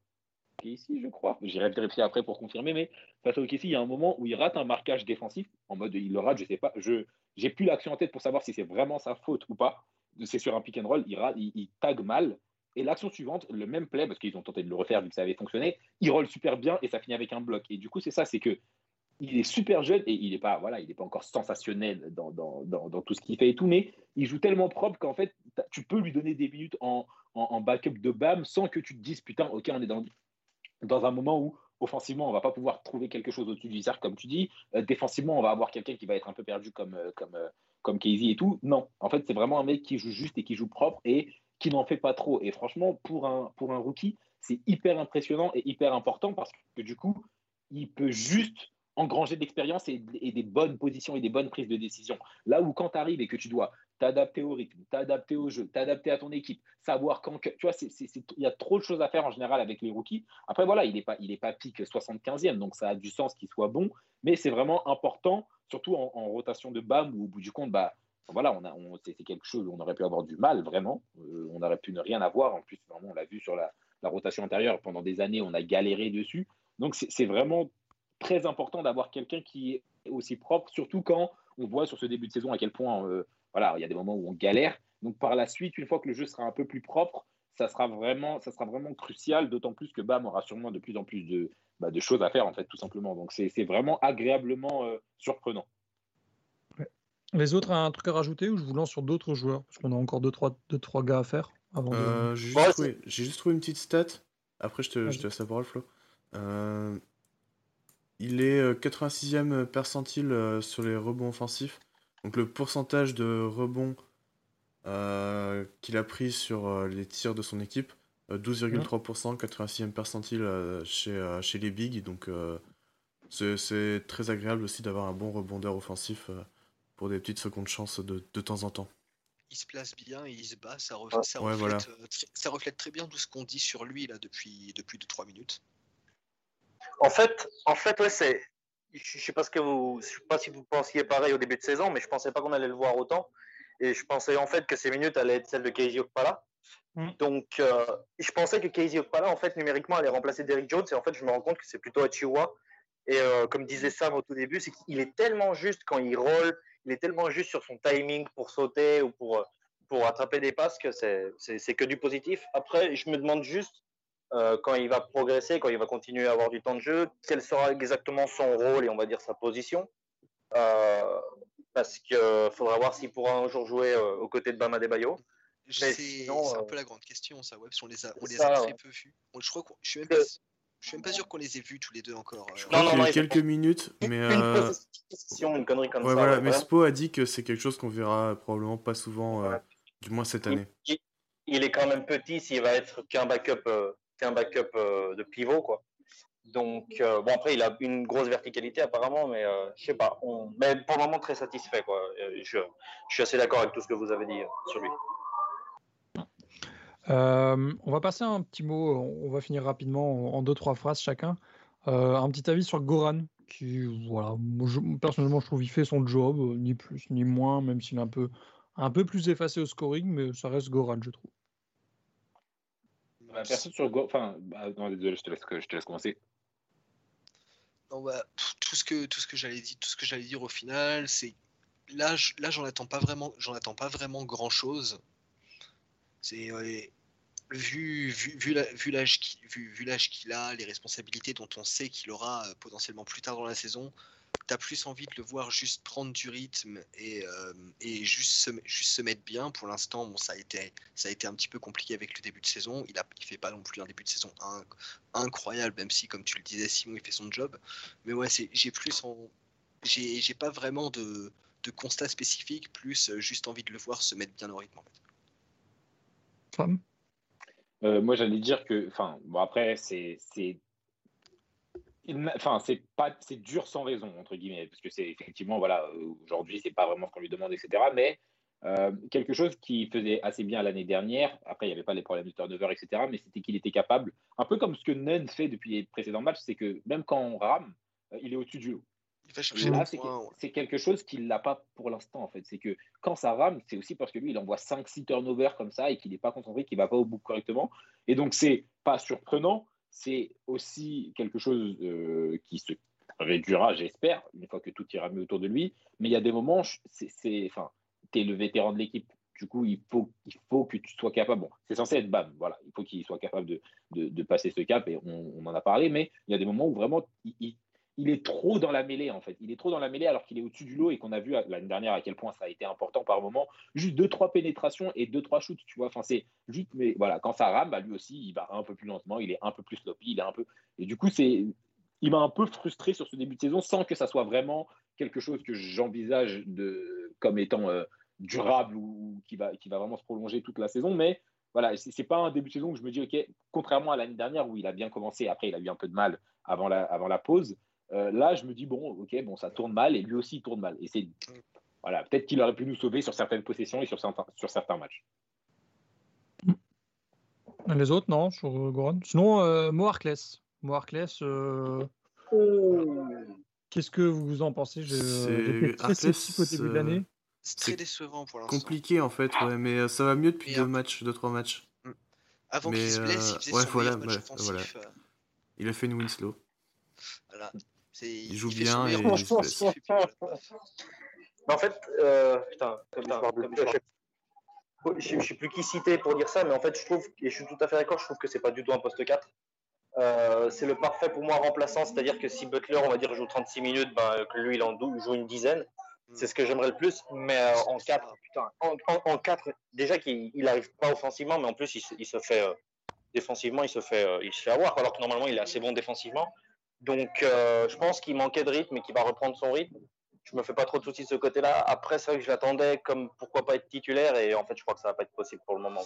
ici, je crois. J'irai vérifier après pour confirmer, mais face à OKC, il y a un moment où il rate un marquage défensif. En mode, il le rate, je sais pas. Je J'ai plus l'action en tête pour savoir si c'est vraiment sa faute ou pas. C'est sur un pick and roll, il, rate, il, tag mal. Et l'action suivante, le même play, parce qu'ils ont tenté de le refaire vu que ça avait fonctionné, il roll super bien et ça finit avec un bloc. Et du coup, c'est ça, c'est que il est super jeune et il n'est pas, voilà, il pas encore sensationnel dans, dans, dans, tout ce qu'il fait et tout, mais il joue tellement propre qu'en fait, tu peux lui donner des minutes en, en, backup de BAM sans que tu te dises, putain, ok, on est dans, dans un moment où offensivement, on va pas pouvoir trouver quelque chose au-dessus du cercle, comme tu dis. Euh, défensivement, on va avoir quelqu'un qui va être un peu perdu comme, euh, comme, euh, comme Casey et tout. Non, en fait, c'est vraiment un mec qui joue juste et qui joue propre et qui n'en fait pas trop. Et franchement, pour un, pour un rookie, c'est hyper impressionnant et hyper important parce que du coup, il peut juste engranger de l'expérience et, des bonnes positions et des bonnes prises de décision. Là où quand tu arrives et que tu dois t'adapter au rythme, t'adapter au jeu, t'adapter à ton équipe, savoir quand... tu vois, il y a trop de choses à faire en général avec les rookies. Après, voilà, il n'est pas, pas pique 75e, donc ça a du sens qu'il soit bon, mais c'est vraiment important, surtout en, rotation de BAM, où au bout du compte, bah, voilà, c'est, quelque chose où on aurait pu avoir du mal, vraiment. Euh, on aurait pu ne rien avoir. En plus, vraiment, on l'a vu sur la, la rotation intérieure, pendant des années, on a galéré dessus. Donc, c'est vraiment très important d'avoir quelqu'un qui est aussi propre, surtout quand on voit sur ce début de saison à quel point euh, voilà, il y a des moments où on galère. Donc par la suite, une fois que le jeu sera un peu plus propre, ça sera vraiment, ça sera vraiment crucial, d'autant plus que BAM aura sûrement de plus en plus de, bah, de choses à faire, en fait, tout simplement. Donc c'est vraiment agréablement euh, surprenant. Les autres, un truc à rajouter ou je vous lance sur d'autres joueurs? Parce qu'on a encore deux trois, deux, trois gars à faire. Euh, j'ai juste, trouvé une petite stat. Après, je te, je te laisse la parole, Flo. il est 86e percentile sur les rebonds offensifs. Donc le pourcentage de rebonds qu'il a pris sur les tirs de son équipe, 12,3%, 86e percentile chez, chez les Bigs. Donc c'est très agréable aussi d'avoir un bon rebondeur offensif pour des petites secondes chances de, de temps en temps il se place bien et il se bat. Ça, reflète, ça, reflète, euh, très, ça reflète, très, bien tout ce qu'on dit sur lui là depuis depuis 2-3 minutes. En fait, en fait, ouais, c'est. Je sais pas ce que vous, je sais pas si vous pensiez pareil au début de saison, mais je pensais pas qu'on allait le voir autant. Et je pensais en fait que ces minutes allaient être celles de Casey Okpala. Mm. Donc, euh, je pensais que Casey Okpala, en fait, numériquement, allait remplacer Derrick Jones. Et en fait, je me rends compte que c'est plutôt Achiwa. Et euh, comme disait Sam au tout début, c'est qu'il est tellement juste quand il roll, il est tellement juste sur son timing pour sauter ou pour, euh, pour attraper des passes que c'est que du positif. Après, je me demande juste, euh, quand il va progresser, quand il va continuer à avoir du temps de jeu, quel sera exactement son rôle et on va dire sa position. Euh, parce qu'il faudra voir s'il pourra un jour jouer aux côtés de Bama Debayo. C'est un peu la grande question, ça, ouais, parce qu'on les a, on les a très peu vus. Je crois je suis même pas je suis même pas sûr qu'on les ait vus tous les deux encore. Euh. Non, non, non, quelques minutes, mais. Euh... Une, connerie comme ouais, ça. Voilà. Mais Spo a dit que c'est quelque chose qu'on verra probablement pas souvent, euh, du moins cette année. Il, est quand même petit s'il va être qu'un backup, euh, qu'un backup de pivot, quoi. Donc, bon, après, il a une grosse verticalité apparemment, mais je sais pas. On... Mais pour le moment, très satisfait, quoi. Je, suis assez d'accord avec tout ce que vous avez dit sur lui. Euh, on va passer un petit mot, on va finir rapidement en deux, trois phrases chacun. Euh, un petit avis sur Goran, qui, voilà, personnellement, je trouve qu'il fait son job, euh, ni plus ni moins, même s'il est un peu, un peu plus effacé au scoring, mais ça reste Goran, je trouve. Personne sur Goran, enfin, bah, non, désolé, je te laisse, je te laisse commencer. Bah, tout ce que tout ce que j'allais dire, tout ce que j'allais dire au final, c'est là, là, j'en attends pas vraiment, j'en attends pas vraiment grand chose. C'est vu, vu, vu l'âge qu'il a, les responsabilités dont on sait qu'il aura euh, potentiellement plus tard dans la saison, tu as plus envie de le voir juste prendre du rythme et, euh, et juste, se, juste se mettre bien. Pour l'instant, bon, ça, a été, ça a été un petit peu compliqué avec le début de saison. Il ne il fait pas non plus un début de saison incroyable, même si, comme tu le disais, Simon, il fait son job. Mais ouais, j'ai plus en... J'ai pas vraiment de, de constat spécifique, plus euh, juste envie de le voir se mettre bien au rythme. En fait. Euh, moi, j'allais dire que, enfin, bon, après, c'est, c'est, enfin, c'est pas, c'est dur sans raison entre guillemets, parce que c'est effectivement, voilà, aujourd'hui, c'est pas vraiment ce qu'on lui demande, etc. Mais euh, quelque chose qui faisait assez bien l'année dernière, après, il n'y avait pas les problèmes de turnover, etc. Mais c'était qu'il était capable, un peu comme ce que Nunn fait depuis les précédents matchs, c'est que même quand on rame, euh, il est au-dessus du lot c'est quelque chose qu'il n'a pas pour l'instant, en fait. C'est que quand ça rame, c'est aussi parce que lui, il envoie 5-6 turnovers comme ça et qu'il n'est pas concentré, qu'il ne va pas au bout correctement. Et donc, c'est pas surprenant. C'est aussi quelque chose euh, qui se réduira, j'espère, une fois que tout ira mieux autour de lui. Mais il y a des moments, c'est, enfin, tu es le vétéran de l'équipe. Du coup, il faut, il faut que tu sois capable. Bon, c'est censé être BAM, voilà. Il faut qu'il soit capable de, de, passer ce cap et on, en a parlé. Mais il y a des moments où vraiment, il est trop dans la mêlée en fait. Il est trop dans la mêlée alors qu'il est au-dessus du lot et qu'on a vu l'année dernière à quel point ça a été important par moment. Juste deux trois pénétrations et deux trois shoots, tu vois. Enfin c'est juste mais voilà quand ça rame, bah, lui aussi il va un peu plus lentement, il est un peu plus sloppy, il est un peu et du coup c'est il m'a un peu frustré sur ce début de saison sans que ça soit vraiment quelque chose que j'envisage de comme étant euh, durable ou qui va qui va vraiment se prolonger toute la saison, mais voilà, c'est pas un début de saison où je me dis, OK, contrairement à l'année dernière où il a bien commencé, après il a eu un peu de mal avant la, avant la pause, euh, là, je me dis, bon, ok, bon, ça tourne mal, et lui aussi, il tourne mal. Et c'est. Voilà, peut-être qu'il aurait pu nous sauver sur certaines possessions et sur certains, sur certains matchs. Les autres, non, sur Goran? Sinon, euh, Moarkles. Euh, oh. Qu'est-ce que vous en pensez? J'étais très sceptique au début de l'année. C'est très décevant pour l'instant. Compliqué en fait, ouais, mais ça va mieux depuis deux matchs, deux trois matchs. Mm. Avant qu'il se blesse, il faisait ouais, son voilà, match offensif. Voilà. Il a fait une Winslow. Voilà. Il, joue bien et en fait, euh, putain, je, ne sais plus qui citer pour dire ça, mais en fait, je trouve, et je suis tout à fait d'accord, je trouve que c'est pas du tout un poste 4. Euh, c'est le parfait pour moi remplaçant, c'est-à-dire que si Butler, on va dire, joue 36 minutes, ben, que lui, il en joue une dizaine. Hmm. C'est ce que j'aimerais le plus, mais euh, en 4, putain, en, 4, déjà qu'il n'arrive pas offensivement, mais en plus, il, se fait, défensivement, il se fait, il se fait avoir, alors que normalement, il est assez bon défensivement. Donc, euh, je pense qu'il manquait de rythme et qu'il va reprendre son rythme. Je me fais pas trop de soucis de ce côté-là. Après, c'est vrai que je l'attendais comme pourquoi pas être titulaire et en fait, je crois que ça va pas être possible pour le moment.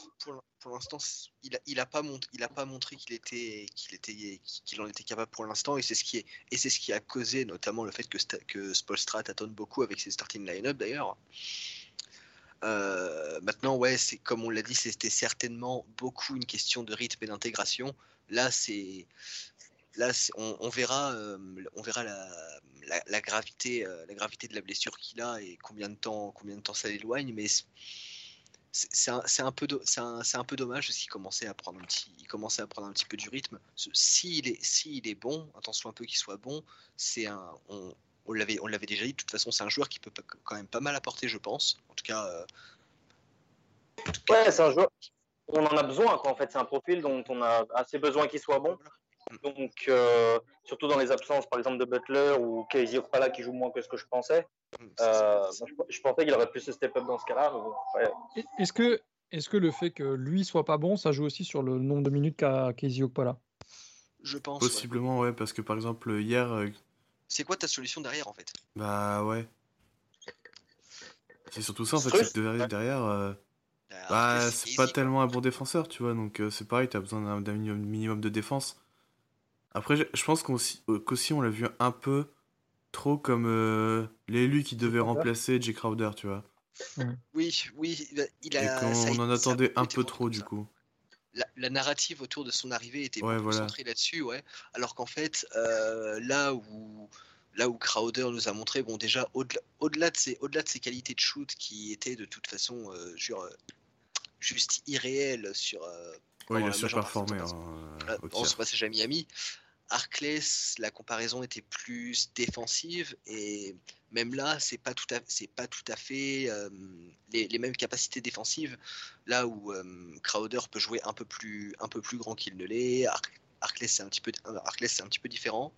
Pour, l'instant, il a, il a pas montré, qu'il en était capable pour l'instant et c'est ce qui a causé notamment le fait que, que Spolstra tâtonne beaucoup avec ses starting line-up d'ailleurs. Euh, maintenant, ouais, comme on l'a dit, c'était certainement beaucoup une question de rythme et d'intégration. Là, c'est, là, on, on verra, euh, on verra la, la, la gravité, euh, la gravité de la blessure qu'il a et combien de temps, combien de temps ça l'éloigne, mais c'est- un, peu c'est un, peu dommage s'il commençait à prendre un petit il commençait à prendre un petit peu du rythme s'il est s'il est bon attention un peu qu'il soit bon c'est un on, on l'avait on l'avait déjà dit de toute façon c'est un joueur qui peut quand même pas mal apporter je pense en tout cas euh, en tout cas, Ouais, c'est un joueur. On en a besoin, quoi. En fait, c'est un profil dont on a assez besoin qu'il soit bon. Donc, euh, surtout dans les absences, par exemple, de Butler ou Casey Okpala qui joue moins que ce que je pensais. c'est- Euh, je, je pensais qu'il aurait pu se step up dans ce cas-là. mais bon, ouais. Et- Est-ce que, est que le fait que lui soit pas bon, ça joue aussi sur le nombre de minutes qu'a Casey Okpala je pense. Possiblement, ouais, parce que par exemple, hier, euh, c'est quoi ta solution derrière en fait? Bah ouais. C'est surtout ça, en fait, que derrière, derrière, euh, Derrière bah, Arthur, c'est pas tellement un bon défenseur, tu vois, donc euh, c'est pareil, t'as besoin d'un minimum de défense. Après, je je pense euh, qu'aussi on l'a vu un peu trop comme euh, l'élu qui devait Crowder. remplacer Jay Crowder, tu vois. oui oui il a- Et ça on en attendait un peu trop, du ça. coup. la, la narrative autour de son arrivée était Ouais, beaucoup voilà. centrée là-dessus, ouais. Alors qu'en fait, euh, là où là où Crowder nous a montré, bon déjà au-delà de ses au-delà de ses qualités de shoot qui étaient de toute façon euh, jure, juste irréelles sur euh, Ouais, il a surperformé de son hein, Là, au on tir. se passait jamais Miami. Arclès, la comparaison était plus défensive et même là, c'est pas tout à, c'est pas tout à fait euh, les, mêmes capacités défensives. Là où euh, Crowder peut jouer un peu plus, un peu plus grand qu'il ne l'est, Ar- Arclès c'est un petit peu, c'est un petit peu différent.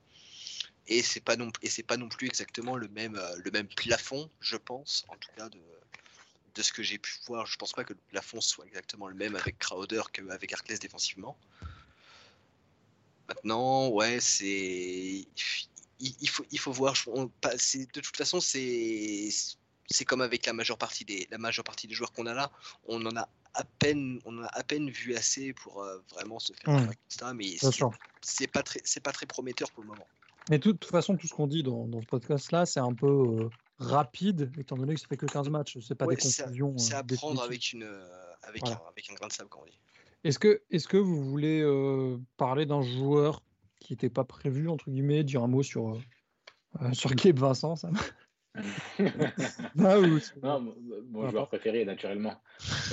Et c'est pas non, et c'est pas non plus exactement le même, euh, le même plafond, je pense, en tout cas de, de ce que j'ai pu voir. Je pense pas que le plafond soit exactement le même avec Crowder qu'avec Arclès défensivement. Maintenant, ouais, c'est. Il, il faut, il faut voir. on- pas- de toute façon, c'est. C'est comme avec la majeure partie des, la majeure partie des joueurs qu'on a là. On en a à peine, on en a à peine vu assez pour euh, vraiment se faire un constat, mais c'est pas très, c'est pas très prometteur pour le moment. Mais de toute façon, tout ce qu'on dit dans, dans ce podcast-là, c'est un peu euh, rapide, étant donné que ça fait que 15 matchs. C'est pas Ouais, des c'est à- conclusions. Euh, à prendre avec une, avec Voilà. un, avec un grain de sable, comme on dit. Est-ce que, est que vous voulez euh, parler d'un joueur qui n'était pas prévu, entre guillemets, dire un mot sur, euh, sur Gabe Vincent ça ou- Non, mon- joueur préféré, naturellement.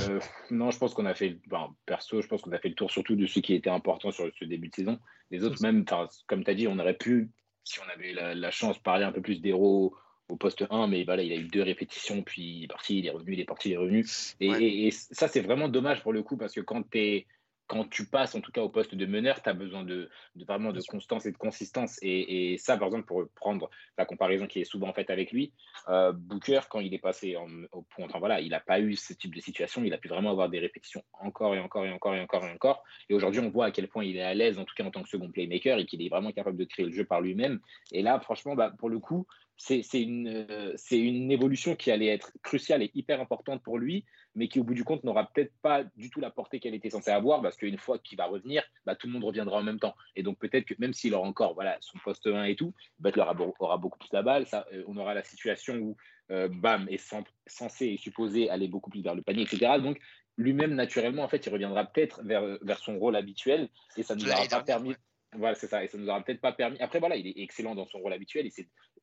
Euh, non, je pense qu'on a fait, ben, perso, je pense qu'on a fait le tour surtout de ce qui était important sur ce début de saison. Les autres, même, comme tu as dit, on aurait pu, si on avait la, la chance, parler un peu plus d'héros au poste 1, mais voilà, il a eu deux répétitions, puis il est parti, il est revenu, il est parti, il est revenu. Et, Ouais. et- et ça, c'est vraiment dommage pour le coup, parce que quand tu es quand tu passes en tout cas au poste de meneur, tu as besoin de, de vraiment de constance et de consistance. Et, et ça, par exemple, pour prendre la comparaison qui est souvent faite avec lui, euh, Booker, quand il est passé en- au point, enfin, voilà, il n'a pas eu ce type de situation. Il a pu vraiment avoir des répétitions encore et encore et encore et encore et encore. Et aujourd'hui, on voit à quel point il est à l'aise, en tout cas en tant que second playmaker, et qu'il est vraiment capable de créer le jeu par lui-même. Et là, franchement, bah, pour le coup, c'est une, euh, une évolution qui allait être cruciale et hyper importante pour lui, mais qui, au bout du compte, n'aura peut-être pas du tout la portée qu'elle était censée avoir, parce qu'une fois qu'il va revenir, bah, tout le monde reviendra en même temps. Et donc, peut-être que même s'il aura encore voilà, son poste 1 et tout, Butler aura, beau- aura beaucoup plus la balle. Ça, euh, on aura la situation où euh, Bam est cen- censé et supposé aller beaucoup plus vers le panier, etc. Donc, lui-même, naturellement, en fait, il reviendra peut-être vers, vers son rôle habituel, et ça ne nous aura pas permis. Voilà, c'est ça. Et ça nous aura peut-être pas permis. Après, voilà, il est excellent dans son rôle habituel.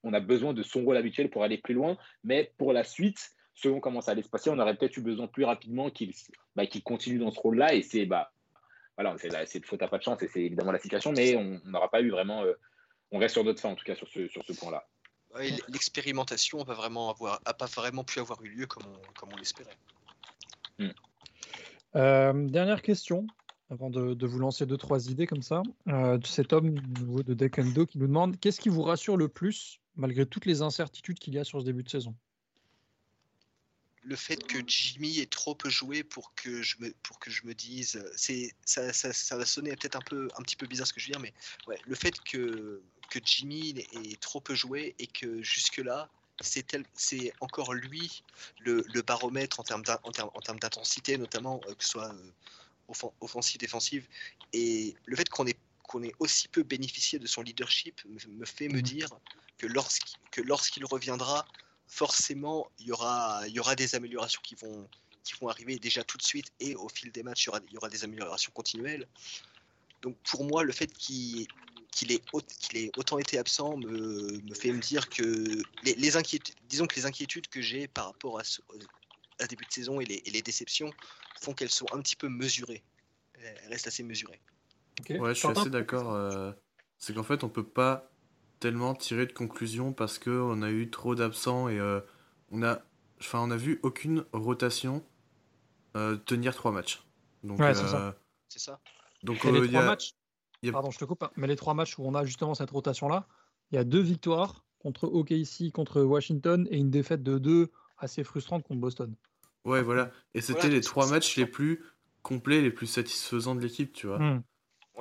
On a besoin de son rôle habituel pour aller plus loin. Mais pour la suite, selon comment ça allait se passer, on aurait peut-être eu besoin plus rapidement qu'il, bah, continue dans ce rôle-là. Et c'est, bah, voilà, c'est, de faute à pas de chance. Et c'est évidemment la situation. Mais on n'aura pas eu vraiment. euh, on reste sur notre fin, en tout cas, sur ce, sur ce point-là. Ouais, L'expérimentation n'a pas vraiment avoir, a pas vraiment pu avoir eu lieu comme on, comme on l'espérait. Euh, dernière question, avant de, vous lancer deux, trois idées comme ça. Euh, cet homme de Dekendo qui nous demande qu'est-ce qui vous rassure le plus malgré toutes les incertitudes qu'il y a sur ce début de saison? Le fait que Jimmy ait trop peu joué pour que je me, pour que je me dise, ça, ça, ça va sonner peut-être un, peu, un petit peu bizarre ce que je veux dire, mais ouais, le fait que, que Jimmy ait trop peu joué et que jusque-là, c'est, encore lui le, baromètre en termes d'intensité, notamment, euh, que ce soit euh, offensif, défensive. Et le fait qu'on ait, qu'on ait aussi peu bénéficié de son leadership me, fait me mmh. dire que, lorsqu'il, que lorsqu'il reviendra, forcément, il y aura, il y aura des améliorations qui vont, qui vont arriver déjà tout de suite et au fil des matchs, il y aura, il y aura des améliorations continuelles. Donc pour moi, le fait qu'il qu'il ait, qu'il ait, autant été absent me, me, fait me dire que les, les, inquiétudes, disons que les inquiétudes que j'ai par rapport à ce à début de saison et les, et les déceptions font qu'elles sont un petit peu mesurées. Elles restent assez mesurées. Ouais, je suis assez d'accord. Euh, c'est qu'en fait, on peut pas tellement tiré de conclusion parce qu'on a eu trop d'absents et euh, on a enfin on a vu aucune rotation euh, tenir trois matchs. Donc ouais, c'est ça. Donc les trois matchs. Pardon, je te coupe. Hein, mais les trois matchs où on a justement cette rotation là, il y a deux victoires contre OKC, contre Washington et une défaite de deux assez frustrante contre Boston. Ouais, voilà. Et c'était les trois matchs les plus complets, les plus satisfaisants de l'équipe, tu vois. Hmm.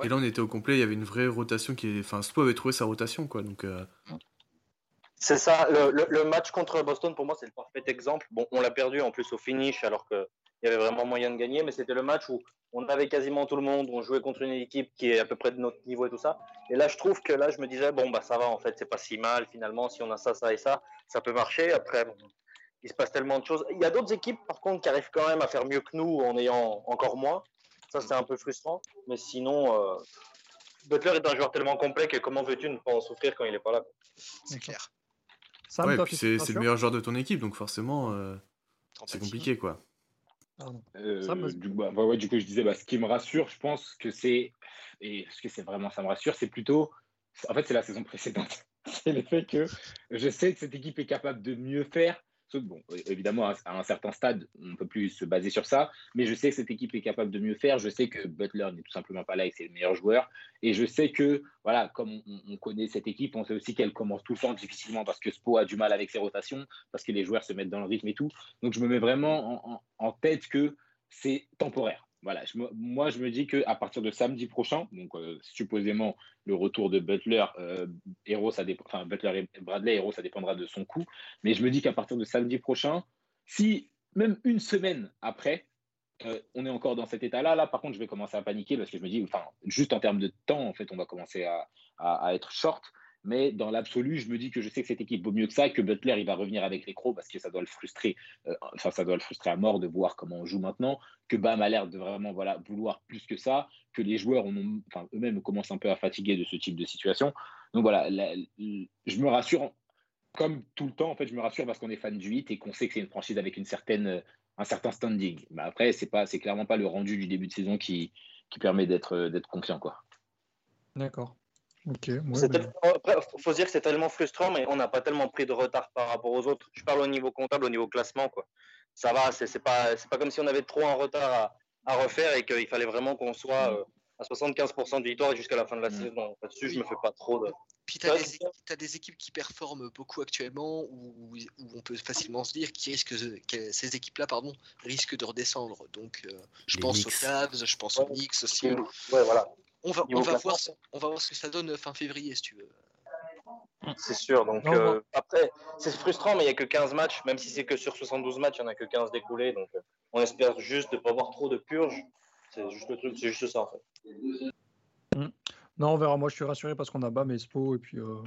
Et là, on était au complet, il y avait une vraie rotation qui est. Enfin, Spo avait trouvé sa rotation, quoi. Donc. Euh, c'est ça, le, match contre Boston, pour moi, c'est le parfait exemple. Bon, on l'a perdu en plus au finish, alors qu'il y avait vraiment moyen de gagner, mais c'était le match où on avait quasiment tout le monde, on jouait contre une équipe qui est à peu près de notre niveau et tout ça. Et là, je trouve que là, je me disais, bon, bah ça va, en fait, c'est pas si mal, finalement, si on a ça, ça et ça, ça peut marcher. Après, il se passe tellement de choses. Il y a d'autres équipes, par contre, qui arrivent quand même à faire mieux que nous en ayant encore moins. Ça, c'est un peu frustrant. Mais sinon, euh, Butler est un joueur tellement complet que comment veux-tu ne pas en souffrir quand il n'est pas là C'est clair. ouais, puis c'est, le meilleur joueur de ton équipe, donc forcément, euh, c'est compliqué, quoi. Euh, du, bah, ouais, du, coup, je disais, bah, ce qui me rassure, je pense que c'est, et ce que c'est vraiment, ça me rassure, c'est plutôt, en fait, c'est la saison précédente. c'est le fait que je sais que cette équipe est capable de mieux faire, Bon, évidemment, à un certain stade, on ne peut plus se baser sur ça, mais je sais que cette équipe est capable de mieux faire. Je sais que Butler n'est tout simplement pas là et que c'est le meilleur joueur. Et je sais que, voilà, comme on, connaît cette équipe, on sait aussi qu'elle commence tout le temps difficilement parce que Spo a du mal avec ses rotations, parce que les joueurs se mettent dans le rythme et tout. Donc, je me mets vraiment en tête que c'est temporaire voilà, moi je me dis qu'à partir de samedi prochain, donc euh, supposément le retour de Butler, euh, ça enfin, Butler et Bradley, Hero, ça dépendra de son coup, mais je me dis qu'à partir de samedi prochain, si même une semaine après, euh, on est encore dans cet état-là, là par contre je vais commencer à paniquer parce que je me dis, enfin, juste en termes de temps, en fait, on va commencer à, à être short. Mais dans l'absolu, je me dis que je sais que cette équipe vaut mieux que ça, que Butler, il va revenir avec les crocs parce que ça doit le frustrer. Euh, enfin, ça doit le frustrer à mort de voir comment on joue maintenant. Que Bam a l'air de vraiment voilà, vouloir plus que ça. Que les joueurs eux-mêmes commencent un peu à fatiguer de ce type de situation. Donc voilà, je me rassure, comme tout le temps, en fait, je me rassure parce qu'on est fan du 8 et qu'on sait que c'est une franchise avec un certain standing. Mais après, c'est pas, clairement pas le rendu du début de saison qui, permet d'être, confiant. D'accord. Ok. faut se dire que c'est tellement frustrant, mais on n'a pas tellement pris de retard par rapport aux autres. Je parle au niveau comptable, au niveau classement, quoi. Ça va, c'est pas, c'est pas comme si on avait trop un retard à, refaire et qu'il fallait vraiment qu'on soit euh, à 75% de victoire jusqu'à la fin de la mm. saison. Là-dessus, je me fais pas trop de. Puis tu as, des équipes qui performent beaucoup actuellement où, on peut facilement se dire que ces équipes-là pardon, risquent de redescendre. Donc euh, je pense aux Cavs, je pense aux Knicks aussi. Ouais, voilà. On va, on va, voir, on va voir ce que ça donne fin février, si tu veux. C'est sûr. Donc euh, après, c'est frustrant, mais il n'y a que 15 matchs. Même si c'est que sur 72 matchs, il n'y en a que 15 découlés. Donc euh, on espère juste de ne pas avoir trop de purges. C'est juste le truc, c'est juste ça en fait. Mm. Non, on verra. Moi, je suis rassuré parce qu'on a bas Espo et puis euh,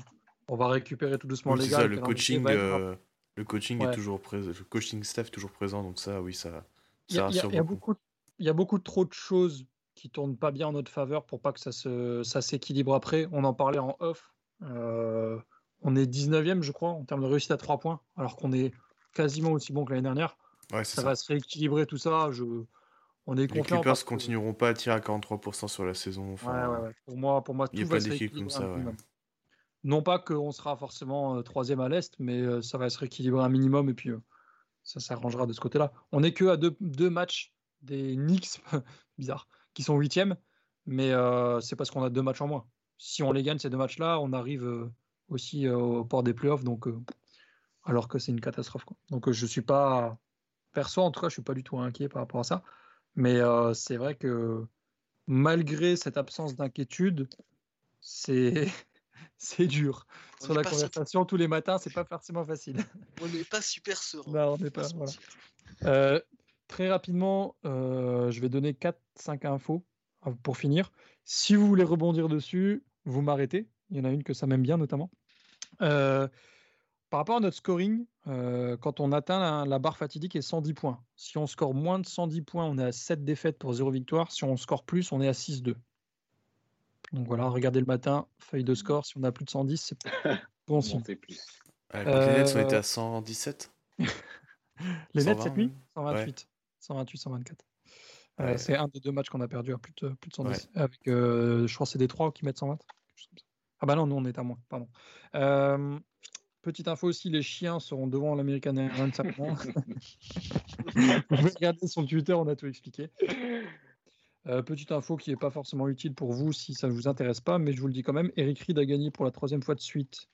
on va récupérer tout doucement les gars. le coaching, le coaching est toujours présent, le coaching staff est toujours présent. Donc ça, oui, ça, ça rassure il y a, beaucoup. Il y a beaucoup trop de choses qui tourne pas bien en notre faveur pour pas que ça, se, ça s'équilibre après. On en parlait en off. Euh, on est 19e, je crois, en termes de réussite à 3 points, alors qu'on est quasiment aussi bon que l'année dernière. ça, va se rééquilibrer tout ça. Je... On est Les Clippers continueront pas à tirer à 43% sur la saison. Enfin, pour moi, pour moi, tout va se rééquilibrer. Comme ça, non pas qu'on sera forcément euh, troisième à l'est, mais euh, ça va se rééquilibrer un minimum et puis ça s'arrangera de ce côté-là. On est que à deux, deux matchs des Knicks, bizarre, qui sont huitièmes, mais euh, c'est parce qu'on a deux matchs en moins. Si on les gagne ces deux matchs-là, on arrive euh, aussi euh, au port des playoffs, donc alors que c'est une catastrophe. Quoi. Donc je suis pas perso, en tout cas, je suis pas du tout inquiet par rapport à ça. Mais c'est vrai que malgré cette absence d'inquiétude, c'est c'est dur. On Sur la conversation tous les matins, c'est pas forcément facile. On n'est pas super serein. Non, on n'est pas. voilà. Euh, très rapidement, euh, je vais donner 4-5 infos euh, pour finir. Si vous voulez rebondir dessus, vous m'arrêtez. Il y en a une que ça m'aime bien notamment. Euh, par rapport à notre scoring, euh, quand on atteint la, la barre fatidique est 110 points. Si on score moins de 110 points, on est à 7 défaites pour 0 victoire. Si on score plus, on est à 6-2. Donc voilà, regardez le matin, feuille de score. Si on a plus de 110, c'est bon signe. Ouais, les Nets, on était à 117. Les Nets 120, cette nuit? même. 128. 128, 124. Euh, c'est un des deux matchs qu'on a perdu à plus de, plus de 110. Avec, euh, je crois que c'est des trois qui mettent 120. quelque chose comme ça. Ah bah non, nous on est à moins, pardon. Euh, petite info aussi, les chiens seront devant l'American Airlines. Vous pouvez regarder son Twitter, on a tout expliqué. Petite info qui n'est pas forcément utile pour vous si ça ne vous intéresse pas, mais je vous le dis quand même, Eric Reed a gagné pour la troisième fois de suite,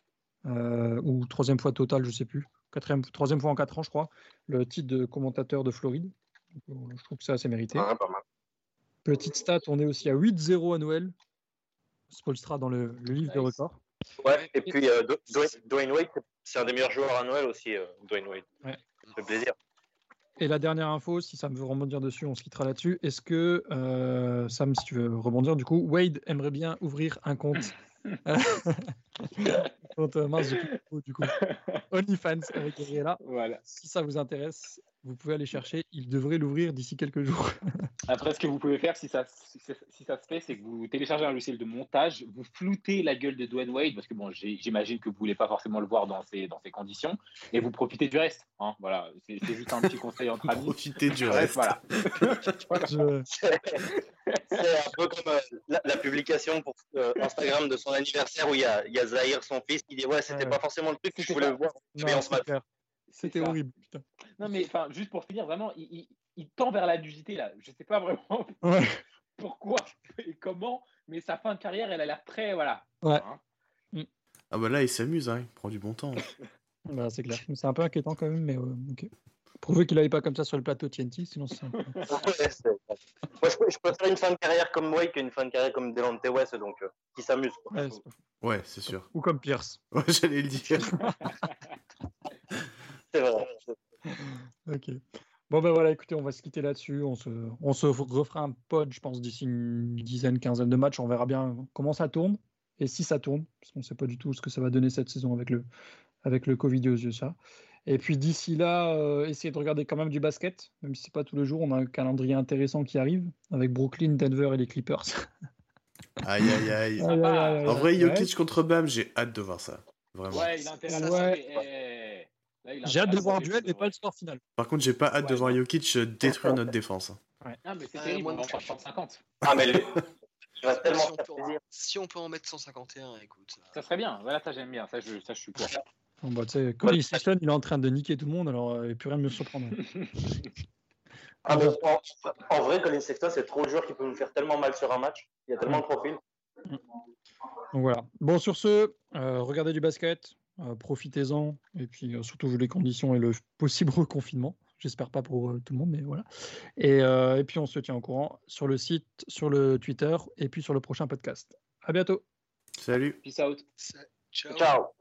ou troisième fois totale, je ne sais plus, quatrième, troisième fois en quatre ans, je crois, le titre de commentateur de Floride. Euh, je trouve que c'est assez mérité. Pas mal. Petite stat, on est aussi à 8-0 à Noël. Spolstra dans le, le livre de Nice. records. Ouais, et puis euh, Dwayne, Wade, c'est un des meilleurs joueurs à Noël aussi, euh, Dwayne Wade. Ouais. Ça fait plaisir. Et la dernière info, si ça me veut rebondir dessus, on se quittera là-dessus. Est-ce que, euh, Sam, si tu veux rebondir, du coup, Wade aimerait bien ouvrir un compte compte, euh, mince, le mot, du coup. OnlyFans avec Gabriela. Voilà. Si ça vous intéresse, vous pouvez aller chercher. Il devrait l'ouvrir d'ici quelques jours. Après, ce que vous pouvez faire, si ça, si, ça- si ça se fait, c'est que vous téléchargez un logiciel de montage, vous floutez la gueule de Dwayne Wade, parce que bon, j'imagine que vous voulez pas forcément le voir dans ces, dans ces conditions, et vous profitez du reste. hein, voilà, c'est juste un petit conseil entre amis. Profitez du reste. voilà. Je- C'est un peu comme euh, la, la publication pour euh, Instagram de son anniversaire où il y a, y a Zahir, son fils, qui dit Ouais, c'était Ouais. pas forcément le truc que je voulais pas- voir. Mais on se. C'était horrible. putain. Non, mais enfin, juste pour finir, vraiment, il, il- il tend vers la nudité là. Je sais pas vraiment Ouais. pourquoi et comment, mais sa fin de carrière, elle a l'air très, voilà. Ouais. Hein. Ah bah là, il s'amuse, hein. il prend du bon temps. Bah, c'est clair. C'est un peu inquiétant quand même, mais euh, ok. Prouver qu'il n'allait pas comme ça sur le plateau TNT, sinon c'est Moi, je, je préfère une fin de carrière comme Wade qu'une fin de carrière comme Delonte West, donc euh, qui s'amuse. c'est. Ouais, c'est sûr. Ou comme Pierce. Ouais, j'allais le dire. C'est vrai. Ok. Bon, ben voilà, écoutez, on va se quitter là-dessus. On se, on se refera un pod, je pense, d'ici une dizaine, quinzaine de matchs. On verra bien comment ça tourne et si ça tourne, parce qu'on ne sait pas du tout ce que ça va donner cette saison avec le, avec le Covid aux yeux, ça. Et puis d'ici là, euh, essayez de regarder quand même du basket, même si c'est pas tous les jours. On a un calendrier intéressant qui arrive avec Brooklyn, Denver et les Clippers. Aïe, aïe, aïe. Aïe, aïe, aïe, aïe, En vrai. Jokic contre Bam, j'ai hâte de voir ça. Vraiment. Ouais, il a intérêt à ouais. J'ai hâte de voir le duel, mais pas le score final. Par contre, j'ai pas hâte de voir. Jokic euh, détruire notre défense. hein. Ah, mais c'est terrible, moi on va en plus. faire 50. Ah, mais le- tellement Si on, peut, plaisir. si on peut en mettre 151, écoute. ça- Ça serait bien, voilà, ça j'aime bien, ça je, ça, je suis pour. Bon, bah, tu sais, Colin Sexton, il est en train de niquer tout le monde, alors euh, il n'y a plus rien de me surprendre. Ah, mais en, en vrai, Colin Sexton, c'est trop le joueur qui peut nous faire tellement mal sur un match. Il y a tellement de profils. Donc voilà. Bon, sur ce, euh, regardez du basket, euh, profitez-en, et puis euh, surtout vu les conditions et le possible reconfinement. J'espère pas pour euh, tout le monde, mais voilà. Et, euh, et puis on se tient au courant sur le site, sur le Twitter, et puis sur le prochain podcast. À bientôt. Salut. Peace out. Ciao.